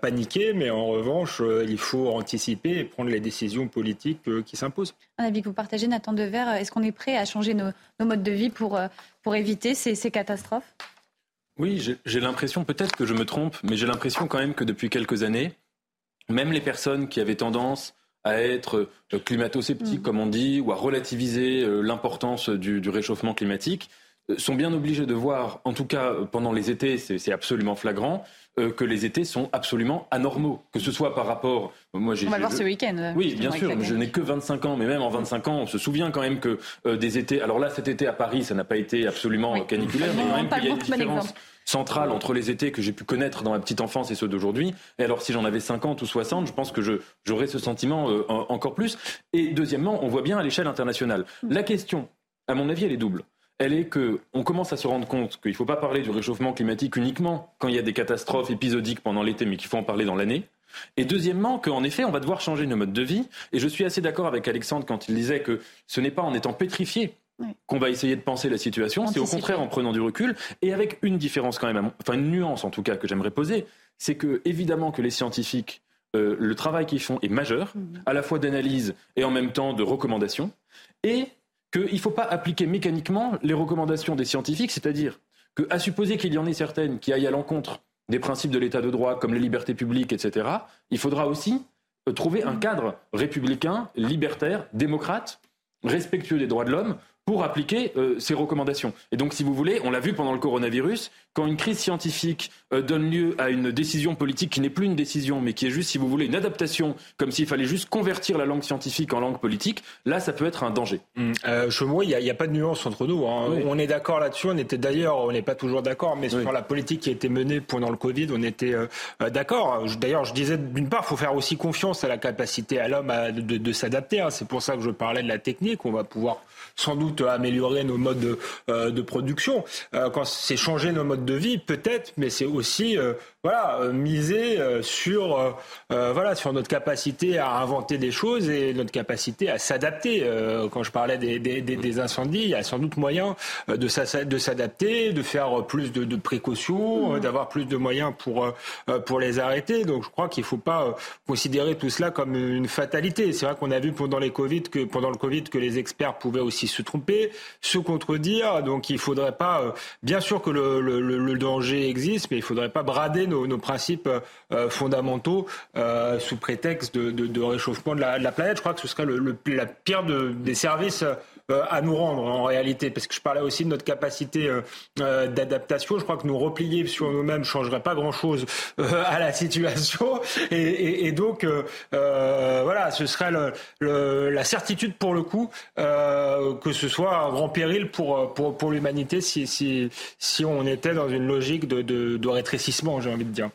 paniquer, mais en revanche, il faut anticiper et prendre les décisions politiques qui s'imposent. Un avis que vous partagez, Nathan Dever, est-ce qu'on est prêt à changer nos, modes de vie pour, pour éviter ces catastrophes? Oui, j'ai l'impression, peut-être que je me trompe, mais j'ai l'impression quand même que depuis quelques années, même les personnes qui avaient tendance à être euh, climato-sceptiques, mm. comme on dit, ou à relativiser euh, l'importance du, réchauffement climatique, euh, sont bien obligées de voir, en tout cas pendant les étés, c'est absolument flagrant, que les étés sont absolument anormaux. Que ce soit par rapport. Moi, on va le voir ce week-end. Oui, bien sûr. Je n'ai que 25 ans, mais même en 25 ans, on se souvient quand même que des étés. Alors là, cet été à Paris, ça n'a pas été absolument caniculaire, mais quand même qu'il y a une différence centrale entre les étés que j'ai pu connaître dans ma petite enfance et ceux d'aujourd'hui. Et alors, si j'en avais 50 ou 60, je pense que j'aurais ce sentiment euh, encore plus. Et deuxièmement, on voit bien à l'échelle internationale. La question, à mon avis, elle est double elle est qu'on commence à se rendre compte qu'il ne faut pas parler du réchauffement climatique uniquement quand il y a des catastrophes épisodiques pendant l'été, mais qu'il faut en parler dans l'année. Et deuxièmement, qu'en effet, on va devoir changer nos modes de vie. Et je suis assez d'accord avec Alexandre quand il disait que ce n'est pas en étant pétrifié qu'on va essayer de penser la situation. C'est au contraire en prenant du recul et avec une différence quand même, enfin une nuance en tout cas que j'aimerais poser, c'est que évidemment que les scientifiques, euh, le travail qu'ils font est majeur, mhm. à la fois d'analyse et en même temps de recommandation, et qu'il ne faut pas appliquer mécaniquement les recommandations des scientifiques, c'est-à-dire qu'à supposer qu'il y en ait certaines qui aillent à l'encontre des principes de l'état de droit comme les libertés publiques, etc., il faudra aussi euh, trouver un cadre républicain, libertaire, démocrate, respectueux des droits de l'homme pour appliquer euh, ces recommandations. Et donc, si vous voulez, on l'a vu pendant le coronavirus, quand une crise scientifique euh, donne lieu à une décision politique qui n'est plus une décision, mais qui est juste, si vous voulez, une adaptation, comme s'il fallait juste convertir la langue scientifique en langue politique, là, ça peut être un danger. Mmh. Euh, il n'y a, pas de nuance entre nous. Hein. On est d'accord là-dessus. On était d'ailleurs, on n'est pas toujours d'accord, mais sur la politique qui a été menée pendant le Covid, on était euh, d'accord. D'ailleurs, je disais, d'une part, il faut faire aussi confiance à la capacité à l'homme de, s'adapter. Hein. C'est pour ça que je parlais de la technique. On va pouvoir sans doute améliorer nos modes de, de production. quand c'est changer nos modes de vie, peut-être, mais c'est aussi euh, voilà, euh, miser euh, sur, voilà, sur notre capacité à inventer des choses et notre capacité à s'adapter. quand je parlais des, des, incendies, il y a sans doute moyen de s'adapter, de faire plus de, précautions, mmh. d'avoir plus de moyens pour, pour les arrêter. Donc je crois qu'il ne faut pas considérer tout cela comme une fatalité. C'est vrai qu'on a vu pendant, les COVID que, pendant le Covid que les experts pouvaient aussi se tromper, se contredire. Donc il faudrait pas, bien sûr que le, danger existe, mais il faudrait pas brader nos, principes euh, fondamentaux euh, sous prétexte de, réchauffement de la, planète. Je crois que ce serait le, la pire des services euh, à nous rendre en réalité, parce que je parlais aussi de notre capacité d'adaptation. Je crois que nous replier sur nous-mêmes changerait pas grand-chose à la situation, et, donc voilà, ce serait la certitude pour le coup que ce soit un grand péril pour pour, pour l'humanité si, si si on était dans une logique de, de, rétrécissement, j'ai envie de dire.